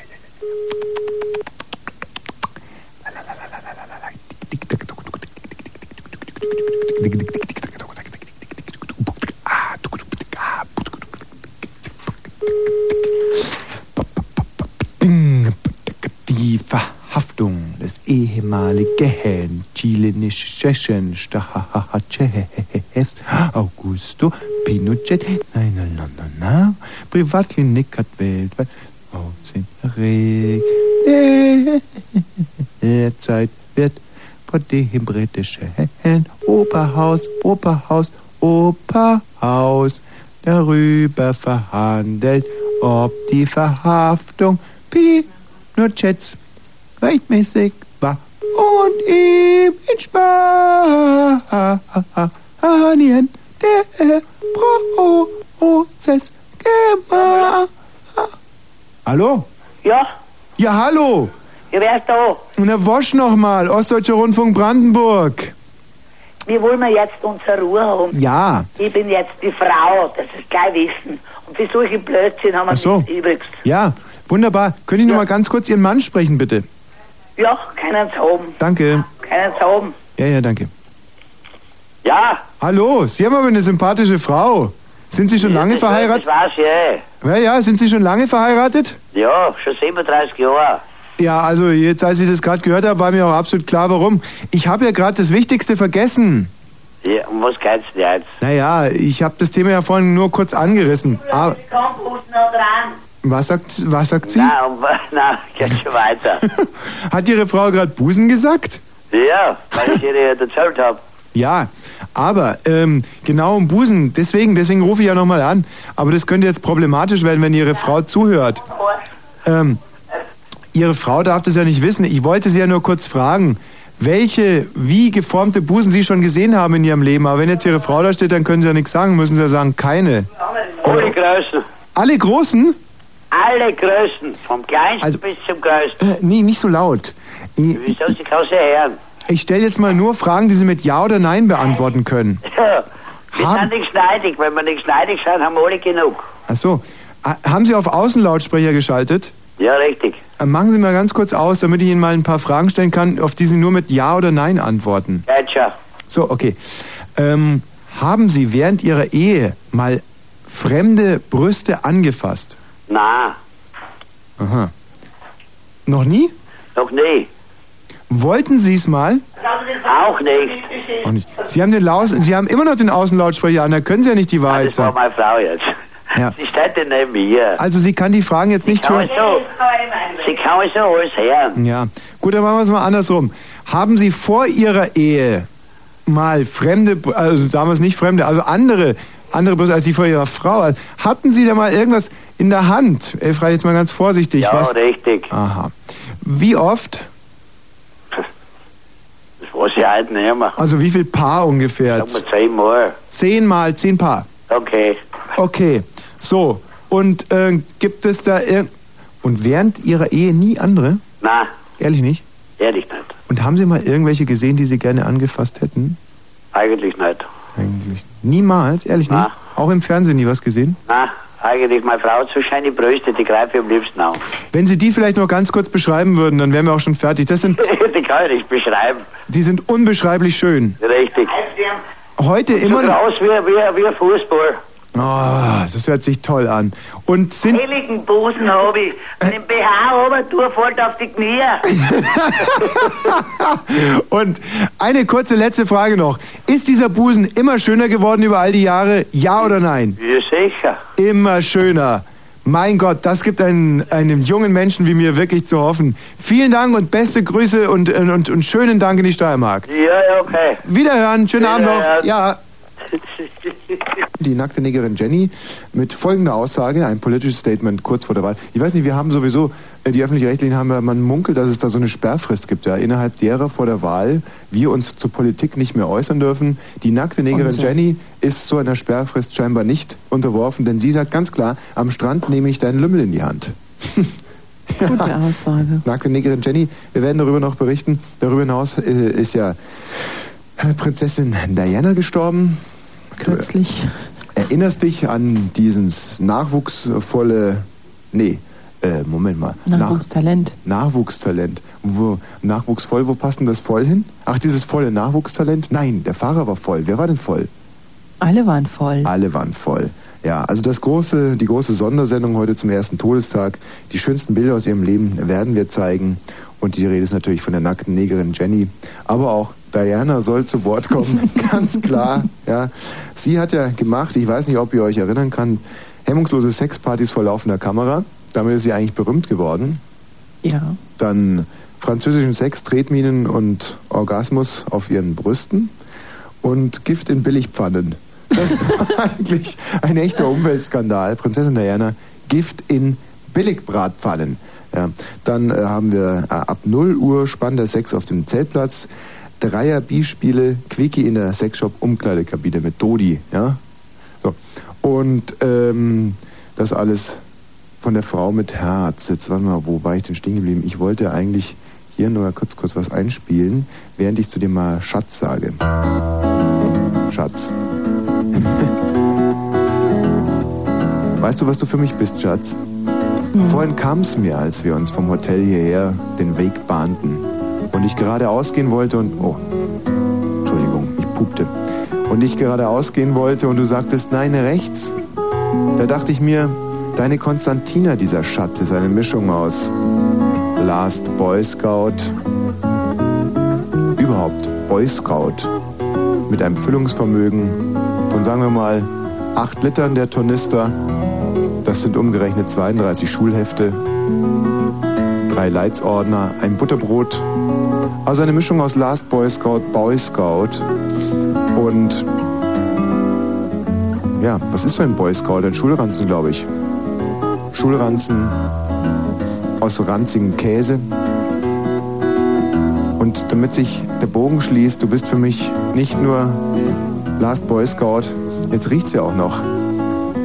Die Verhaftung des ehemaligen chilenischen Staatschefs Augusto Pinochet in einer Londoner Privatklinik hat weltweit Aufsehen erregt. Derzeit wird vor dem britischen Oberhaus, Oberhaus, Oberhaus darüber verhandelt, ob die Verhaftung Pinochets rechtmäßig war und ihm in Spanien der Prozess gemacht. Hallo? Ja? Ja, hallo. Ja, wer ist da? Na, Wosch nochmal, Ostdeutscher Rundfunk Brandenburg. Wir wollen wir jetzt unsere Ruhe haben. Ja. Ich bin jetzt die Frau, das ist gleich wissen. Und für solche Blödsinn haben wir Ach so. nichts übrigens. Ja, wunderbar. Können Sie noch mal ganz kurz Ihren Mann sprechen, bitte? Ja, keinen zu haben. Danke. Keinen zu haben. Ja, ja, danke. Ja? Hallo, Sie haben aber eine sympathische Frau. Sind Sie schon lange Das verheiratet? weiß ich, eh. Ja, ja, sind Sie schon lange verheiratet? Ja, schon 37 Jahre. Ja, also jetzt, als ich das gerade gehört habe, war mir auch absolut klar, warum. Ich habe ja gerade das Wichtigste vergessen. Ja, um was geht's denn jetzt? Naja, ich habe das Thema ja vorhin nur kurz angerissen. Ah, noch dran. Was sagt, was sagt sie? Um, nein, geht schon weiter. Hat Ihre Frau gerade Busen gesagt? ja, weil ich ihr ja erzählt habe. Ja, aber ähm, genau um Busen, deswegen, deswegen rufe ich ja nochmal an. Aber das könnte jetzt problematisch werden, wenn Ihre Frau zuhört. Ähm, Ihre Frau darf das ja nicht wissen. Ich wollte Sie ja nur kurz fragen, welche, wie geformte Busen Sie schon gesehen haben in Ihrem Leben. Aber wenn jetzt Ihre Frau da steht, dann können Sie ja nichts sagen, müssen Sie ja sagen, keine. Alle Größen. Alle Großen? Alle Größen. Vom kleinsten Also- bis zum größten. Äh, nee, nicht so laut. Ich, Wieso, sie sie hören. ich stelle jetzt mal nur Fragen, die Sie mit Ja oder Nein beantworten können. Ja, wir Haben- sind nicht schneidig. Wenn wir nicht schneidig sind, haben wir alle genug. Ach so. Ha- Haben Sie auf Außenlautsprecher geschaltet? Ja, richtig. Äh, Machen Sie mal ganz kurz aus, damit ich Ihnen mal ein paar Fragen stellen kann, auf die Sie nur mit Ja oder Nein antworten. Geht schon. So, okay. Ähm, haben Sie während Ihrer Ehe mal fremde Brüste angefasst? Nein, Aha. Noch nie? noch nie. Wollten Sie es mal? Auch nicht. Auch nicht. Sie haben, den Laus Sie haben immer noch den Außenlautsprecher an, da können Sie ja nicht die Wahrheit Das war sagen. meine Frau jetzt. Ja. Sie steht neben mir. Also Sie kann die Fragen jetzt nicht Kann hören. so, sie kann so alles hören. Ja, gut, dann machen wir es mal andersrum. Haben Sie vor Ihrer Ehe mal fremde, also sagen wir es nicht fremde, also andere, andere Brüste als die vor Ihrer Frau, hatten Sie da mal irgendwas in der Hand? Ich frage jetzt mal ganz vorsichtig. Ja, was? richtig. Aha. Wie oft? Das weiß ich heute nicht mehr. Also wie viel Paar ungefähr? Sag mal zehnmal. Zehnmal, zehn Paar. Okay. Okay, so. Und äh, gibt es da irgend... Und während Ihrer Ehe nie andere? Na, Ehrlich nicht? ehrlich nicht. Und haben Sie mal irgendwelche gesehen, die Sie gerne angefasst hätten? Eigentlich nicht. Eigentlich. Niemals? Ehrlich Na. nicht? Auch im Fernsehen nie was gesehen? Na, eigentlich meine Frau hat so schöne Brüste, die greife ich am liebsten auf. Wenn Sie die vielleicht noch ganz kurz beschreiben würden, dann wären wir auch schon fertig. Das sind, die kann ich nicht beschreiben. die sind unbeschreiblich schön. Richtig. Heute So immer noch. groß wie, wie, wie ein Fußball. Oh, das hört sich toll an. Und sind. Heiligen Busen habe ich. Wenn ich BH tue, fällt auf die Knie. Und eine kurze letzte Frage noch. Ist dieser Busen immer schöner geworden über all die Jahre? Ja oder nein? Ja, sicher. Immer schöner. Mein Gott, das gibt einen, einem jungen Menschen wie mir wirklich zu hoffen. Vielen Dank und beste Grüße und, und, und schönen Dank in die Steiermark. Ja, ja, okay. Wiederhören, schönen Abend noch. Wiederhören. Ja. Die nackte Negerin Jenny mit folgender Aussage, ein politisches Statement kurz vor der Wahl. Ich weiß nicht, wir haben sowieso, äh, die Öffentlich-Rechtlichen haben ja, man munkelt, dass es da so eine Sperrfrist gibt, ja, innerhalb derer vor der Wahl wir uns zur Politik nicht mehr äußern dürfen. Die nackte Negerin Unsinn. Jenny ist so einer Sperrfrist scheinbar nicht unterworfen, denn sie sagt ganz klar, am Strand nehme ich deinen Lümmel in die Hand. Gute Aussage. Nackte Negerin Jenny, wir werden darüber noch berichten. Darüber hinaus äh, ist ja äh, Prinzessin Diana gestorben. Kürzlich. Erinnerst dich an dieses nachwuchsvolle, nee, äh, Moment mal. Nachwuchstalent. Nach, Nachwuchstalent. Wo, nachwuchsvoll, wo passt denn das voll hin? Ach, dieses volle Nachwuchstalent? Nein, der Fahrer war voll. Wer war denn voll? Alle waren voll. Alle waren voll. Ja, also das große, die große Sondersendung heute zum ersten Todestag. Die schönsten Bilder aus ihrem Leben werden wir zeigen. Und die Rede ist natürlich von der nackten Negerin Jenny. Aber auch Diana soll zu Wort kommen, ganz klar. Ja, sie hat ja gemacht, ich weiß nicht, ob ihr euch erinnern kann, hemmungslose Sexpartys vor laufender Kamera. Damit ist sie eigentlich berühmt geworden. Ja. Dann französischen Sex, Tretminen und Orgasmus auf ihren Brüsten und Gift in Billigpfannen. Das war eigentlich ein echter Umweltskandal. Prinzessin Diana, Gift in Billigbratpfannen. Ja, dann äh, haben wir äh, ab 0 Uhr spannender Sex auf dem Zeltplatz, Dreier Bispiele, Quickie in der Sexshop, Umkleidekabine mit Dodi. Ja? So. Und ähm, das alles von der Frau mit Herz. Jetzt warte mal, wo war ich denn stehen geblieben? Ich wollte eigentlich hier nur mal kurz, kurz was einspielen, während ich zu dir mal Schatz sage. Schatz. Weißt du, was du für mich bist, Schatz? Vorhin kam es mir, als wir uns vom Hotel hierher den Weg bahnten und ich gerade ausgehen wollte und... Oh, Entschuldigung, ich pupte. Und ich gerade ausgehen wollte und du sagtest, nein, rechts. Da dachte ich mir, deine Konstantina, dieser Schatz, ist eine Mischung aus Last Boy Scout, überhaupt Boy Scout, mit einem Füllungsvermögen von, sagen wir mal, 8 Litern der Tornister. Das sind umgerechnet 32 Schulhefte, drei Leitsordner, ein Butterbrot. Also eine Mischung aus Last Boy Scout, Boy Scout und ja, was ist so ein Boy Scout? Ein Schulranzen, glaube ich. Schulranzen aus ranzigem Käse. Und damit sich der Bogen schließt, du bist für mich nicht nur Last Boy Scout, jetzt riecht's ja auch noch.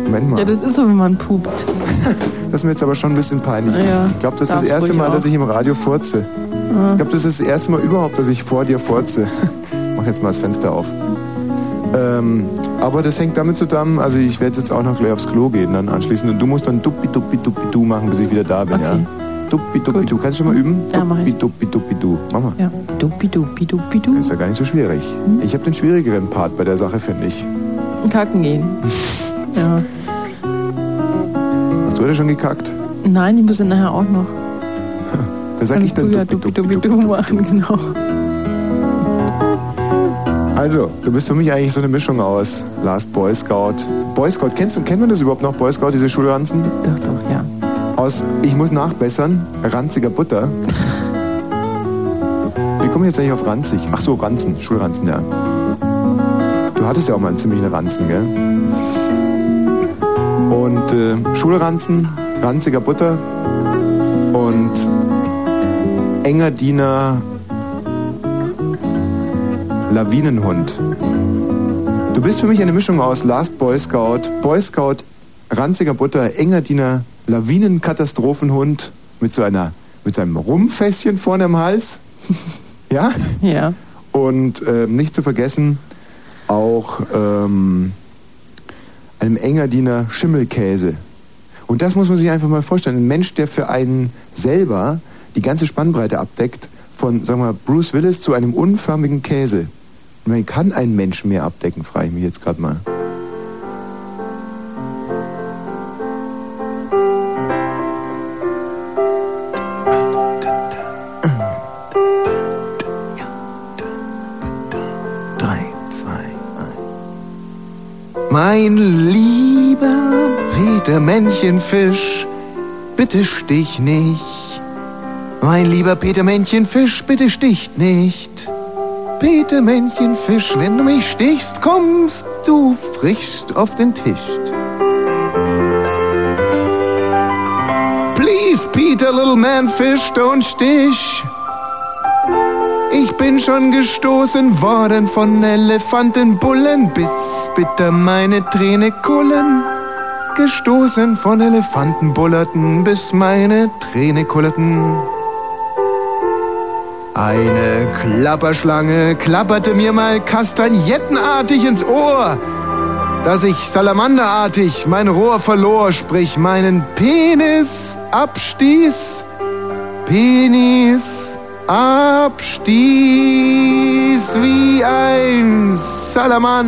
Moment mal. Ja, das ist so, wenn man pupt. Das ist mir jetzt aber schon ein bisschen peinlich. Ja, ich glaube, das ist das erste Mal, dass auch. ich im Radio furze. Ja. Ich glaube, das ist das erste Mal überhaupt, dass ich vor dir furze. Mach jetzt mal das Fenster auf. Ähm, aber das hängt damit zusammen, also ich werde jetzt auch noch gleich aufs Klo gehen dann anschließend und du musst dann duppi duppi duppi du machen, bis ich wieder da bin, ja? Duppi duppi du. Kannst du schon mal üben? Ja, mach duppi duppi duppi du. Mach mal. Ja. Dupi, dupi, dupi, du. Ist ja gar nicht so schwierig. Ich habe den schwierigeren Part bei der Sache, finde ich. Kacken gehen. Ja. Hast du heute schon gekackt? Nein, die müssen nachher auch noch. Da sag ich dann du ja duppi dupi, dupi, du machen, genau. Also, du bist für mich eigentlich so eine Mischung aus Last Boy Scout. Boy Scout, kennst du, kennt man das überhaupt noch, Boy Scout, diese Schulranzen? Doch, doch, ja. Aus Ich muss nachbessern, ranziger Butter. Wie komme ich jetzt eigentlich auf ranzig? Ach so, Ranzen, Schulranzen, ja. Du hattest ja auch mal einen ziemlichen Ranzen, gell? Und äh, Schulranzen, ranziger Butter und enger Diener Lawinenhund. Du bist für mich eine Mischung aus Last Boy Scout, Boy Scout ranziger Butter, Engadiner, Lawinenkatastrophenhund mit so einer, mit seinem Rumfässchen vorne im Hals. ja? Ja. Und ähm, nicht zu vergessen auch ähm, einem Engadiner Schimmelkäse. Und das muss man sich einfach mal vorstellen. Ein Mensch, der für einen selber die ganze Spannbreite abdeckt, von, sagen wir Bruce Willis zu einem unförmigen Käse. Man kann ein Mensch mehr abdecken, frage ich mich jetzt gerade mal. Drei, zwei. Mein lieber Peter Männchenfisch, bitte stich nicht. Mein lieber Peter Männchenfisch, bitte sticht nicht. Peter Männchenfisch, wenn du mich stichst, kommst du frischst auf den Tisch. Please, Peter, little man fish, don't stich. Ich bin schon gestoßen worden von Elefantenbullen, bis bitter meine Träne kullen. Gestoßen von Elefantenbullerten, bis meine Träne kullerten. Eine Klapperschlange klapperte mir mal kastagnettenartig ins Ohr, dass ich salamanderartig mein Rohr verlor, sprich meinen Penis abstieß. Penis abstieß wie ein Salamander.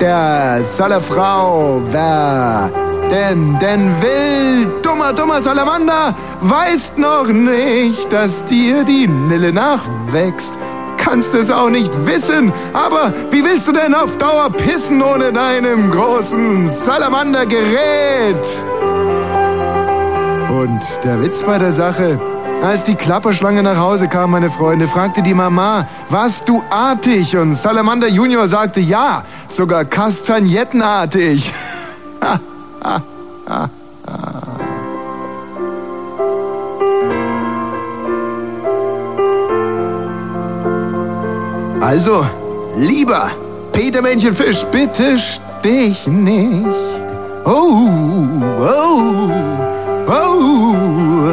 Der Salafrau, wer denn, denn will, dummer, dummer Salamander, weißt noch nicht, dass dir die Nille nachwächst. Kannst es auch nicht wissen, aber wie willst du denn auf Dauer pissen ohne deinem großen Salamandergerät? Und der Witz bei der Sache, als die Klapperschlange nach Hause kam, meine Freunde, fragte die Mama, warst du artig? Und Salamander Junior sagte, ja, sogar kastagnettenartig. Also, lieber Peter Männchenfisch, bitte stich nicht. Oh, oh, oh,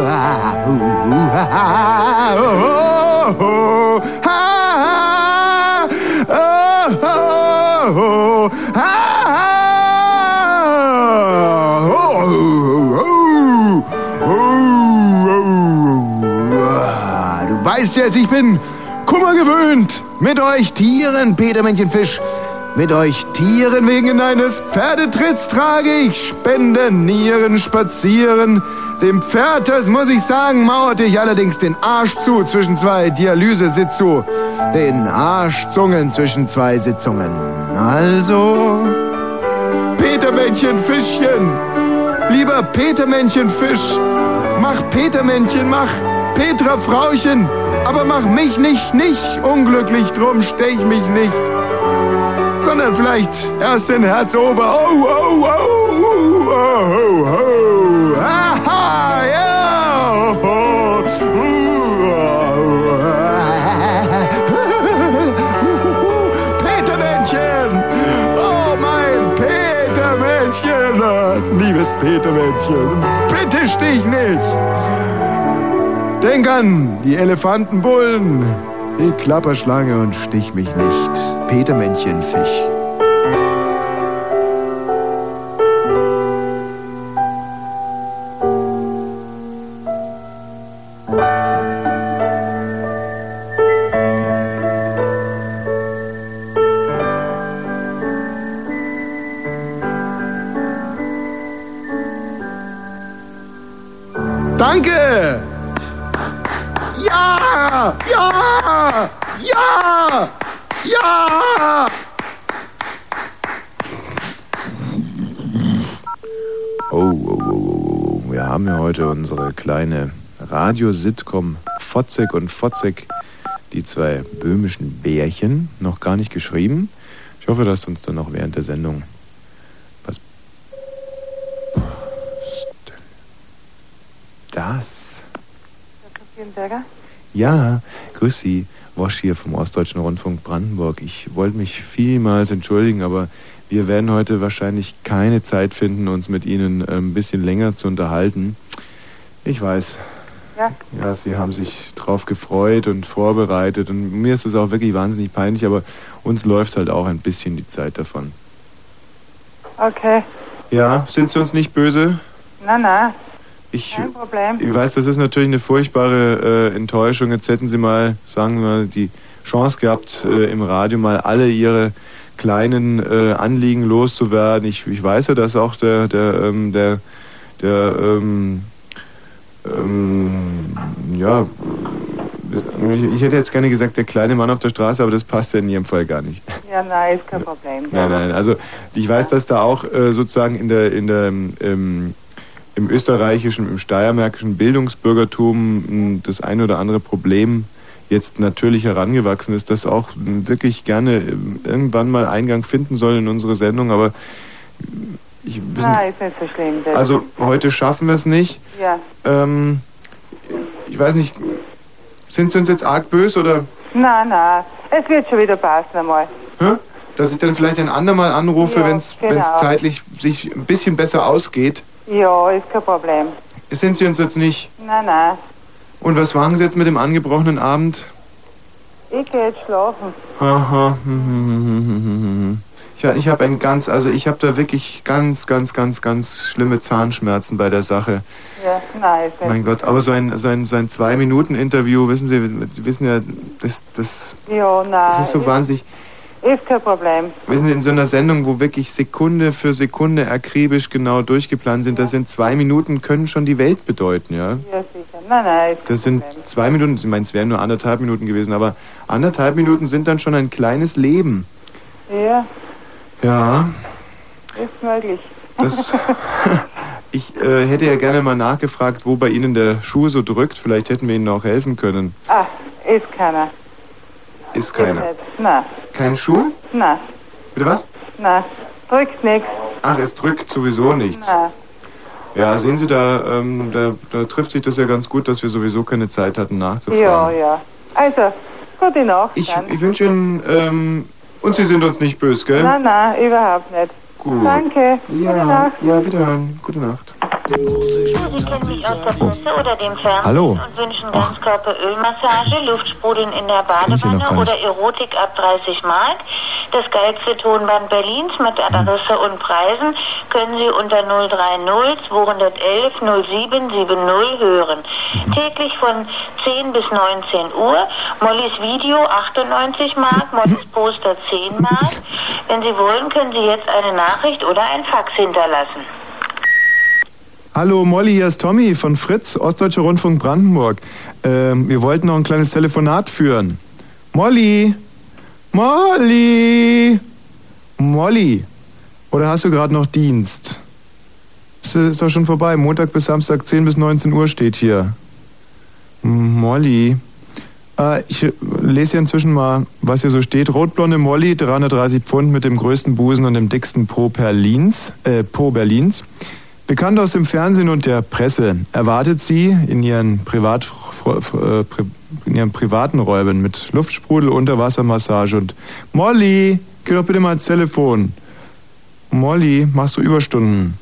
ah, oh, ah, oh, oh, ah, Du weißt jetzt, ich bin Kummer gewöhnt. Mit euch Tieren, Peter Männchenfisch. Mit euch Tieren wegen eines Pferdetritts trage ich Spenden, Nieren, Spazieren. Dem Pferd, das muss ich sagen, mauerte ich allerdings den Arsch zu zwischen zwei Dialysesitzu. Den Arschzungen zwischen zwei Sitzungen. Also, Petermännchenfischchen. Lieber Petermännchenfisch. Mach Petermännchen, mach Petra Frauchen. Aber mach mich nicht, nicht unglücklich, drum stech mich nicht. Sondern vielleicht erst den Herzober. Oh, oh, oh, oh, oh, oh. Aha, ja. Oh, oh. Petermännchen. Oh, mein Petermännchen. Liebes Petermännchen, bitte stich nicht. Denk an die Elefantenbullen, die Klapperschlange und stich mich nicht. Petermännchen Radio-Sitcom Fotzek und Fotzek, die zwei böhmischen Bärchen, noch gar nicht geschrieben. Ich hoffe, dass uns dann noch während der Sendung was. Das. Ja, grüß Sie. Wosch hier vom Ostdeutschen Rundfunk Brandenburg. Ich wollte mich vielmals entschuldigen, aber Wir werden heute wahrscheinlich keine Zeit finden, uns mit Ihnen ein bisschen länger zu unterhalten. Ich weiß. Ja. Ja, Sie haben sich drauf gefreut und vorbereitet und mir ist es auch wirklich wahnsinnig peinlich, aber uns läuft halt auch ein bisschen die Zeit davon. Okay. Ja, sind Sie uns nicht böse? Na, na. Ich, Kein Problem. ich weiß, das ist natürlich eine furchtbare äh, Enttäuschung. Jetzt hätten Sie mal, sagen wir mal, die Chance gehabt, äh, im Radio mal alle Ihre kleinen äh, Anliegen loszuwerden. Ich, ich weiß ja, dass auch der, der, ähm, der, der, ähm, ähm, ja, ich, hätte jetzt gerne gesagt, der kleine Mann auf der Straße, aber das passt ja in Ihrem Fall gar nicht. Ja, nein, ist kein Problem. Nein, nein, also ich weiß, dass da auch äh, sozusagen in der, in der, ähm, im österreichischen, im steiermärkischen Bildungsbürgertum mh, das ein oder andere Problem jetzt natürlich herangewachsen ist, das auch wirklich gerne ähm, irgendwann mal Eingang finden soll in unsere Sendung, aber ich, wissen, Nein, ist nicht so schlimm. also heute schaffen wir es nicht. Ja. Ähm, ich weiß nicht, sind Sie uns jetzt arg böse oder Na, na. Es wird schon wieder passen einmal. hä? dass ich dann vielleicht ein andermal anrufe, Ja, wenn es genau. zeitlich sich ein bisschen besser ausgeht? Ja, ist kein Problem. Sind Sie uns jetzt nicht? Na, na. Und was machen Sie jetzt mit dem angebrochenen Abend? Ich gehe jetzt schlafen. Aha. hm. Ich, habe ein ganz, also ich habe da wirklich ganz, ganz, ganz, ganz schlimme Zahnschmerzen bei der Sache. Ja, nein, nicht. Mein Gott, aber so ein, so ein, so ein Zwei-Minuten-Interview, wissen Sie, Sie wissen ja, das, das, Ja, nein. das ist so wahnsinnig. Ist kein Problem. Wissen Sie, in so einer Sendung, wo wirklich Sekunde für Sekunde akribisch genau durchgeplant sind, das sind zwei Minuten, können schon die Welt bedeuten, ja? Ja, sicher. Nein, nein, Das sind zwei Minuten, ich meine, es wären nur anderthalb Minuten gewesen, aber anderthalb Minuten sind dann schon ein kleines Leben. Ja, Ja, ist möglich. das, ich äh, hätte ja gerne mal nachgefragt, wo bei Ihnen der Schuh so drückt. Vielleicht hätten wir Ihnen auch helfen können. ah, ist keiner. Ist keiner. Na, Kein Schuh? na, Bitte was? na. Drückt nix. Ach, es drückt sowieso nichts. Na. Ja, sehen Sie, da, ähm, da, da trifft sich das ja ganz gut, dass wir sowieso keine Zeit hatten nachzufragen. Ja, ja. Also, gute Nacht Ich, ich wünsche Ihnen, ähm, und Sie sind uns nicht böse, gell? Nein, nein, überhaupt nicht. Gut. Danke. Gute Ja, Nacht. ja, wiederhören. Gute Nacht. Sie kennen mich aus der Presse oder dem Fernsehen Hallo. und wünschen Ganzkörperölmassage, Luftsprudeln in der Badewanne oder Erotik ab 30 Mark. Das geilste Tonband Berlins mit Adresse und Preisen können Sie unter 030 211 0770 hören. Täglich von 10 bis 19 Uhr. Mollys Video 98 Mark, Mollys Poster 10 Mark. Wenn Sie wollen, können Sie jetzt eine Nachricht oder ein Fax hinterlassen. Hallo Molly, hier ist Tommy von Fritz, Ostdeutscher Rundfunk Brandenburg. Ähm, wir wollten noch ein kleines Telefonat führen. Molly! Molly! Molly! Oder hast du gerade noch Dienst? Es ist doch schon vorbei. Montag bis Samstag 10 bis 19 Uhr steht hier. Molly. Äh, ich lese hier inzwischen mal, was hier so steht. Rotblonde Molly, 330 Pfund mit dem größten Busen und dem dicksten Po Berlins. Äh, po Berlins. Bekannt aus dem Fernsehen und der Presse, erwartet sie in ihren, Privat, äh, in ihren privaten Räumen mit Luftsprudel, Unterwassermassage und Molly, geh doch bitte mal ans Telefon. Molly, machst du Überstunden?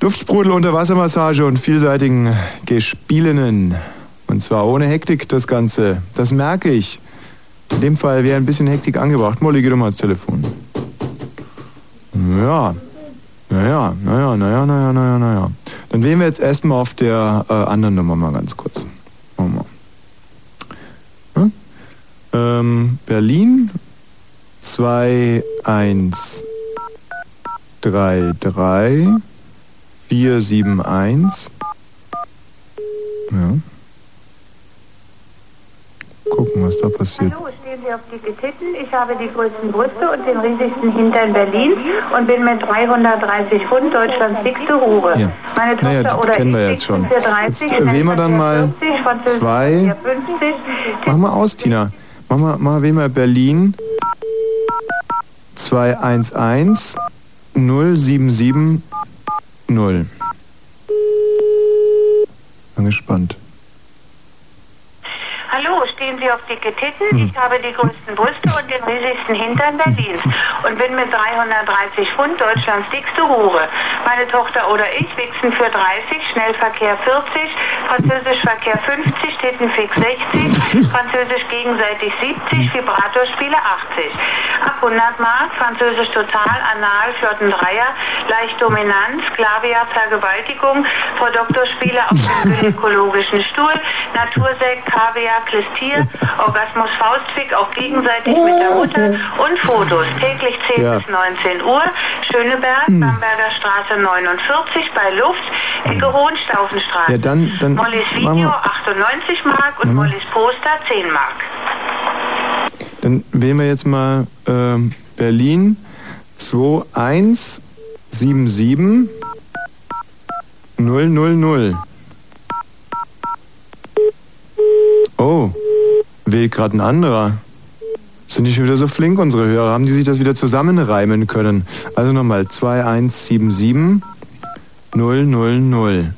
Luftsprudel, Unterwassermassage und vielseitigen Gespielinnen. Und zwar ohne Hektik das Ganze. Das merke ich. In dem Fall wäre ein bisschen Hektik angebracht. Molly, geh doch mal ans Telefon. Ja. Naja, naja, naja, naja, naja, naja. Dann wählen wir jetzt erstmal auf der äh, anderen Nummer mal ganz kurz. Machen wir mal. Hm? Ähm, Berlin 2133 471. Ja. Gucken, was da passiert. Hallo, stehen Sie auf dicke Titten? Ich habe die größten Brüste und den riesigsten Hintern Berlins und bin mit 330 Pfund Deutschlands dickste Hure. Ja. Meine Tochter Naja, das oder kennen ich wir jetzt schon. dick sind 430, Jetzt äh, wählen wir dann mal 40, Französisch zwei. 450. Mach mal aus, Tina. Mach mal, mach wählen wir Berlin 211 077 0. Bin gespannt. Hallo, stehen Sie auf dicke Titten. Ich habe die größten Brüste und den riesigsten Hintern Berlins. Und bin mit 330 Pfund Deutschlands dickste Hure. Meine Tochter oder ich wichsen für 30, Schnellverkehr 40, Französischverkehr 50, Tittenfix 60, Französisch gegenseitig 70, Vibratorspiele 80. Ab 100 Mark, Französisch total, Anal, Flotten Dreier, leicht Dominanz, Klavier, Vergewaltigung, Frau Doktorspiele auf dem gynäkologischen Stuhl, Natursekt, Kaviar, Klistier, Orgasmus Faustfick, auch gegenseitig mit der Mutter und Fotos. Täglich 10 Ja. bis 19 Uhr, Schöneberg, Bamberger Straße 49 bei Luft, Ecke Hohenstaufenstraße. Ja, dann- dann Mollys Video wir- 98 Mark und Mhm. Mollys Poster 10 Mark. Dann wählen wir jetzt mal ähm, Berlin 2177 000. Oh, wählt gerade ein anderer. Sind die schon wieder so flink, unsere Hörer? Haben die sich das wieder zusammenreimen können? Also nochmal 2177 000.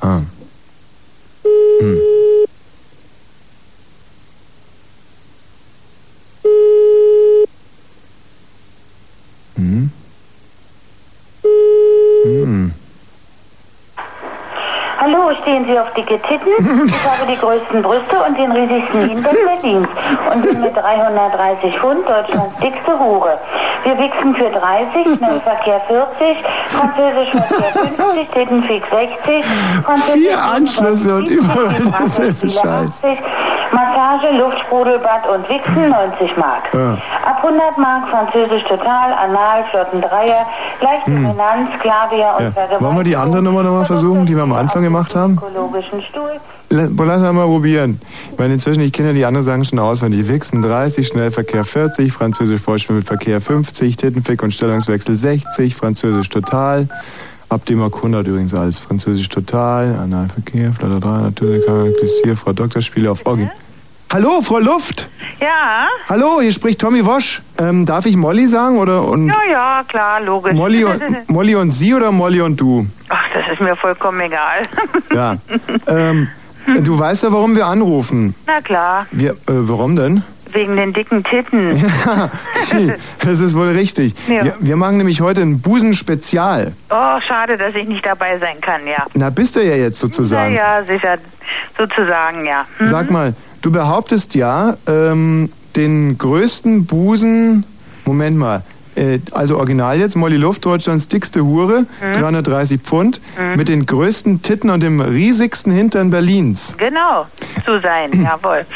Ah. Hm. Hm. Hallo, stehen Sie auf dicke Titten? Ich habe die größten Brüste und den riesigsten Hintern Berlins und bin mit 330 Pfund Deutschlands dickste Hure. Wir wichsen für 30, Schnellverkehr 40, Französischverkehr 50, Tittenfix 60, Französisch Vier Anschlüsse und überall derselbe Scheiß. 80, Massage, Luftsprudelbad und Wichsen 90 Mark. Ja. Ab 100 Mark Französisch Total, Anal, Flotten Dreier, leichte Hm. Dominanz, Klavier und Ja. Vergewaltigung. Wollen wir die andere Nummer nochmal versuchen, die wir am Anfang gemacht haben? ökologischen Stuhl. Lass mal probieren. Ich meine, inzwischen, ich kenne ja die anderen Sachen schon auswendig. Wichsen 30, Schnellverkehr 40, Französisch Vollschwimmelverkehr 50, Tittenfick und Stellungswechsel 60, Französisch total. Ab dem Mark 100 übrigens alles. Französisch total, Analverkehr, Flatter 3, Natursekammer, Klistier, Frau Doktorspiele auf Orgi. Hallo, Frau Luft! Ja, Hallo, hier spricht Tommy Wosch. Ähm, darf ich Molly sagen oder und ja, ja, klar, logisch. Molly und Molly und Sie oder Molly und du? Ach, das ist mir vollkommen egal. Ja. ähm, du weißt ja, warum wir anrufen. Na klar, Wir, äh, warum denn? wegen den dicken Titten. das ist wohl richtig. Ja. Wir, wir machen nämlich heute ein Busenspezial. Oh, schade, dass ich nicht dabei sein kann, ja. Na, bist du ja jetzt sozusagen. Ja, ja, sicher, sozusagen, ja. Hm? Sag mal, du behauptest ja, ähm, den größten Busen. Moment mal. Äh, also original jetzt, Molly Luft, Deutschlands dickste Hure, Mhm. 330 Pfund, Mhm. mit den größten Titten und dem riesigsten Hintern Berlins. Genau, zu sein, jawohl.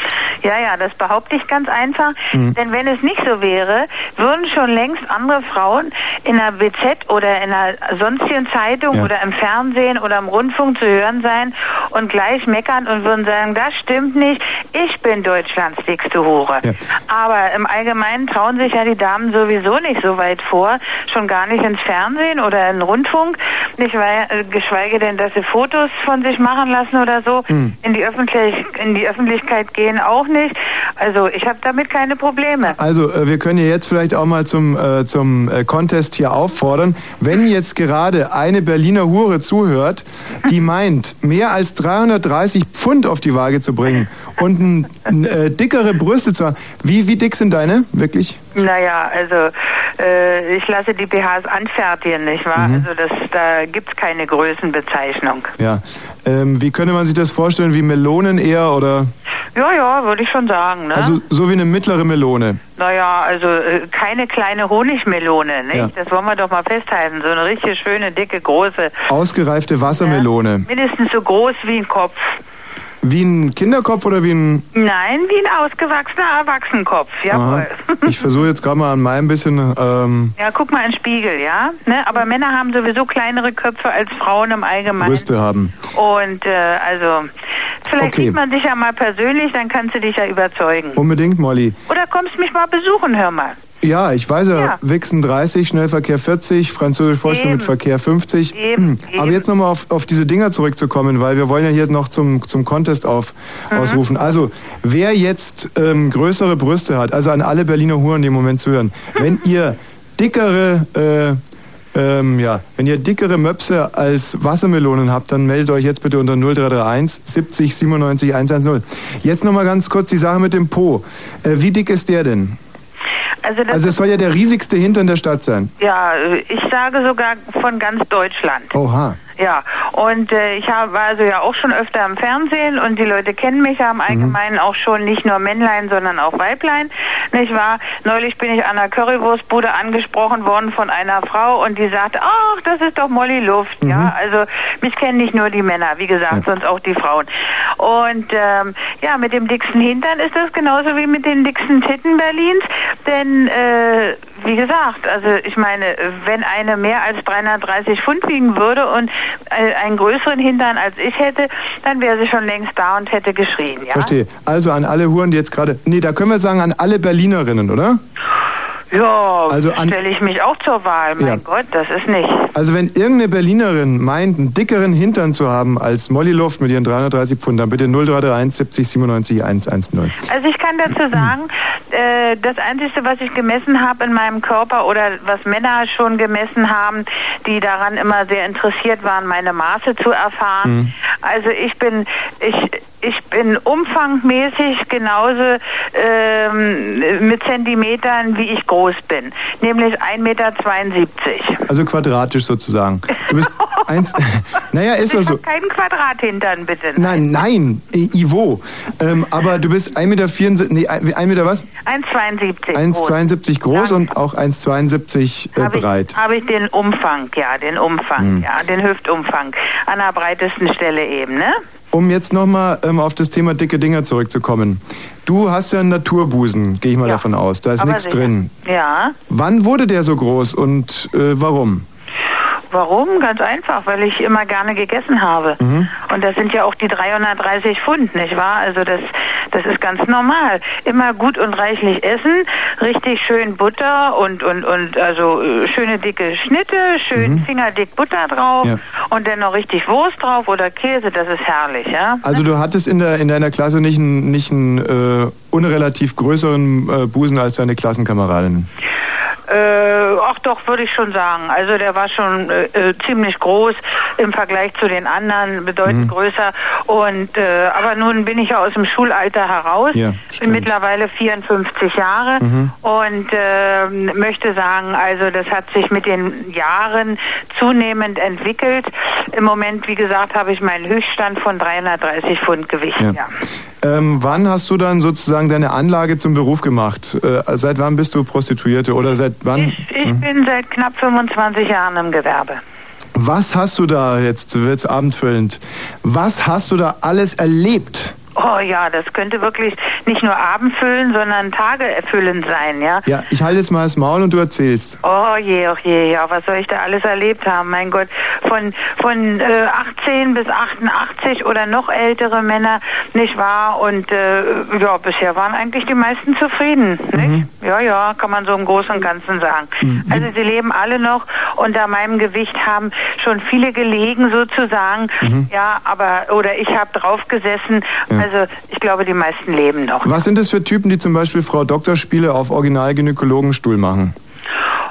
Ja, ja, das behaupte ich ganz einfach. Mhm. Denn wenn es nicht so wäre, würden schon längst andere Frauen in der BZ oder in einer sonstigen Zeitung Ja. oder im Fernsehen oder im Rundfunk zu hören sein und gleich meckern und würden sagen, das stimmt nicht, ich bin Deutschlands dickste Hure. Aber im Allgemeinen trauen sich ja die Damen sowieso nicht so weit vor, schon gar nicht ins Fernsehen oder in den Rundfunk, nicht wei- äh, geschweige denn, dass sie Fotos von sich machen lassen oder so, Hm. in, die Öffentlich in die Öffentlichkeit gehen auch nicht. Also ich habe damit keine Probleme. Also, äh, wir können ja jetzt vielleicht auch mal zum, äh, zum äh, Contest hier auffordern. Wenn jetzt gerade eine Berliner Hure zuhört, die meint, mehr als 330 Pfund auf die Waage zu bringen und ein, äh, dickere Brüste zu haben. Wie, wie dick sind deine? Wirklich? Naja, also äh, ich lasse die BHs anfertigen, nicht wahr? Mhm. Also das, da gibt's keine Größenbezeichnung. Ja. Ähm, wie könnte man sich das vorstellen? Wie Melonen eher oder? Ja, ja, würde ich schon sagen, ne? Also so wie eine mittlere Melone. Naja, also äh, keine kleine Honigmelone, nicht? Ja. Das wollen wir doch mal festhalten. So eine richtig schöne, dicke, große. Ausgereifte Wassermelone. Mindestens so groß wie ein Kopf. Wie ein Kinderkopf oder wie ein... Nein, wie ein ausgewachsener Erwachsenenkopf, jawohl. Aha. Ich versuche jetzt gerade mal an meinem bisschen... Ähm, Ja, guck mal in den Spiegel, ja? Ne? Aber Männer haben sowieso kleinere Köpfe als Frauen im Allgemeinen. Brüste haben. Und äh, also, vielleicht Okay. sieht man sich ja mal persönlich, dann kannst du dich ja überzeugen. Unbedingt, Molly. Oder kommst mich mal besuchen, hör mal. Ja, ich weiß ja, Ja. Wichsen 30, Schnellverkehr 40, Französisch Vorspiel mit Verkehr 50. Eben, Aber jetzt nochmal auf, auf diese Dinger zurückzukommen, weil wir wollen ja hier noch zum, zum Contest auf, Mhm. ausrufen. Also, wer jetzt ähm, größere Brüste hat, also an alle Berliner Huren, die im Moment zuhören, wenn ihr dickere äh, Ähm, ja, wenn ihr dickere Möpse als Wassermelonen habt, dann meldet euch jetzt bitte unter 0331 70 97 110. Jetzt nochmal ganz kurz die Sache mit dem Po. Äh, wie dick ist der denn? Also, das Also es soll ja der riesigste Hintern der Stadt sein. ja, ich sage sogar von ganz Deutschland. Oha. Ja, und äh, ich hab, war also ja auch schon öfter im Fernsehen und die Leute kennen mich ja im Allgemeinen auch schon nicht nur Männlein, sondern auch Weiblein, nicht wahr? Neulich bin ich an der Currywurstbude angesprochen worden von einer Frau und die sagte, ach, das ist doch Molly Luft, ja, also mich kennen nicht nur die Männer, wie gesagt, sonst auch die Frauen. Und ähm, ja, mit dem dicksten Hintern ist das genauso wie mit den dicksten Titten Berlins, denn äh, wie gesagt, also ich meine, wenn eine mehr als 330 Pfund wiegen würde und einen größeren Hintern als ich hätte, dann wäre sie schon längst da und hätte geschrien, ja? Verstehe. Also an alle Huren, die jetzt gerade. Nee, da können wir sagen an alle Berlinerinnen, oder? Ja, Also stelle ich mich auch zur Wahl. Mein Ja. Gott, das ist nicht. Also wenn irgendeine Berlinerin meint, einen dickeren Hintern zu haben als Molly Luft mit ihren 330 Pfund, dann bitte 0331 70 97 110. Also ich kann dazu sagen, äh, das Einzige, was ich gemessen habe in meinem Körper oder was Männer schon gemessen haben, die daran immer sehr interessiert waren, meine Maße zu erfahren. Also ich bin, ich, ich bin umfangmäßig genauso ähm, mit Zentimetern, wie ich groß bin. Nämlich 1,72 Meter. Also quadratisch sozusagen. Du bist eins. naja, ist Ich so. keinen Quadrathintern, bitte. Nein, nein, Ivo. Ähm, aber du bist 1,74 Meter, nee, 1 Meter was? 1,72 1,72 groß und auch 1,72 äh, Habe breit. habe ich den Umfang, ja, den Umfang, Hm. ja, den Hüftumfang an der breitesten Stelle eben, ne? Um jetzt nochmal ähm, auf das Thema dicke Dinger zurückzukommen. Du hast ja einen Naturbusen, gehe ich mal davon aus. Da ist nichts drin. Ja. Wann wurde der so groß und äh, warum? Warum? Ganz einfach, weil ich immer gerne gegessen habe. Mhm. Und das sind ja auch die 330 Pfund, nicht wahr? Also das, das ist ganz normal. Immer gut und reichlich essen, richtig schön Butter und, und, und also äh, schöne dicke Schnitte, schön fingerdick Butter drauf Mhm. Ja. und dann noch richtig Wurst drauf oder Käse, das ist herrlich, ja? Also du hattest in, der, in deiner Klasse nicht einen, nicht einen äh, unrelativ größeren äh, Busen als deine Klassenkameradin. Äh, ach doch, würde ich schon sagen. Also der war schon äh, äh, ziemlich groß im Vergleich zu den anderen, bedeutend Mhm. größer. Und äh, aber nun bin ich ja aus dem Schulalter heraus. Ja, bin mittlerweile 54 Jahre Mhm. und äh, möchte sagen, also das hat sich mit den Jahren zunehmend entwickelt. Im Moment, wie gesagt, habe ich meinen Höchststand von 330 Pfund Gewicht. Ja. ja. Ähm, wann hast du dann sozusagen deine Anlage zum Beruf gemacht? Äh, seit wann bist du Prostituierte oder seit wann? Ich bin seit knapp 25 Jahren im Gewerbe. Was hast du da jetzt, wird's abendfüllend, was hast du da alles erlebt? Oh ja, das könnte wirklich nicht nur abendfüllend, sondern tageerfüllend sein, ja. Ja, ich halte jetzt mal das Maul und du erzählst. Oh je, oh je, ja, was soll ich da alles erlebt haben? Mein Gott, von von äh, 18 bis 88 oder noch ältere Männer, nicht wahr? Und äh, ja, bisher waren eigentlich die meisten zufrieden, nicht? Ja, ja, kann man so im Großen und Ganzen sagen. Also sie leben alle noch unter meinem Gewicht, haben schon viele gelegen sozusagen, Mhm. ja, aber oder ich habe drauf gesessen. Ja. Also ich glaube, die meisten leben noch. Was sind das für Typen, die zum Beispiel Frau Doktorspiele auf Original-Gynäkologenstuhl machen?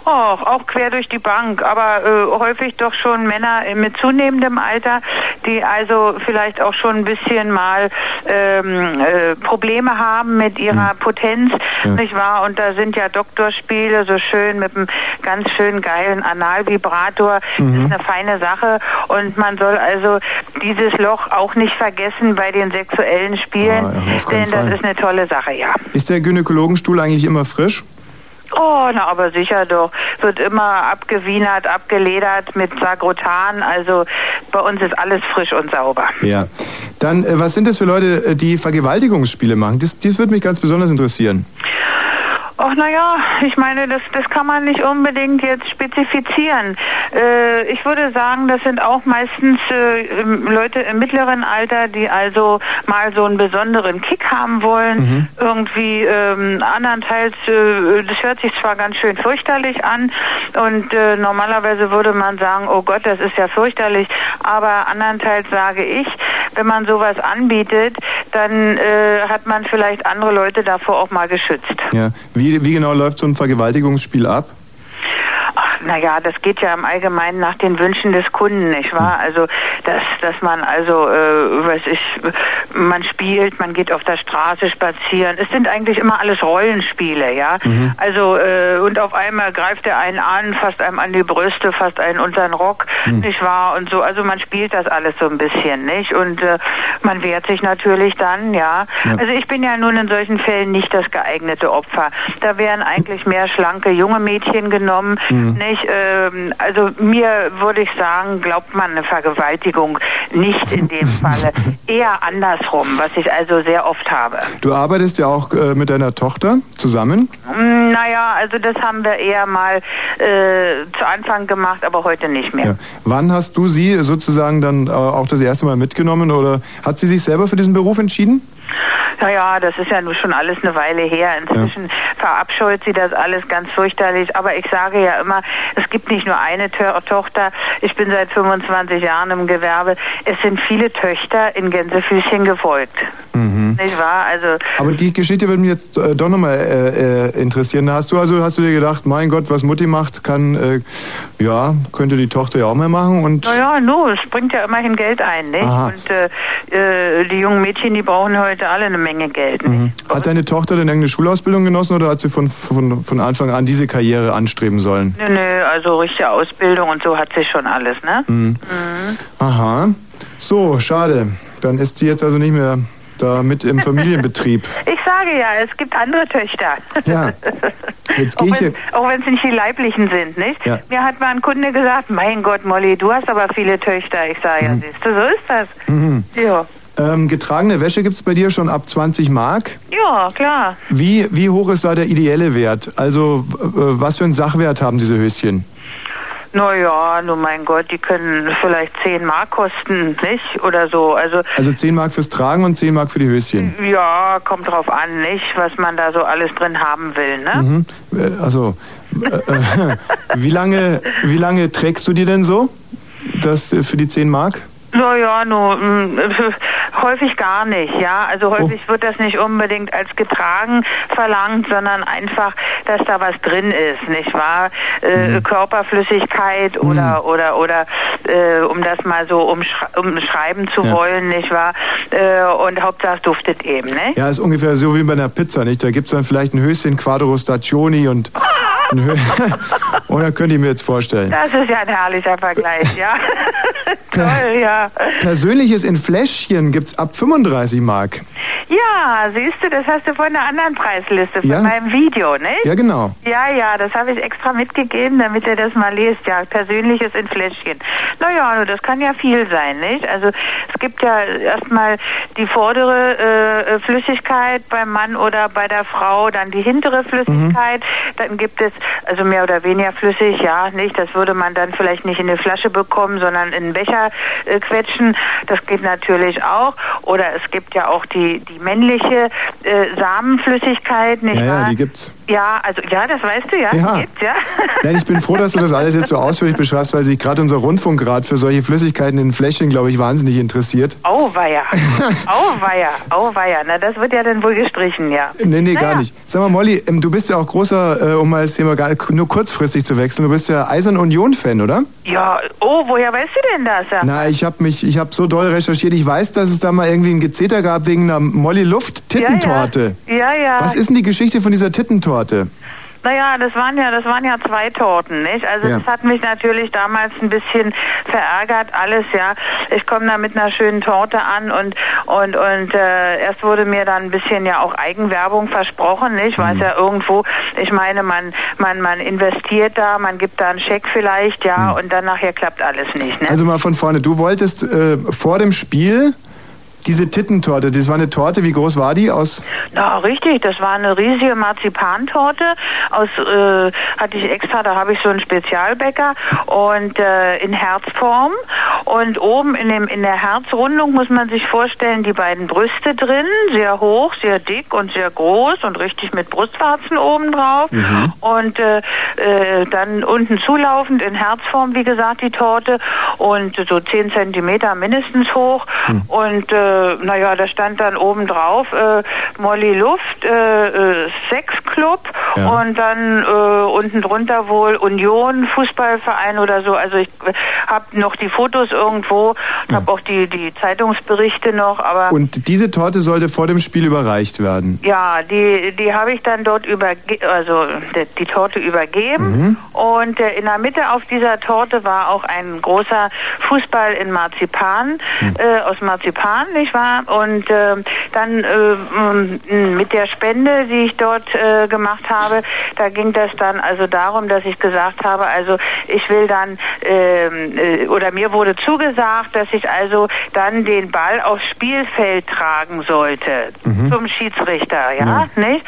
Och, auch quer durch die Bank, aber äh, häufig doch schon Männer äh, mit zunehmendem Alter, die also vielleicht auch schon ein bisschen mal ähm, äh, Probleme haben mit ihrer Potenz, nicht wahr? Und da sind ja Doktorspiele so schön mit einem ganz schön geilen Analvibrator. Das ist eine feine Sache und man soll also dieses Loch auch nicht vergessen bei den sexuellen Spielen, Ah, ja, denn das ist eine tolle Sache, ja. Ist der Gynäkologenstuhl eigentlich immer frisch? Oh, na, aber sicher doch. Wird immer abgewienert, abgeledert mit Sagrotan. Also bei uns ist alles frisch und sauber. Ja. Dann, äh, was sind das für Leute, äh, die Vergewaltigungsspiele machen? Das, das würde mich ganz besonders interessieren. Ach naja, ich meine, das, das kann man nicht unbedingt jetzt spezifizieren. Äh, ich würde sagen, das sind auch meistens äh, Leute im mittleren Alter, die also mal so einen besonderen Kick haben wollen. Irgendwie ähm, andernteils, äh, das hört sich zwar ganz schön fürchterlich an und äh, normalerweise würde man sagen, oh Gott, das ist ja fürchterlich, aber andernteils sage ich, wenn man sowas anbietet, dann äh, hat man vielleicht andere Leute davor auch mal geschützt. Ja. Wie, wie genau läuft so ein Vergewaltigungsspiel ab? Naja, das geht ja im Allgemeinen nach den Wünschen des Kunden, nicht wahr? Also, dass, dass man also, äh, weiß ich, man spielt, man geht auf der Straße spazieren. Es sind eigentlich immer alles Rollenspiele, ja? Mhm. Also, äh, und auf einmal greift er einen an, fasst einem an die Brüste, fasst einen unter den Rock, Mhm. nicht wahr? Und so, also man spielt das alles so ein bisschen, nicht? Und äh, man wehrt sich natürlich dann, ja? Ja. Also ich bin ja nun in solchen Fällen nicht das geeignete Opfer. Da wären eigentlich mehr schlanke junge Mädchen genommen, Mhm. nicht? Ähm, also mir würde ich sagen, glaubt man eine Vergewaltigung nicht in dem Falle. Eher andersrum, was ich also sehr oft habe. Du arbeitest ja auch äh, mit deiner Tochter zusammen. Mm, Naja, also das haben wir eher mal äh, zu Anfang gemacht, aber heute nicht mehr. Ja. Wann hast du sie sozusagen dann äh, auch das erste Mal mitgenommen oder hat sie sich selber für diesen Beruf entschieden? Naja, das ist ja nun schon alles eine Weile her. Inzwischen verabscheut sie das alles ganz fürchterlich. Aber ich sage ja immer, es gibt nicht nur eine Tö Tochter. Ich bin seit 25 Jahren im Gewerbe. Es sind viele Töchter in Gänsefüßchen gefolgt. Mhm. Nicht wahr? Also, Aber die Geschichte würde mich jetzt äh, doch nochmal äh, äh, interessieren. Hast du also hast du dir gedacht, mein Gott, was Mutti macht, kann äh, ja könnte die Tochter ja auch mal machen und naja, no, es bringt ja immerhin Geld ein, nicht? Aha. Und äh, äh, die jungen Mädchen, die brauchen heute alle eine Menge Geld. Mhm. Hat deine Tochter denn irgendeine Schulausbildung genossen oder hat sie von, von, von Anfang an diese Karriere anstreben sollen? Nö, nö, also richtige Ausbildung und so hat sie schon alles, ne? Mhm. Mhm. Aha. So, schade. Dann ist sie jetzt also nicht mehr da mit im Familienbetrieb. Ich sage ja, es gibt andere Töchter. Ja. Jetzt Auch wenn auch wenn es nicht die leiblichen sind, nicht? Ja. Mir hat mal ein Kunde gesagt, mein Gott, Molly, du hast aber viele Töchter. Ich sage, ja, siehst du, so ist das. Mhm. Ja. Ähm, getragene Wäsche gibt es bei dir schon ab 20 Mark. Ja, klar. Wie, wie hoch ist da der ideelle Wert? Also, äh, was für einen Sachwert haben diese Höschen? Naja, nur mein Gott, die können vielleicht 10 Mark kosten, nicht? Oder so. Also, Also 10 Mark fürs Tragen und 10 Mark für die Höschen. ja, kommt drauf an, nicht? Was man da so alles drin haben will, ne? Mhm. Äh, Also, äh, äh, wie, lange, wie lange trägst du die denn so? Das äh, für die 10 Mark? Naja, nur mh, häufig gar nicht, ja. Also häufig wird das nicht unbedingt als getragen verlangt, sondern einfach, dass da was drin ist, nicht wahr? Äh, Körperflüssigkeit oder oder oder äh, um das mal so umschre umschreiben zu Ja. wollen, nicht wahr? Äh, und Hauptsache es duftet eben, ne? Ja, ist ungefähr so wie bei einer Pizza, nicht? Da gibt es dann vielleicht ein Höschen Quadro Stagioni und. Hö Oder könnt ihr mir jetzt vorstellen? Das ist ja ein herrlicher Vergleich, ja. Toll, ja. Persönliches in Fläschchen gibt's ab 35 Mark. Ja, siehst du, das hast du von einer anderen Preisliste, von Ja. meinem Video, nicht? Ja, genau. Ja, ja, das habe ich extra mitgegeben, damit ihr das mal lest. Ja, persönliches in Fläschchen. Naja, nur das kann ja viel sein, nicht? Also es gibt ja erstmal die vordere äh, Flüssigkeit beim Mann oder bei der Frau, dann die hintere Flüssigkeit. Dann gibt es also mehr oder weniger flüssig, ja, nicht? Das würde man dann vielleicht nicht in eine Flasche bekommen, sondern in einen Becher äh, quetschen. Das geht natürlich auch. Oder es gibt ja auch die, die männliche äh, Samenflüssigkeit, nicht Ja, wahr? ja, die gibt's. Ja, also ja, das weißt du ja. Ja. Gibt's, ja. Nein, ich bin froh, dass du das alles jetzt so ausführlich beschreibst, weil sich gerade unser Rundfunkrat für solche Flüssigkeiten in Fläschchen, glaube ich, wahnsinnig interessiert. Auweia. Auweia. Auweia. Na, das wird ja dann wohl gestrichen, ja. Nee, nee, gar Naja. nicht. Sag mal, Molly, ähm, du bist ja auch großer, äh, um mal das Thema gar, nur kurzfristig zu wechseln, du bist ja Eisern Union-Fan, oder? Ja, oh, woher weißt du denn das? Ja? Na, ich habe mich, ich habe so doll recherchiert. Ich weiß, dass es da mal irgendwie ein Gezeter gab wegen einer Molly Luft Tittentorte. Ja, ja. Was ist denn die Geschichte von dieser Tittentorte? Naja, das waren ja, das waren ja zwei Torten, nicht? Also Ja. das hat mich natürlich damals ein bisschen verärgert, alles, ja. Ich komme da mit einer schönen Torte an und und und äh, erst wurde mir dann ein bisschen ja auch Eigenwerbung versprochen, nicht? Mhm. Weiß ja irgendwo, ich meine, man man man investiert da, man gibt da einen Scheck vielleicht, ja, und dann nachher klappt alles nicht, ne? Mhm. Also mal von vorne. Du wolltest äh, vor dem Spiel diese Tittentorte. Das war eine Torte. Wie groß war die? Aus Na, richtig, das war eine riesige Marzipantorte aus, äh, hatte ich extra, da habe ich so einen Spezialbäcker und äh, in Herzform und oben in dem in der Herzrundung muss man sich vorstellen, die beiden Brüste drin, sehr hoch, sehr dick und sehr groß und richtig mit Brustwarzen oben drauf Mhm. und äh, äh, dann unten zulaufend in Herzform, wie gesagt, die Torte und so 10 Zentimeter mindestens hoch und äh, naja, da stand dann oben drauf äh, Molly Luft, äh, äh, Sexclub Ja. Und dann äh, unten drunter wohl Union, Fußballverein oder so. Also ich äh, habe noch die Fotos irgendwo habe auch die, die Zeitungsberichte noch, aber... Und diese Torte sollte vor dem Spiel überreicht werden. Ja, die, die habe ich dann dort überge also die, die Torte übergeben Mhm. und äh, in der Mitte auf dieser Torte war auch ein großer Fußball in Marzipan, Mhm. äh, aus Marzipan, nicht wahr? Und äh, dann äh, mit der Spende, die ich dort äh, gemacht habe, da ging das dann also darum, dass ich gesagt habe, also ich will dann ähm, äh, oder mir wurde zugesagt, dass ich also dann den Ball aufs Spielfeld tragen sollte zum Schiedsrichter, ja, nicht?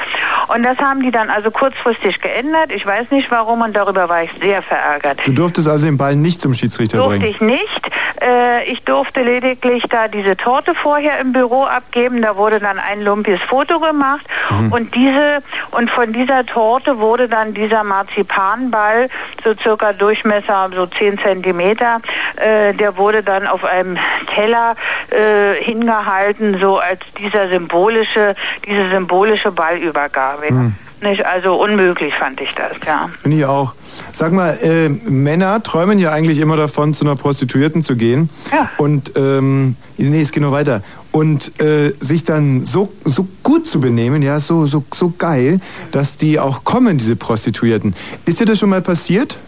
Und das haben die dann also kurzfristig geändert. Ich weiß nicht warum und darüber war ich sehr verärgert. Du durftest also den Ball nicht zum Schiedsrichter Durfte bringen. ich nicht. Äh, ich durfte lediglich da diese Torte vorher im Büro abgeben. Da wurde dann ein lumpiges Foto gemacht Mhm. und diese und von dieser Torte wurde dann dieser Marzipanball so circa Durchmesser so 10 Zentimeter. Äh, der wurde dann auf einem Teller äh, hingehalten, so als dieser symbolische diese symbolische Ballübergabe. Mhm. Nicht? Also unmöglich fand ich das, ja. Finde ich auch. Sag mal, äh, Männer träumen ja eigentlich immer davon, zu einer Prostituierten zu gehen. Ja. Und, ähm, nee, es geht noch weiter. Und äh, sich dann so, so gut zu benehmen, ja, so, so, so geil, dass die auch kommen, diese Prostituierten. Ist dir das schon mal passiert?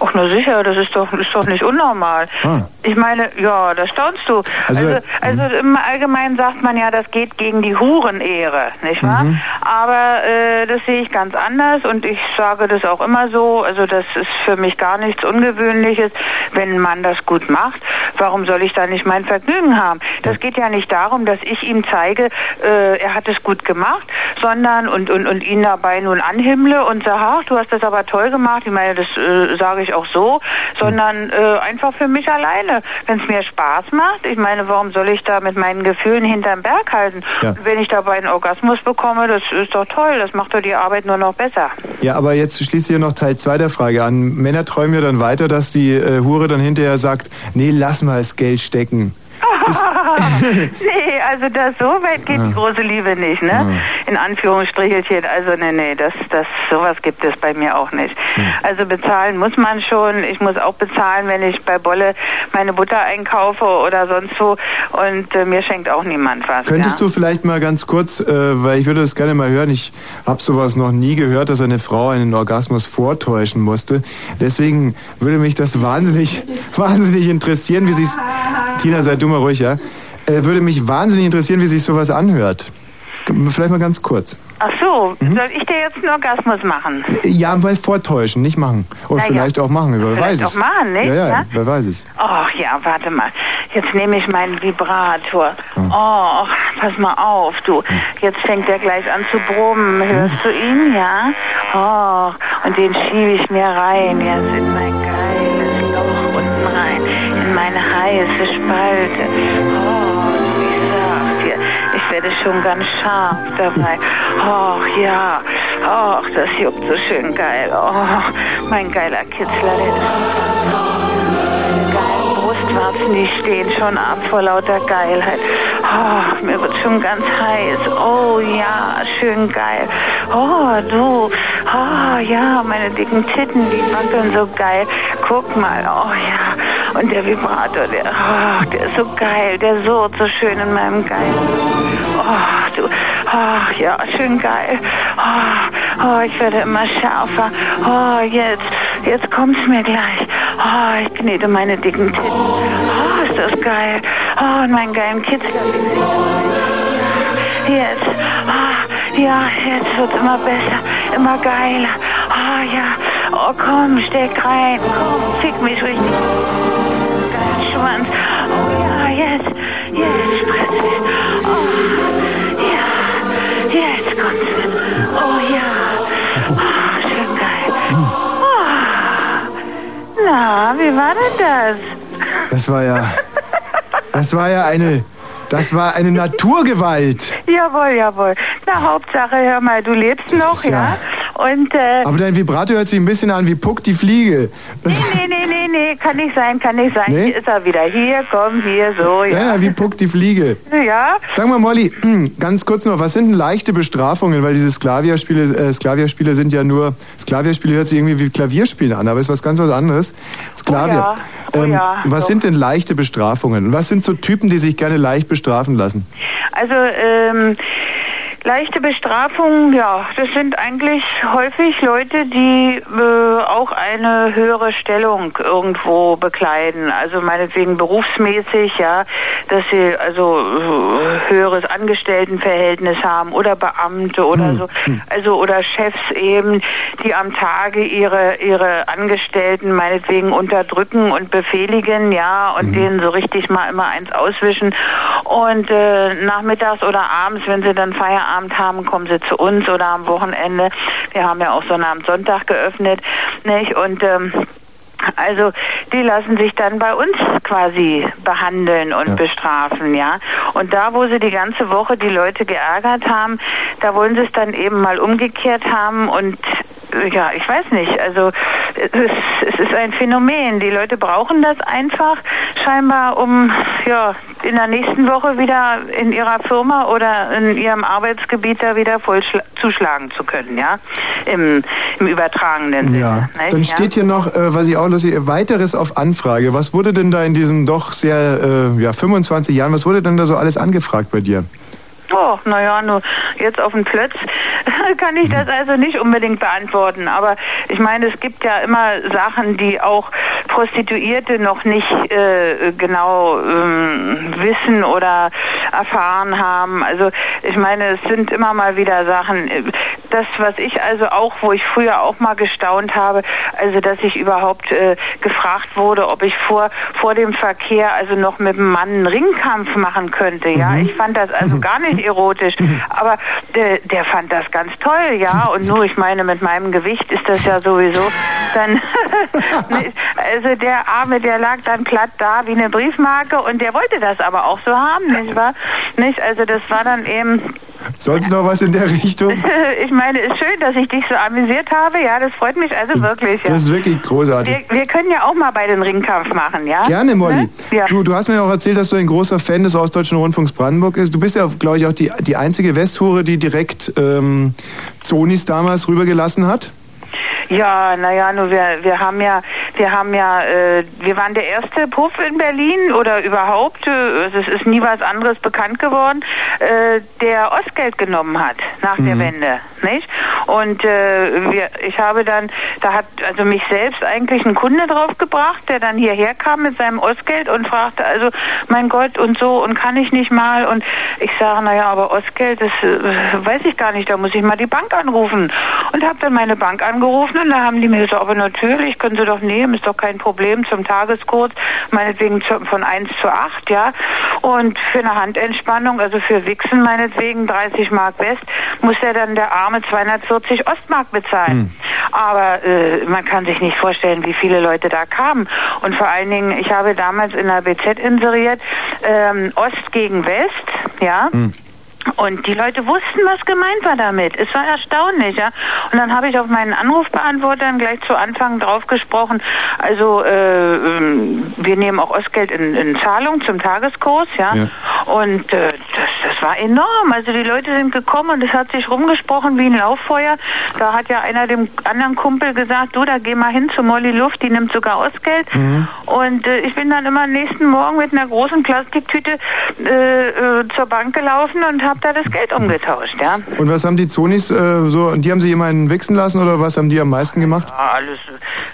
Ach, na sicher, das ist doch, ist doch nicht unnormal. Ah. Ich meine, ja, da staunst du. Also, Also, also, im Allgemeinen sagt man ja, das geht gegen die Hurenehre, nicht wahr? Mhm. Aber äh, das sehe ich ganz anders und ich sage das auch immer so. Also das ist für mich gar nichts Ungewöhnliches, wenn Mann das gut macht. Warum soll ich da nicht mein Vergnügen haben? Das geht ja nicht darum, dass ich ihm zeige, äh, er hat es gut gemacht, sondern und, und, und ihn dabei nun anhimmle und sage, ach, du hast das aber toll gemacht. Ich meine, das äh, sage ich auch so, sondern äh, einfach für mich alleine. Wenn es mir Spaß macht, ich meine, warum soll ich da mit meinen Gefühlen hinterm Berg halten? Ja. Wenn ich dabei einen Orgasmus bekomme, das ist doch toll, das macht doch die Arbeit nur noch besser. Ja, aber jetzt schließt hier noch Teil 2 der Frage an. Männer träumen ja dann weiter, dass die äh, Hure dann hinterher sagt, nee, lass mal das Geld stecken. nee, also das so weit geht die große Liebe nicht, ne? In Anführungsstrichelchen. Also nee, nee, das, das, sowas gibt es bei mir auch nicht. Also bezahlen muss man schon. Ich muss auch bezahlen, wenn ich bei Bolle meine Butter einkaufe oder sonst wo. Und äh, mir schenkt auch niemand was. Könntest ja? du vielleicht mal ganz kurz, äh, weil ich würde das gerne mal hören, ich habe sowas noch nie gehört, dass eine Frau einen Orgasmus vortäuschen musste. Deswegen würde mich das wahnsinnig, wahnsinnig interessieren, wie sich's. Tina, sei du mal ruhig, ja? Äh, würde mich wahnsinnig interessieren, wie sich sowas anhört. Vielleicht mal ganz kurz. Ach so, Mhm. soll ich dir jetzt einen Orgasmus machen? Ja, mal vortäuschen, nicht machen. Oder Na ja. vielleicht auch machen, wer Vielleicht weiß es. auch machen, nicht? Ja, ja, Ja? wer weiß es. Ach ja, warte mal. Jetzt nehme ich meinen Vibrator. Oh, pass mal auf, du. Jetzt fängt er gleich an zu brummen. Hörst du ihn, ja? Oh, und den schiebe ich mir rein. Jetzt in mein geiles meine heiße Spalte. Oh, ich sag dir, ich werde schon ganz scharf dabei. Och ja, och, das juckt so schön geil. Oh, mein geiler Kitzler, der geilen Brustwarzen, die stehen schon ab vor lauter Geilheit. Oh, mir wird schon ganz heiß. Oh ja, schön geil. Oh, du. Oh ja, meine dicken Titten, die wackeln so geil. Guck mal, oh ja. Und der Vibrator, der, oh, der ist so geil. Der surrt so schön in meinem Geil. Oh, du. Oh, ja, schön geil. Oh, oh, ich werde immer schärfer. Oh, jetzt, jetzt kommt's mir gleich. Oh, ich knete meine dicken Titten. Oh, ist das geil. Oh, und meinen geilen Kitzler. Jetzt. Ah, ja, jetzt wird's immer besser, immer geiler. Ah, ja. Oh, komm, steck rein. Komm, fick mich richtig. Schwanz. Oh, ja, jetzt. Jetzt spritz mich. Oh, ja. Jetzt kommt's mit. Oh, ja. Oh, schön geil. Oh. Na, wie war denn das? Das war ja. Das war ja eine. Das war eine Naturgewalt. Jawohl, jawohl. Na, Hauptsache, hör mal, du lebst noch, ja- ja? Und, äh, Aber dein Vibrato hört sich ein bisschen an wie Puck die Fliege. nee, nee, nee, nee, nee, kann nicht sein, kann nicht sein. Nee? Hier ist er wieder. Hier, komm, hier, so, Ja, ja. ja, wie Puck die Fliege. Ja, Sag mal, Molly, ganz kurz noch, was sind denn leichte Bestrafungen? Weil diese Sklavierspiele, äh, Sklavierspiele sind ja nur, Sklavierspiele hört sich irgendwie wie Klavierspielen an, aber ist was ganz was anderes. Sklavier. ja, oh ähm, ja, was doch. sind denn leichte Bestrafungen? Was sind so Typen, die sich gerne leicht bestrafen lassen? Also, ähm, leichte Bestrafungen, ja, das sind eigentlich häufig Leute, die äh, auch eine höhere Stellung irgendwo bekleiden. Also meinetwegen berufsmäßig, ja, dass sie also äh, höheres Angestelltenverhältnis haben oder Beamte oder so, also oder Chefs eben, die am Tage ihre ihre Angestellten meinetwegen unterdrücken und befehligen, ja, und denen so richtig mal immer eins auswischen. Und äh, nachmittags oder abends, wenn sie dann Feierabend haben, kommen sie zu uns oder am Wochenende. Wir haben ja auch Sonnabend, Sonntag geöffnet, nicht? Und ähm, also die lassen sich dann bei uns quasi behandeln und bestrafen, ja. Und da, wo sie die ganze Woche die Leute geärgert haben, da wollen sie es dann eben mal umgekehrt haben und ja, ich weiß nicht. Also es, es ist ein Phänomen. Die Leute brauchen das einfach scheinbar, um ja in der nächsten Woche wieder in ihrer Firma oder in ihrem Arbeitsgebiet da wieder voll schla- zuschlagen zu können, ja, im, im übertragenen Sinne. Ja. nicht? Dann Ja. steht hier noch, äh, was ich auch lustig, weiteres auf Anfrage. Was wurde denn da in diesen doch sehr, äh, ja, 25 Jahren, was wurde denn da so alles angefragt bei dir? Oh, naja, nur jetzt auf den Plötz kann ich das also nicht unbedingt beantworten. Aber ich meine, es gibt ja immer Sachen, die auch Prostituierte noch nicht äh, genau ähm, wissen oder erfahren haben. Also ich meine, es sind immer mal wieder Sachen. Das, was ich also auch, wo ich früher auch mal gestaunt habe, also dass ich überhaupt äh, gefragt wurde, ob ich vor vor dem Verkehr also noch mit dem Mann einen Ringkampf machen könnte. Ja, ich fand das also gar nicht erotisch, aber der, der fand das ganz toll, ja. Und nur, ich meine, mit meinem Gewicht ist das ja sowieso dann. also der Arme, der lag dann platt da wie eine Briefmarke und der wollte das aber auch so haben, nicht wahr? Nicht? Also das war dann eben. Sonst noch was in der Richtung? ich meine, ist schön, dass ich dich so amüsiert habe. Ja, das freut mich also wirklich. Ja. Das ist wirklich großartig. Wir, wir können ja auch mal bei den Ringkampf machen, ja? Gerne, Molly. Ne? Ja. Du, du hast mir auch erzählt, dass du ein großer Fan des Ostdeutschen Rundfunks Brandenburg bist. Du bist ja, glaube ich, auch die, die einzige Westhure, die direkt ähm, Zonis damals rübergelassen hat. Ja, naja, nur wir, wir haben ja, wir haben ja, äh, wir waren der erste Puff in Berlin oder überhaupt, äh, es ist nie was anderes bekannt geworden, äh, der Ostgeld genommen hat nach der Wende, nicht? Und äh, wir, ich habe dann, da hat also mich selbst eigentlich ein Kunde draufgebracht, der dann hierher kam mit seinem Ostgeld und fragte, also mein Gott und so und kann ich nicht mal? Und ich sage, naja, aber Ostgeld, das äh, weiß ich gar nicht, da muss ich mal die Bank anrufen. Und habe dann meine Bank angerufen und da haben die mir gesagt, aber natürlich können Sie doch nehmen, ist doch kein Problem zum Tageskurs, meinetwegen von 1 zu 8, ja. Und für eine Handentspannung, also für Wichsen meinetwegen 30 Mark West, muss er dann der Arme 240 Ostmark bezahlen. Aber äh, man kann sich nicht vorstellen, wie viele Leute da kamen. Und vor allen Dingen, ich habe damals in der BZ inseriert, ähm, Ost gegen West, ja. Und die Leute wussten, was gemeint war damit. Es war erstaunlich, ja. Und dann habe ich auf meinen Anrufbeantwortern gleich zu Anfang drauf gesprochen. Also äh, ähm, wir nehmen auch Ostgeld in, in Zahlung zum Tageskurs, ja. Ja. Und äh, das, das war enorm. Also die Leute sind gekommen und es hat sich rumgesprochen wie ein Lauffeuer. Da hat ja einer dem anderen Kumpel gesagt, du, da geh mal hin zu Molly Luft, die nimmt sogar Ostgeld. Und äh, ich bin dann immer nächsten Morgen mit einer großen Plastiktüte äh, äh, zur Bank gelaufen und habe da das Geld umgetauscht, ja. Und was haben die Zonis äh, so, und die haben sie jemanden wichsen lassen oder was haben die am meisten gemacht? Ja, alles.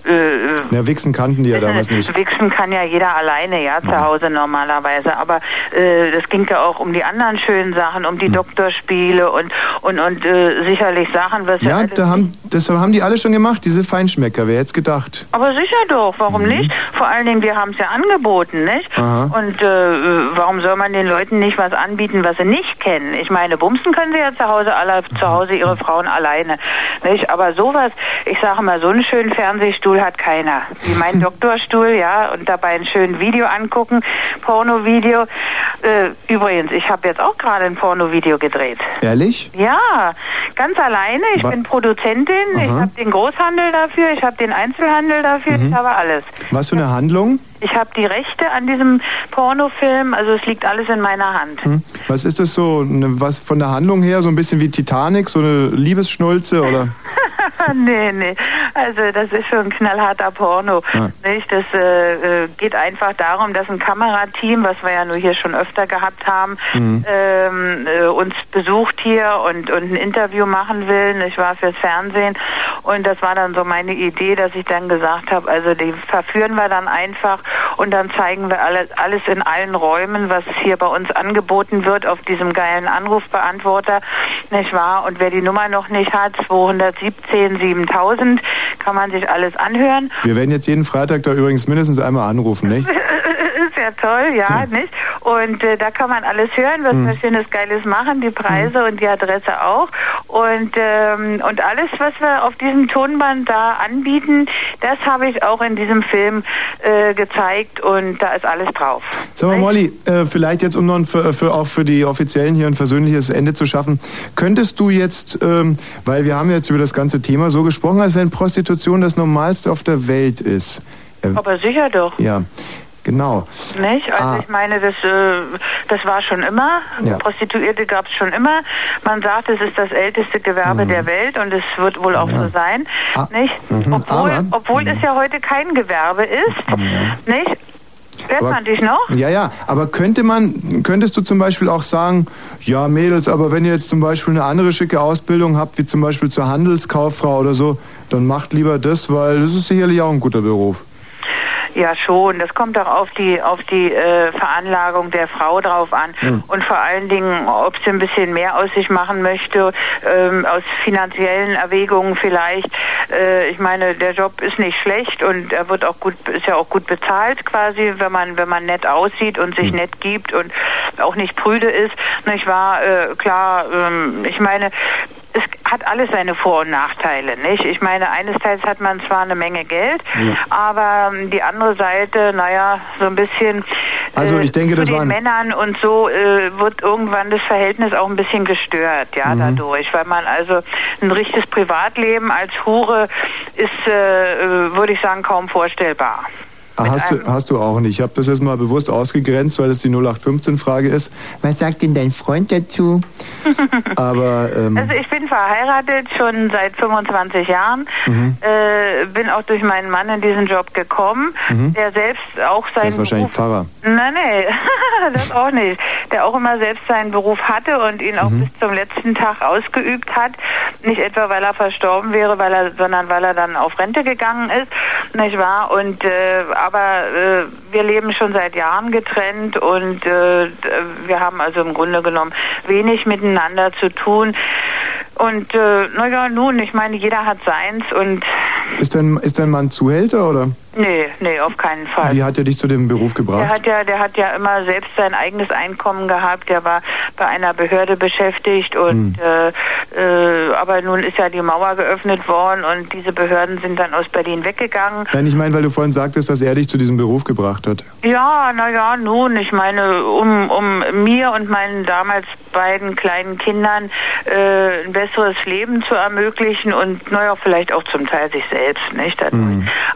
Äh, äh, Ja, wichsen kannten die ja damals nicht. Wichsen kann ja jeder alleine, ja, zu Hause normalerweise. Aber äh, das ging ja auch um die anderen schönen Sachen, um die Doktorspiele und und und äh, sicherlich Sachen, was ja, Ja, da haben, das haben die alle schon gemacht, diese Feinschmecker, wer hätte es gedacht? Aber sicher doch, warum nicht? Vor allen Dingen, wir haben es ja angeboten, nicht? Aha. Und äh, warum soll man den Leuten nicht was anbieten, was sie nicht kennen? Ich meine, bumsen können sie ja zu Hause alle, zu Hause ihre Frauen alleine, nicht? Aber sowas, ich sage mal, so einen schönen Fernsehstuhl hat keiner. Wie mein Doktorstuhl, ja, und dabei ein schönes Video angucken, Porno-Video. Äh, übrigens, ich habe jetzt auch gerade ein Pornovideo gedreht. Ehrlich? Ja, ganz alleine. Ich Wa- bin Produzentin, ich Aha. habe den Großhandel dafür, ich habe den Einzelhandel dafür, Mhm. ich habe alles. Was für eine Handlung? Ich habe die Rechte an diesem Pornofilm, also es liegt alles in meiner Hand. Hm? Was ist das so, ne, was von der Handlung her, so ein bisschen wie Titanic, so eine Liebesschnulze oder? nee, nee. Also das ist schon ein knallharter Porno. Ah. Nicht? Das äh, äh, geht einfach darum, dass ein Kamerateam, was wir ja nur hier schon öfter gehabt haben, Mhm. ähm, äh, uns besucht hier und, und ein Interview machen will. Ich war fürs Fernsehen und das war dann so meine Idee, dass ich dann gesagt habe, also die verführen wir dann einfach und dann zeigen wir alles, alles in allen Räumen, was hier bei uns angeboten wird auf diesem geilen Anrufbeantworter, nicht wahr? Und wer die Nummer noch nicht hat, 217 7000, kann man sich alles anhören. Wir werden jetzt jeden Freitag da übrigens mindestens einmal anrufen, nicht? ja toll, ja, nicht? Und äh, da kann man alles hören, was Hm. wir Schönes, Geiles machen, die Preise und die Adresse auch. Und, ähm, und alles, was wir auf diesem Tonband da anbieten, das habe ich auch in diesem Film äh, gezeigt und da ist alles drauf. Sag mal, Molly, äh, vielleicht jetzt, um noch für, für, auch für die Offiziellen hier ein versöhnliches Ende zu schaffen, könntest du jetzt, ähm, weil wir haben jetzt über das ganze Thema so gesprochen, als wenn Prostitution das Normalste auf der Welt ist. Äh, Aber sicher doch. ja, genau. Nicht? Also Ah. ich meine, das, äh, das war schon immer. Ja. Prostituierte gab es schon immer. Man sagt, es ist das älteste Gewerbe der Welt und es wird wohl auch so sein. Ah. Nicht? Mhm. Obwohl, Aber- obwohl es ja heute kein Gewerbe ist. Nicht? Hört Aber- man dich noch? Ja, ja, aber könnte man, könntest du zum Beispiel auch sagen, ja Mädels, aber wenn ihr jetzt zum Beispiel eine andere schicke Ausbildung habt, wie zum Beispiel zur Handelskauffrau oder so, dann macht lieber das, weil das ist sicherlich auch ein guter Beruf. Ja, schon. Das kommt auch auf die auf die äh, Veranlagung der Frau drauf an Hm. und vor allen Dingen, ob sie ein bisschen mehr aus sich machen möchte, ähm, aus finanziellen Erwägungen vielleicht. Äh, ich meine, der Job ist nicht schlecht und er wird auch gut, ist ja auch gut bezahlt quasi, wenn man wenn man nett aussieht und sich nett gibt und auch nicht prüde ist. Nicht wahr? Äh, klar. Ähm, ich meine es hat alles seine Vor- und Nachteile, nicht? Ich meine, eines Teils hat man zwar eine Menge Geld, aber ähm, die andere Seite, naja, so ein bisschen Also ich denke, das den waren- Männern und so äh, wird irgendwann das Verhältnis auch ein bisschen gestört, ja, Mhm. dadurch, weil man also ein richtiges Privatleben als Hure ist, äh, äh, würde ich sagen, kaum vorstellbar. Hast du, hast du auch nicht. Ich habe das jetzt mal bewusst ausgegrenzt, weil es die 0815-Frage ist. Was sagt denn dein Freund dazu? Aber ähm, Also ich bin verheiratet schon seit 25 Jahren, Mhm. äh, bin auch durch meinen Mann in diesen Job gekommen, Mhm. der selbst auch der seinen ist wahrscheinlich Beruf Pfarrer. Nein, nee, das auch nicht. Der auch immer selbst seinen Beruf hatte und ihn auch bis zum letzten Tag ausgeübt hat. Nicht etwa, weil er verstorben wäre, weil er, sondern weil er dann auf Rente gegangen ist, nicht wahr? Und äh, aber äh, wir leben schon seit Jahren getrennt und äh, wir haben also im Grunde genommen wenig miteinander zu tun. Und äh, naja, nun, ich meine, jeder hat seins und Ist dein, ist dein Mann Zuhälter oder? nee, nee, auf keinen Fall. Wie hat er dich zu dem Beruf Der gebracht? hat ja, der hat ja immer selbst sein eigenes Einkommen gehabt. Der war bei einer Behörde beschäftigt und Hm. äh, äh, aber nun ist ja die Mauer geöffnet worden und diese Behörden sind dann aus Berlin weggegangen. Nein, ich meine, weil du vorhin sagtest, dass er dich zu diesem Beruf gebracht hat. Ja, na ja, nun, ich meine, um, um mir und meinen damals beiden kleinen Kindern äh, ein besseres Leben zu ermöglichen und naja, vielleicht auch zum Teil sich selbst, nicht? Dadurch.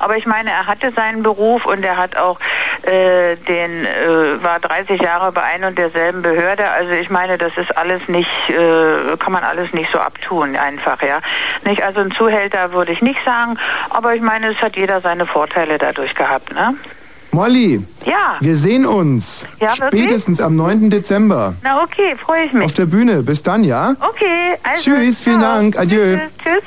Aber ich meine, er hatte seinen Beruf und er hat auch äh, den, äh, war 30 Jahre bei ein und derselben Behörde. Also ich meine, das ist alles nicht, äh, kann man alles nicht so abtun, einfach, ja. Nicht, also ein Zuhälter würde ich nicht sagen, aber ich meine, es hat jeder seine Vorteile dadurch gehabt, ne? Molly, Ja. wir sehen uns. Ja, wirklich? Spätestens am 9. Dezember. Na okay, freue ich mich. Auf der Bühne. Bis dann, ja? Okay, also. Tschüss, vielen ciao. Dank. Adieu. Tschüss.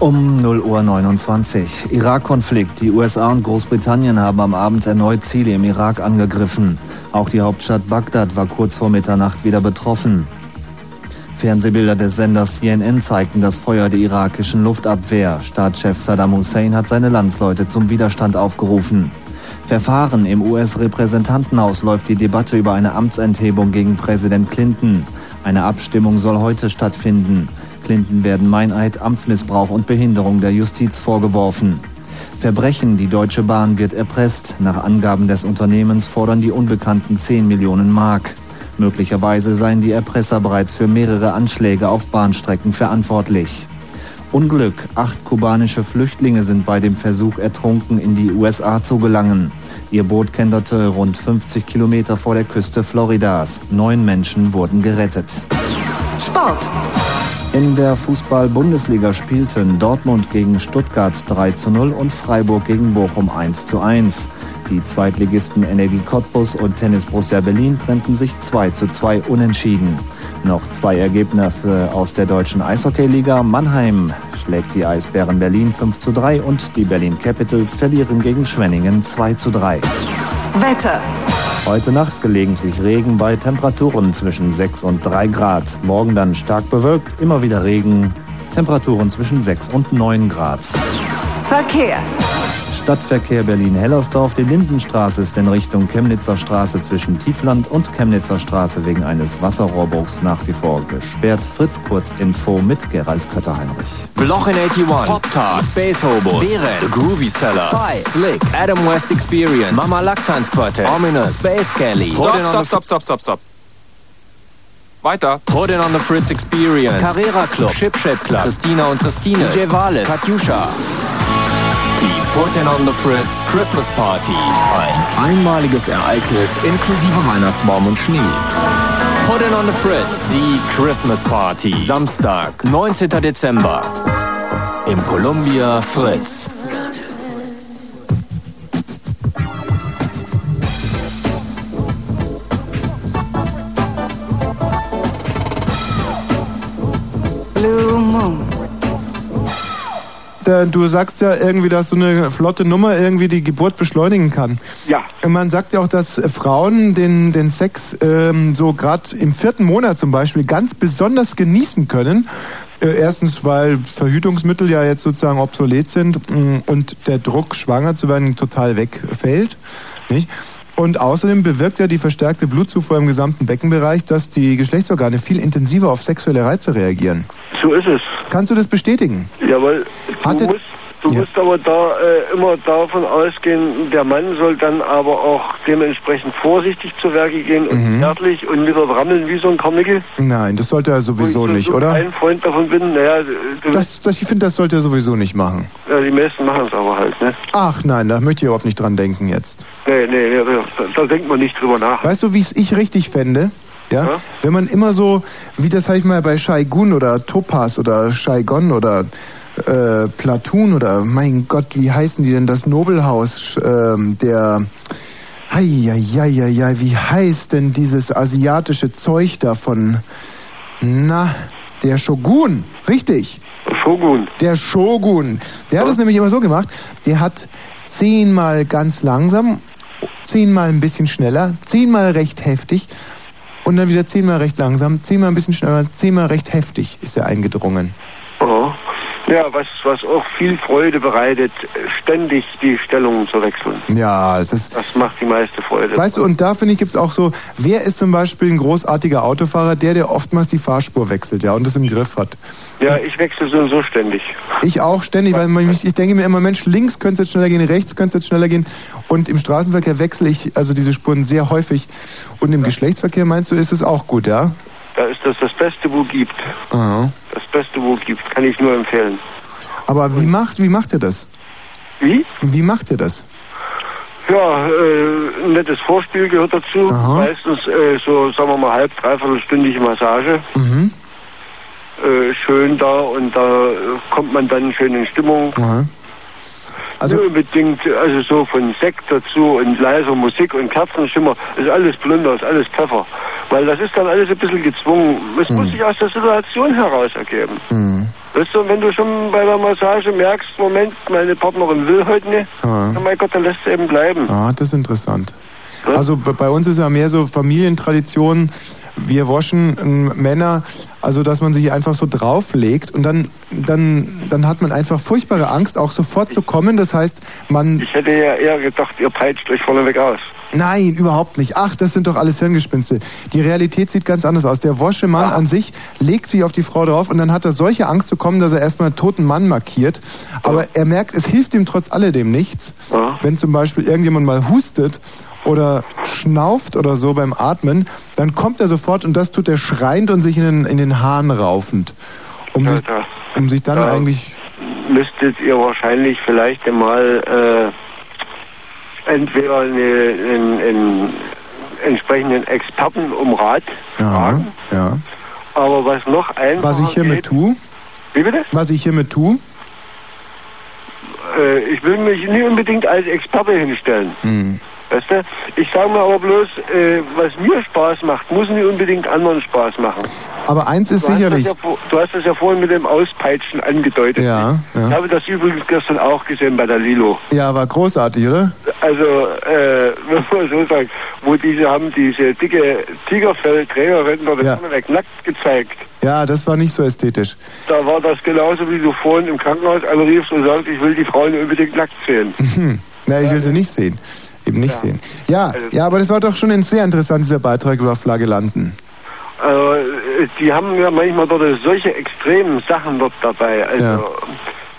Um 0 Uhr 29. Irak-Konflikt. Die USA und Großbritannien haben am Abend erneut Ziele im Irak angegriffen. Auch die Hauptstadt Bagdad war kurz vor Mitternacht wieder betroffen. Fernsehbilder des Senders CNN zeigten das Feuer der irakischen Luftabwehr. Staatschef Saddam Hussein hat seine Landsleute zum Widerstand aufgerufen. Verfahren im US-Repräsentantenhaus läuft die Debatte über eine Amtsenthebung gegen Präsident Clinton. Eine Abstimmung soll heute stattfinden. Clinton werden Meineid, Amtsmissbrauch und Behinderung der Justiz vorgeworfen. Verbrechen, die Deutsche Bahn wird erpresst. Nach Angaben des Unternehmens fordern die Unbekannten 10 Millionen Mark. Möglicherweise seien die Erpresser bereits für mehrere Anschläge auf Bahnstrecken verantwortlich. Unglück. Acht kubanische Flüchtlinge sind bei dem Versuch ertrunken, in die USA zu gelangen. Ihr Boot kenterte rund 50 Kilometer vor der Küste Floridas. Neun Menschen wurden gerettet. Sport. In der Fußball-Bundesliga spielten Dortmund gegen Stuttgart 3 zu 0 und Freiburg gegen Bochum 1 zu 1. Die Zweitligisten Energie Cottbus und Tennis Borussia Berlin trennten sich 2 zu 2 unentschieden. Noch zwei Ergebnisse aus der deutschen Eishockeyliga. Mannheim schlägt die Eisbären Berlin 5 zu 3 und die Berlin Capitals verlieren gegen Schwenningen 2 zu 3. Wetter. Heute Nacht gelegentlich Regen bei Temperaturen zwischen 6 und 3 Grad. Morgen dann stark bewölkt, immer wieder Regen. Temperaturen zwischen 6 und 9 Grad. Verkehr. Stadtverkehr Berlin-Hellersdorf. Die Lindenstraße ist in Richtung Chemnitzer Straße zwischen Tiefland und Chemnitzer Straße wegen eines Wasserrohrbruchs nach wie vor gesperrt. Fritz Kurzinfo mit Gerald Kötterheinrich. Bloch in 81, Pop Tart, Space Hobo, Beren, The Groovy Seller, Five, Slick, Adam West Experience, Mama Lactans Quartet, Ominous, Space Kelly. Stopp, stopp, stopp, stopp, stopp, stopp. Weiter. Put it on the Fritz Experience, Carrera Club, Ship Shape Club, Christina und Christine, DJ Wales, Katjuscha. Die Put it on the Fritz Christmas Party. Ein einmaliges Ereignis inklusive Weihnachtsbaum und Schnee. Put it on the Fritz, die Christmas Party. Samstag, 19. Dezember. Im Columbia Fritz. Blue Moon. Da- Du sagst ja irgendwie, dass so eine flotte Nummer irgendwie die Geburt beschleunigen kann. Ja. Und Man sagt ja auch, dass äh, Frauen den, den Sex ähm, so gerade im vierten Monat zum Beispiel ganz besonders genießen können. Äh, erstens, weil Verhütungsmittel ja jetzt sozusagen obsolet sind mh, und der Druck, schwanger zu werden, total wegfällt. Nicht? Und außerdem bewirkt ja die verstärkte Blutzufuhr im gesamten Beckenbereich, dass die Geschlechtsorgane viel intensiver auf sexuelle Reize reagieren. So ist es. Kannst du das bestätigen? Jawohl. Du Hatte- musst, du musst aber da äh, immer davon ausgehen, der Mann soll dann aber auch dementsprechend vorsichtig zu Werke gehen und Mhm. zärtlich und nicht rammeln wie so ein Karnickel. Nein, das sollte er sowieso ich nicht, so oder? ein Freund davon bin, naja, Das, das, ich finde, das sollte er sowieso nicht machen. ja, die meisten machen es aber halt, ne? Ach nein, da möchte ich überhaupt nicht dran denken jetzt. Nee, nee, nee da, da denkt man nicht drüber nach. Weißt du, wie es ich richtig fände? Ja? Wenn man immer so, wie das habe ich mal bei Shaigun oder Topaz oder Saigon oder äh, Platoon oder mein Gott, wie heißen die denn das Nobelhaus ähm, der Eieieiei, wie heißt denn dieses asiatische Zeug da von na, der Shogun, richtig. Shogun. Der Shogun. Der hat es nämlich immer so gemacht, der hat zehnmal ganz langsam, zehnmal ein bisschen schneller, zehnmal recht heftig und dann wieder zehnmal recht langsam, zehnmal ein bisschen schneller, zehnmal recht heftig ist er eingedrungen. Oh. Ja, was, was auch viel Freude bereitet, ständig die Stellungen zu wechseln. Ja, es ist. Das macht die meiste Freude. Weißt du, und da finde ich, gibt es auch so, wer ist zum Beispiel ein großartiger Autofahrer, der, der oftmals die Fahrspur wechselt, ja, und das im Griff hat. Ja, ich wechsle so und so ständig. Ich auch ständig, weil man, ich denke mir immer, Mensch, links könnte es jetzt schneller gehen, rechts könnte es jetzt schneller gehen. Und im Straßenverkehr wechsle ich also diese Spuren sehr häufig. Und im Geschlechtsverkehr meinst du, ist es auch gut, ja? Da ist das das Beste, wo gibt. Aha. Das Beste, wo gibt, kann ich nur empfehlen. Aber wie macht, wie macht ihr das? Wie? Wie macht ihr das? Ja, äh, ein nettes Vorspiel gehört dazu. Meistens äh, so, sagen wir mal, halb, dreiviertelstündige Massage. Mhm. Äh, schön da und da kommt man dann schön in Stimmung. Also Nicht unbedingt, also so von Sekt dazu und leiser Musik und Kerzenschimmer, ist alles Plunder, ist alles Pfeffer. Weil das ist dann alles ein bisschen gezwungen. Es muss sich aus der Situation heraus ergeben. Mhm. Weißt du, wenn du schon bei der Massage merkst, Moment, meine Partnerin will heute nicht, Ah. oh mein Gott, dann lässt sie eben bleiben. Ah, das ist interessant. Also bei uns ist ja mehr so Familientradition. Wir waschen ähm, Männer, also dass man sich einfach so drauflegt und dann, dann, dann hat man einfach furchtbare Angst, auch sofort zu kommen. Das heißt, man. Ich hätte ja eher gedacht, ihr peitscht euch vorneweg aus. Nein, überhaupt nicht. Ach, das sind doch alles Hirngespinste. Die Realität sieht ganz anders aus. Der Waschemann an sich legt sich auf die Frau drauf und dann hat er solche Angst zu kommen, dass er erstmal einen toten Mann markiert. Aber er merkt, es hilft ihm trotz alledem nichts. Wenn zum Beispiel irgendjemand mal hustet oder schnauft oder so beim Atmen, dann kommt er sofort und das tut er schreiend und sich in den, in den Haaren raufend. Um, sich, um sich dann Ja. eigentlich. Müsstet ihr wahrscheinlich vielleicht einmal äh, entweder eine, einen, entsprechenden Experten um Rat Ja, ja. Aber was noch einfacher Was ich hiermit tue. Wie bitte? Was ich hiermit tue. Äh, ich will mich nicht unbedingt als Experte hinstellen. Hm. Weißt du? Ich sage mir aber bloß, äh, was mir Spaß macht, muss nicht unbedingt anderen Spaß machen. Aber eins ist du sicherlich. Hast das ja, du hast das ja vorhin mit dem Auspeitschen angedeutet. Ja, Ich ja. habe das übrigens gestern auch gesehen bei der Lilo. Ja, war großartig, oder? Also, äh, wenn man so sagt, wo diese haben diese dicke Tigerfellträgerin dort Ja. weg nackt gezeigt. Ja, das war nicht so ästhetisch. Da war das genauso, wie du vorhin im Krankenhaus anriefst und sagst, ich will die Frauen unbedingt nackt sehen. Hm. Na, ich will sie nicht sehen. Eben nicht sehen. Ja, ja, aber das war doch schon ein sehr interessant, dieser Beitrag über Flagellanten. Also, äh, die haben ja manchmal dort solche extremen Sachen dort dabei. Also, Ja.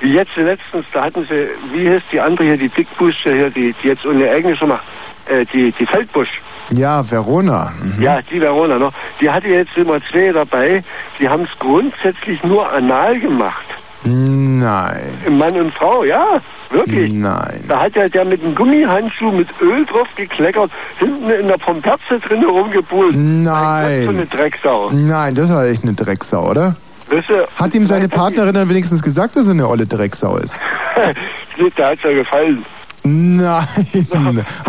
wie jetzt letztens, da hatten sie, wie heißt die andere hier, die Dickbusch hier, die, die jetzt ohne Englisch macht, äh, die, die Feldbusch. Ja, Verona. Mhm. Ja, die Verona noch. Die hatte jetzt immer zwei dabei, die haben es grundsätzlich nur anal gemacht. Nein. Mann und Frau, ja, wirklich. Nein. Da hat ja der mit einem Gummihandschuh mit Öl drauf gekleckert, hinten in der Pomperze drin rumgebuhlt. Nein. So eine Drecksau. Nein, das war echt eine Drecksau, oder? Weißt du, Hat ihm seine Partnerin dann wenigstens gesagt, dass er eine olle Drecksau ist? der hat's ja gefallen. Nein.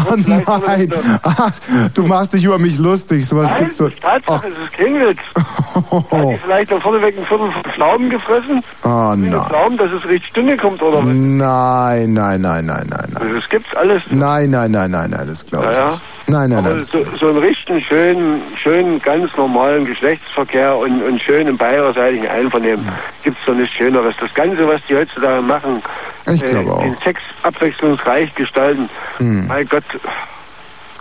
Oh nein. Ach, du machst dich über mich lustig. Sowas Nein, gibt's so. Tatsache, es ist kein Witz. Hat die vielleicht da vorneweg ein Viertel von Pflaumen gefressen? Oh nein. Pflaumen, dass es richtig dünne kommt, oder was? Nein, nein, nein, nein, nein, nein. Also, Das gibt's alles. Nein, nein, nein, nein, nein, das glaube ich Ja, ja. nicht. Nein, nein, nein. so, so einen richtig schönen, schönen, ganz normalen Geschlechtsverkehr und, und schönen beiderseitigen Einvernehmen gibt's doch nichts Schöneres. Das Ganze, was die heutzutage machen, äh, Ich glaube auch. den Sex abwechslungsreich gestalten, Hm. mein Gott,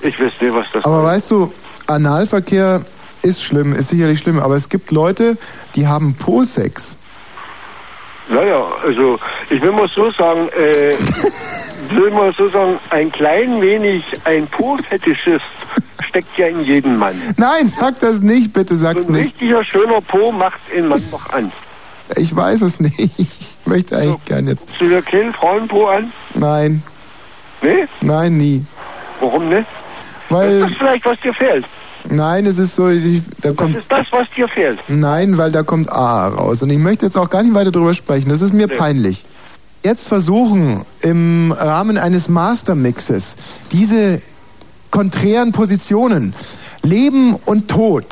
ich weiß nicht, was das Aber weißt du, Analverkehr ist schlimm, ist sicherlich schlimm, aber es gibt Leute, die haben Po-Sex. Naja, also ich will mal so sagen, äh, will mal so sagen, ein klein wenig ein Po-Fetischist steckt ja in jedem Mann. Nein, sag das nicht, bitte sag's So ein nicht. richtiger schöner Po macht den Mann doch an. Ich weiß es nicht. Ich möchte eigentlich gern jetzt. Hast du dir keinen Frauenpo an? Nein. Nee? Nein, nie. Warum nicht? Weil. Das ist vielleicht, was dir fehlt. Nein, es ist so, ich, da Das kommt. ist das, was dir fehlt. Nein, weil da kommt A raus. Und ich möchte jetzt auch gar nicht weiter drüber sprechen. Das ist mir peinlich. Jetzt versuchen, im Rahmen eines Mastermixes diese konträren Positionen, Leben und Tod,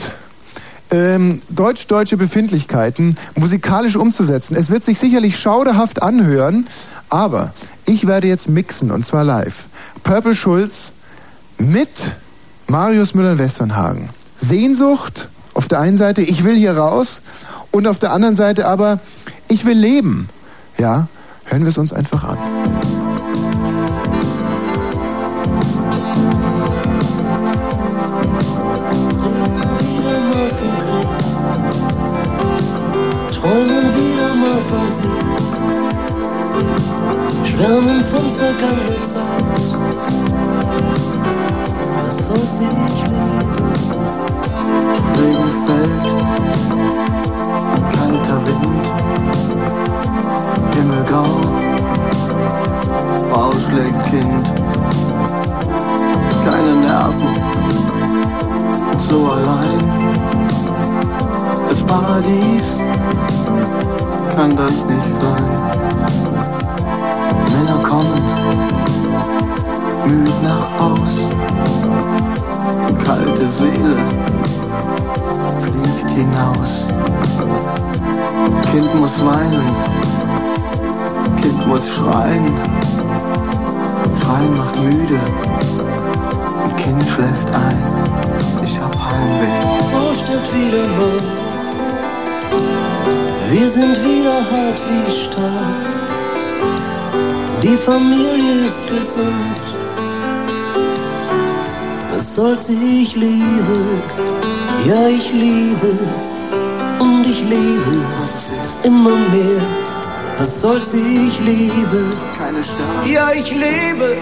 ähm, deutsch-deutsche Befindlichkeiten musikalisch umzusetzen. Es wird sich sicherlich schauderhaft anhören, aber ich werde jetzt mixen und zwar live. Purple Schulz mit Marius Müller-Westernhagen. Sehnsucht auf der einen Seite, ich will hier raus und auf der anderen Seite aber, ich will leben. Ja, hören wir es uns einfach an. Träumen wieder mal von sie, schwärmen von vergangener Zeit. Was soll sie nicht lieben? Regen fällt, Schlägt Kind, keine Nerven, so allein. Das Paradies kann das nicht sein. Männer kommen, müd nach Haus, kalte Seele fliegt hinaus. Kind muss weinen, Kind muss schreien. Schreien macht müde, ein Kind schläft ein. Ich hab Heimweh. Vorstadt wieder mal. Wir sind wieder hart wie Stahl. Die Familie ist gesund. Was soll's, ich liebe, ja ich liebe und ich liebe immer mehr. Was soll's, ich liebe, keine Sterben. ja ich liebe.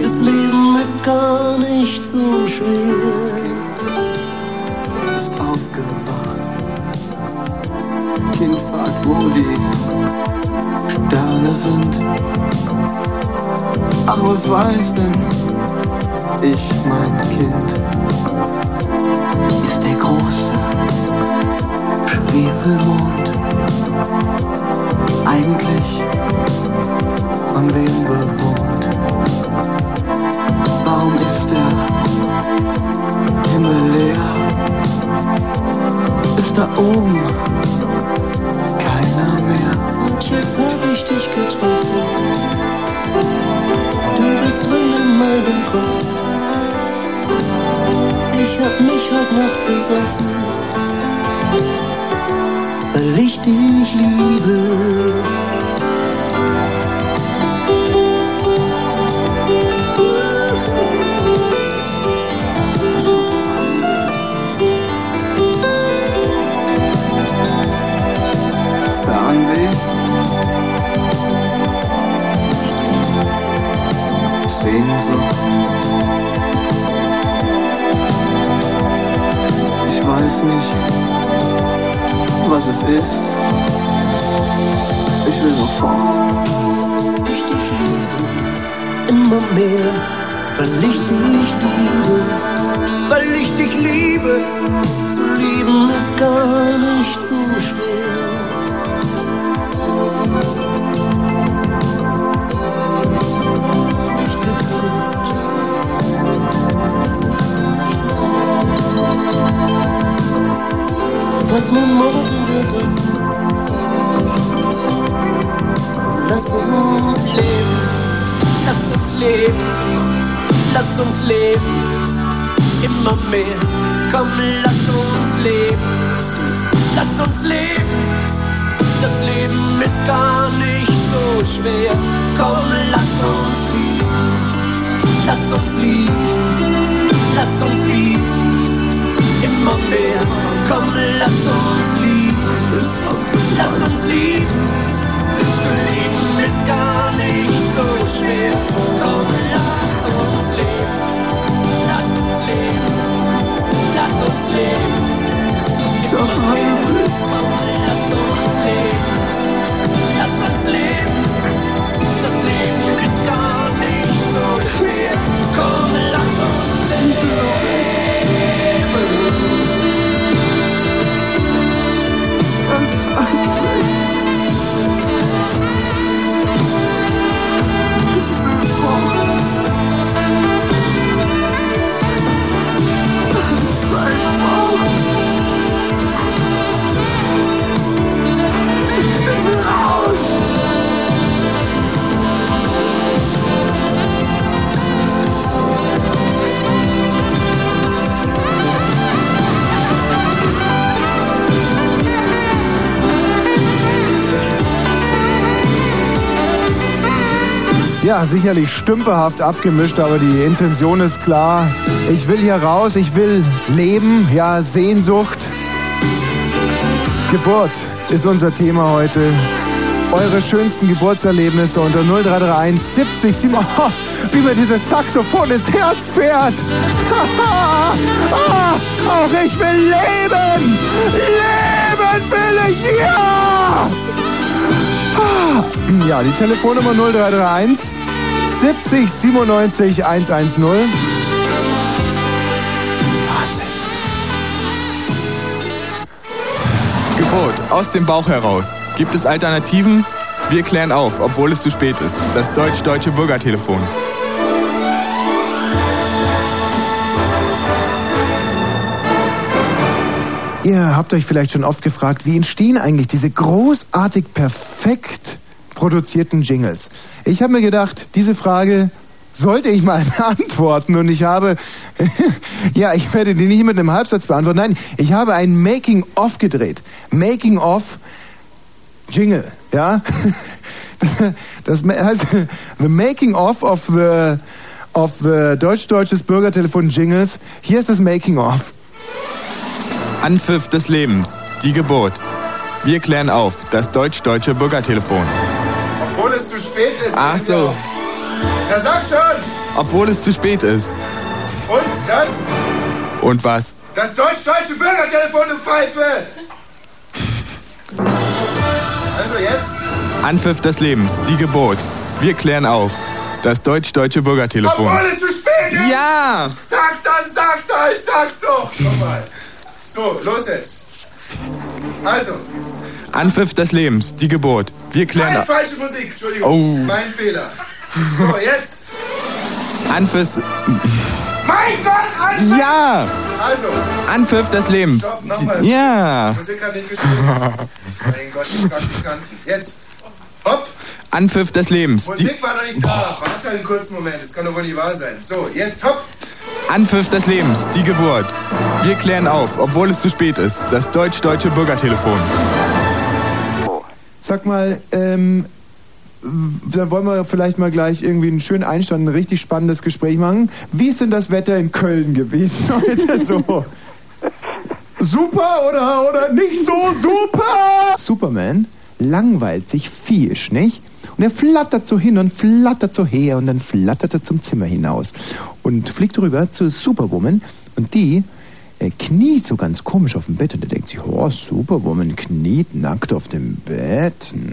Das Leben ist gar nicht so schwer. ist aufgewacht. Kind fragt, wo die Sterne sind. Ach, was weiß denn ich, mein Kind? Ist der große Schwefelmond eigentlich von wem bewohnt? Warum ist der Himmel leer? Ist da oben keiner mehr? Und jetzt hab ich dich getroffen. Du bist drin in meinem Kopf. Ich hab mich heute Nacht besoffen, ich dich liebe. Sehnsucht. Ich weiß nicht, was es ist. Ich will nur fort. Immer mehr, weil ich dich liebe, weil ich dich liebe. Zu lieben ist gar mehr. Komm, lass uns leben, lass uns leben. Das Leben ist gar nicht so schwer. Komm, lass uns lieben, lass uns lieben, lass uns lieben, immer mehr. Komm, lass uns lieben, lass uns lieben. Das Leben lass Ja, sicherlich stümperhaft abgemischt, aber die Intention ist klar. Ich will hier raus, ich will leben, ja, Sehnsucht. Geburt ist unser Thema heute. Eure schönsten Geburtserlebnisse unter 0331 70 7. Oh, wie mir dieses Saxophon ins Herz fährt. ah, auch ich will leben! Leben will ich, ja! Ja, die Telefonnummer 0331 70 97 110. Wahnsinn. Gebot, aus dem Bauch heraus. Gibt es Alternativen? Wir klären auf, obwohl es zu spät ist. Das deutsch-deutsche Bürgertelefon. Ihr habt euch vielleicht schon oft gefragt, wie entstehen eigentlich diese großartig perfekt produzierten Jingles? Ich habe mir gedacht, diese Frage sollte ich mal beantworten und ich habe, ja, ich werde die nicht mit einem Halbsatz beantworten. Nein, ich habe ein Making-of gedreht. Making-of Jingle, ja? Das heißt, the Making-of of the, of the deutsch-deutsches Bürgertelefon Jingles. Hier ist das Making-of. Anpfiff des Lebens, die Geburt. Wir klären auf, das deutsch-deutsche Bürgertelefon. Obwohl es zu spät ist. Ach so, Na sag schon! obwohl es zu spät ist. Und das? Und was? Das deutsch-deutsche Bürgertelefon, du Pfeife! Also jetzt? Anpfiff des Lebens, die Geburt. Wir klären auf, das deutsch-deutsche Bürgertelefon. Obwohl es zu spät ist! Ja! Sag's dann, sag's halt, sag's doch! Schon mal. So, los jetzt. Also, Anpfiff des Lebens, die Geburt. Wir klären auf. falsche Musik, Entschuldigung. Oh. Mein Fehler. So, jetzt. Anpfiff. Mein Gott, Anfang! Ja! Also, Anpfiff des Lebens. stopp, nochmal. Die- Ja! Die Musik hat nicht gespielt. mein Gott, die Praktikanten. Jetzt. Hopp. Anpfiff des Lebens. Die Musik war noch nicht da. Warte einen kurzen Moment, das kann doch wohl nicht wahr sein. So, jetzt hopp. Anpfiff des Lebens, die Geburt. Wir klären auf, obwohl es zu spät ist. Das deutsch-deutsche Bürgertelefon. Sag mal, ähm, dann wollen wir vielleicht mal gleich irgendwie einen schönen Einstand, ein richtig spannendes Gespräch machen. Wie ist denn das Wetter in Köln gewesen heute so? Super oder, oder nicht so super? Superman langweilt sich viehisch, nicht? Und er flattert so hin und flattert so her und dann flattert er zum Zimmer hinaus und fliegt rüber zur Superwoman und die kniet so ganz komisch auf dem Bett und er denkt sich, oh, Superwoman kniet nackt auf dem Bett.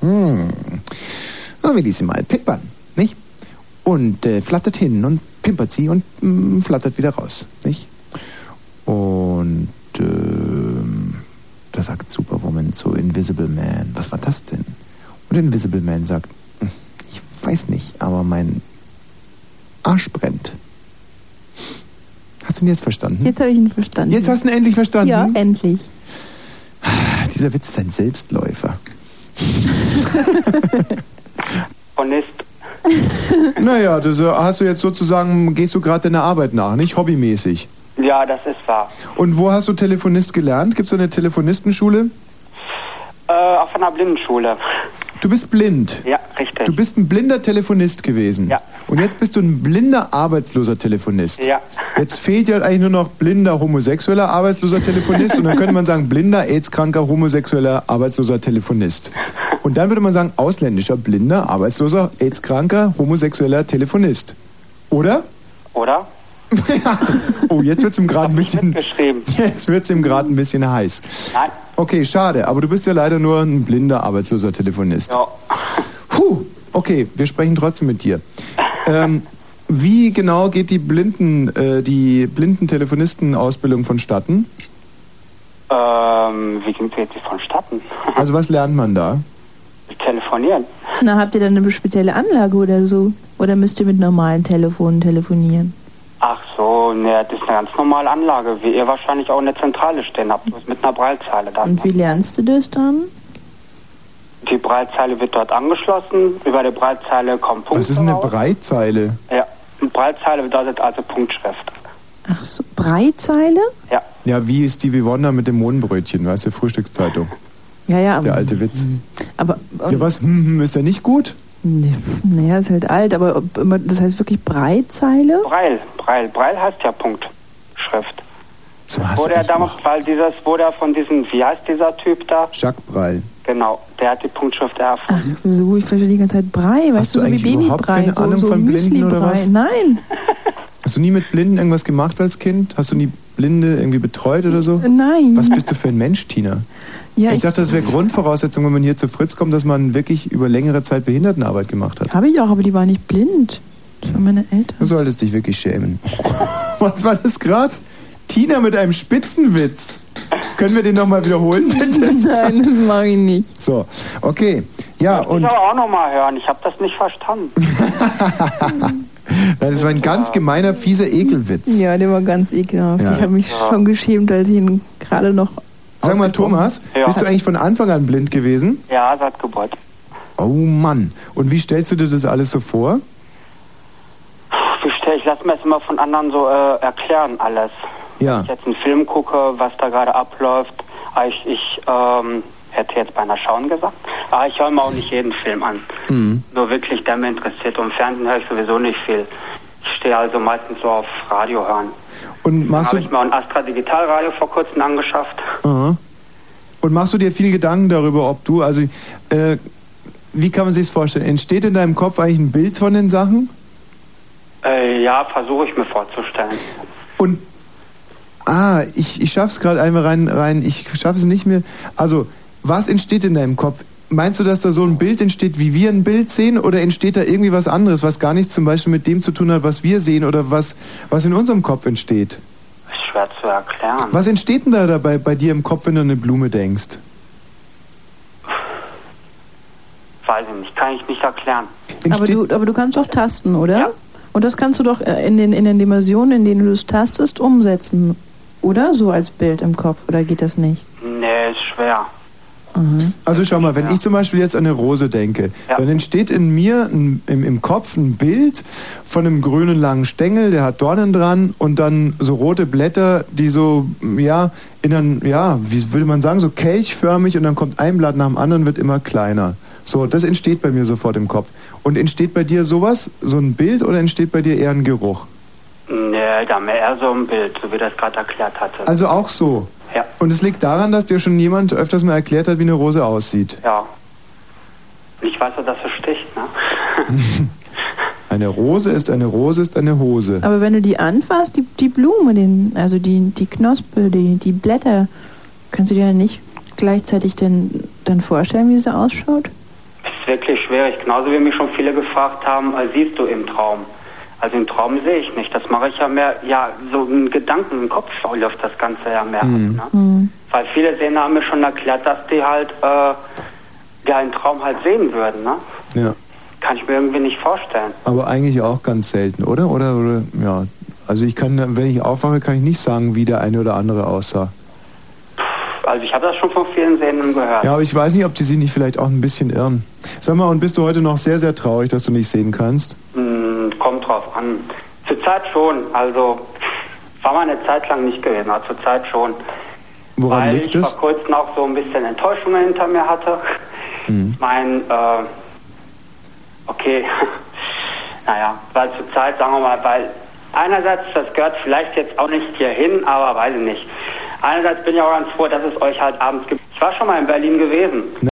Hm. Will ich sie mal pimpern, nicht? Und äh, flattert hin und pimpert sie und mm, flattert wieder raus, nicht? Und ähm, da sagt Superwoman zu Invisible Man, was war das denn? Und Invisible Man sagt, "Hm, ich weiß nicht, aber mein Arsch brennt. Hast du ihn jetzt verstanden? Jetzt habe ich ihn verstanden. Jetzt hast du ihn endlich verstanden? Ja, endlich. Dieser Witz ist ein Selbstläufer. Honest. naja, das äh, hast du jetzt sozusagen, gehst du gerade deiner Arbeit nach, nicht hobbymäßig. Ja, das ist wahr. Und wo hast du Telefonist gelernt? Gibt es eine Telefonistenschule? Äh, auf einer Blindenschule. Du bist blind. Ja, richtig. Du bist ein blinder Telefonist gewesen. Ja. Und jetzt bist du ein blinder arbeitsloser Telefonist. Ja. Jetzt fehlt ja eigentlich nur noch blinder homosexueller arbeitsloser Telefonist und dann könnte man sagen blinder AIDS-kranker homosexueller arbeitsloser Telefonist. Und dann würde man sagen ausländischer blinder arbeitsloser AIDS-kranker homosexueller Telefonist. Oder? Oder? Oh, jetzt wird's ihm gerade ein bisschen jetzt wird's ihm gerade ein bisschen heiß. Nein. Okay, schade, aber du bist ja leider nur ein blinder arbeitsloser Telefonist. Ja. Puh, okay, wir sprechen trotzdem mit dir. Ähm, wie genau geht die Blinden, äh, die Blindentelefonistenausbildung vonstatten? Ähm, wie geht die vonstatten? Also was lernt man da? Telefonieren. Na, habt ihr dann eine spezielle Anlage oder so? Oder müsst ihr mit normalen Telefonen telefonieren? Ach so, ne, das ist eine ganz normale Anlage, wie ihr wahrscheinlich auch in der Zentrale stehen habt, mit einer Breitzeile dann. Und wie lernst du das dann? Die Breitzeile wird dort angeschlossen, über die Breitzeile kommen Punkte Was ist eine raus. Breitzeile? Ja, eine Breitzeile bedeutet also Punktschrift. Ach so, Breitzeile? Ja. Ja, wie ist Stevie Wonder mit dem Mohnbrötchen, weißt du, Frühstückszeitung. Ja, ja. Der alte Witz. Aber, Ja, was? Hm, hm, ist der nicht gut? Nee, naja, ist halt alt, aber das heißt wirklich Breitzeile? Breil, Breil, Breil heißt ja Punktschrift. So Wurde er damals, weil dieses, wurde er von diesem, wie heißt dieser Typ da? Jacques Brall. Genau, der hat die Punktschrift erfunden. Ach so, ich verstehe die ganze Zeit Brei, weißt Hast du so wie Babybrei, keine so, Ahnung so von Blinden oder was? Nein, Hast du nie mit Blinden irgendwas gemacht als Kind? Hast du nie Blinde irgendwie betreut oder so? nein. Was bist du für ein Mensch, Tina? Ja, ich ich- dachte, das wäre Grundvoraussetzung, wenn man hier zu Fritz kommt, dass man wirklich über längere Zeit Behindertenarbeit gemacht hat. Habe ich auch, aber die war nicht blind. Das waren meine Eltern. Du solltest dich wirklich schämen. Was war das gerade? Tina mit einem Spitzenwitz. Können wir den nochmal wiederholen, bitte? Nein, das mache ich nicht. So, okay. Ja, Ich und aber auch nochmal hören, ich habe das nicht verstanden. Das war ein ganz gemeiner, fieser Ekelwitz. Ja, der war ganz ekelhaft. Ja. Ich habe mich Ja. schon geschämt, als ich ihn gerade noch. Sag mal, Thomas, Ja. bist du eigentlich von Anfang an blind gewesen? Ja, seit Geburt. Oh Mann. Und wie stellst du dir das alles so vor? Ich, ich lasse mir das immer von anderen so äh, erklären, alles. Ja. Wenn ich jetzt einen Film gucke, was da gerade abläuft, ah, ich, ich ähm, hätte jetzt beinahe schauen gesagt, aber ich höre mir auch nicht jeden Film an. Mhm. Nur wirklich, der mir interessiert. Und Fernsehen höre ich sowieso nicht viel. Ich stehe also meistens so auf Radio hören. Und Dann machst habe du, ich mir ein Astra Digitalradio vor kurzem angeschafft. Aha. und machst du dir viel Gedanken darüber, ob du, also, äh, wie kann man sich das vorstellen? Entsteht in deinem Kopf eigentlich ein Bild von den Sachen? Äh, ja, versuche ich mir vorzustellen. Und ah, ich, ich schaff's gerade einmal rein, rein, ich schaffe es nicht mehr. Also, was entsteht in deinem Kopf? Meinst du, dass da so ein Bild entsteht, wie wir ein Bild sehen, oder entsteht da irgendwie was anderes, was gar nichts zum Beispiel mit dem zu tun hat, was wir sehen oder was, was in unserem Kopf entsteht? Ist schwer zu erklären. Was entsteht denn da dabei bei dir im Kopf, wenn du an eine Blume denkst? Weiß ich nicht, kann ich nicht erklären. Aber du, aber du kannst doch tasten, oder? Und das kannst du doch äh, in den, in den Dimensionen, in denen du es tastest, umsetzen. Oder? So als Bild im Kopf. Oder geht das nicht? Nee, ist schwer. Also schau mal, wenn ich zum Beispiel jetzt an eine Rose denke, Ja. dann entsteht in mir ein, im, im Kopf ein Bild von einem grünen langen Stängel, der hat Dornen dran und dann so rote Blätter, die so, ja, in einem, ja, wie würde man sagen, so kelchförmig und dann kommt ein Blatt nach dem anderen, wird immer kleiner. So, das entsteht bei mir sofort im Kopf. Und entsteht bei dir sowas, so ein Bild oder entsteht bei dir eher ein Geruch? Nee, da mehr eher so ein Bild, so wie das gerade erklärt hatte. Also auch so. Ja. Und es liegt daran, dass dir schon jemand öfters mal erklärt hat, wie eine Rose aussieht. Ja. Und ich weiß ja, dass es sticht, ne? Eine Rose ist eine Rose ist eine Hose. Aber wenn du die anfasst, die, die Blume, den, also die, die Knospe, die, die Blätter, kannst du dir ja nicht gleichzeitig denn, dann vorstellen, wie sie ausschaut? ist wirklich schwierig. Genauso wie mich schon viele gefragt haben, äh, siehst du im Traum? Also im Traum sehe ich nicht. Das mache ich ja mehr, ja, so in Gedanken im Kopf läuft das Ganze ja mehr ab, ne? Weil viele sehen haben mir schon erklärt, dass die halt äh, ja einen Traum halt sehen würden, ne? Ja. Kann ich mir irgendwie nicht vorstellen. Aber eigentlich auch ganz selten, oder? Oder, oder ja. Also ich kann, wenn ich aufwache, kann ich nicht sagen, wie der eine oder andere aussah. Also ich habe das schon von vielen Sehenden gehört. Ja, aber ich weiß nicht, ob die sich nicht vielleicht auch ein bisschen irren. Sag mal, und bist du heute noch sehr, sehr traurig, dass du nicht sehen kannst? Kommt drauf an. Zurzeit schon. Also war mal eine Zeit lang nicht gewesen, aber zurzeit schon. Woran weil liegt ich es? vor kurzem auch so ein bisschen Enttäuschungen hinter mir hatte. Hm. Ich meine, äh, okay, naja, weil zurzeit, sagen wir mal, weil einerseits, das gehört vielleicht jetzt auch nicht hierhin, aber weiß ich nicht. Einerseits bin ich auch ganz froh, dass es euch halt abends gibt. Ich war schon mal in Berlin gewesen.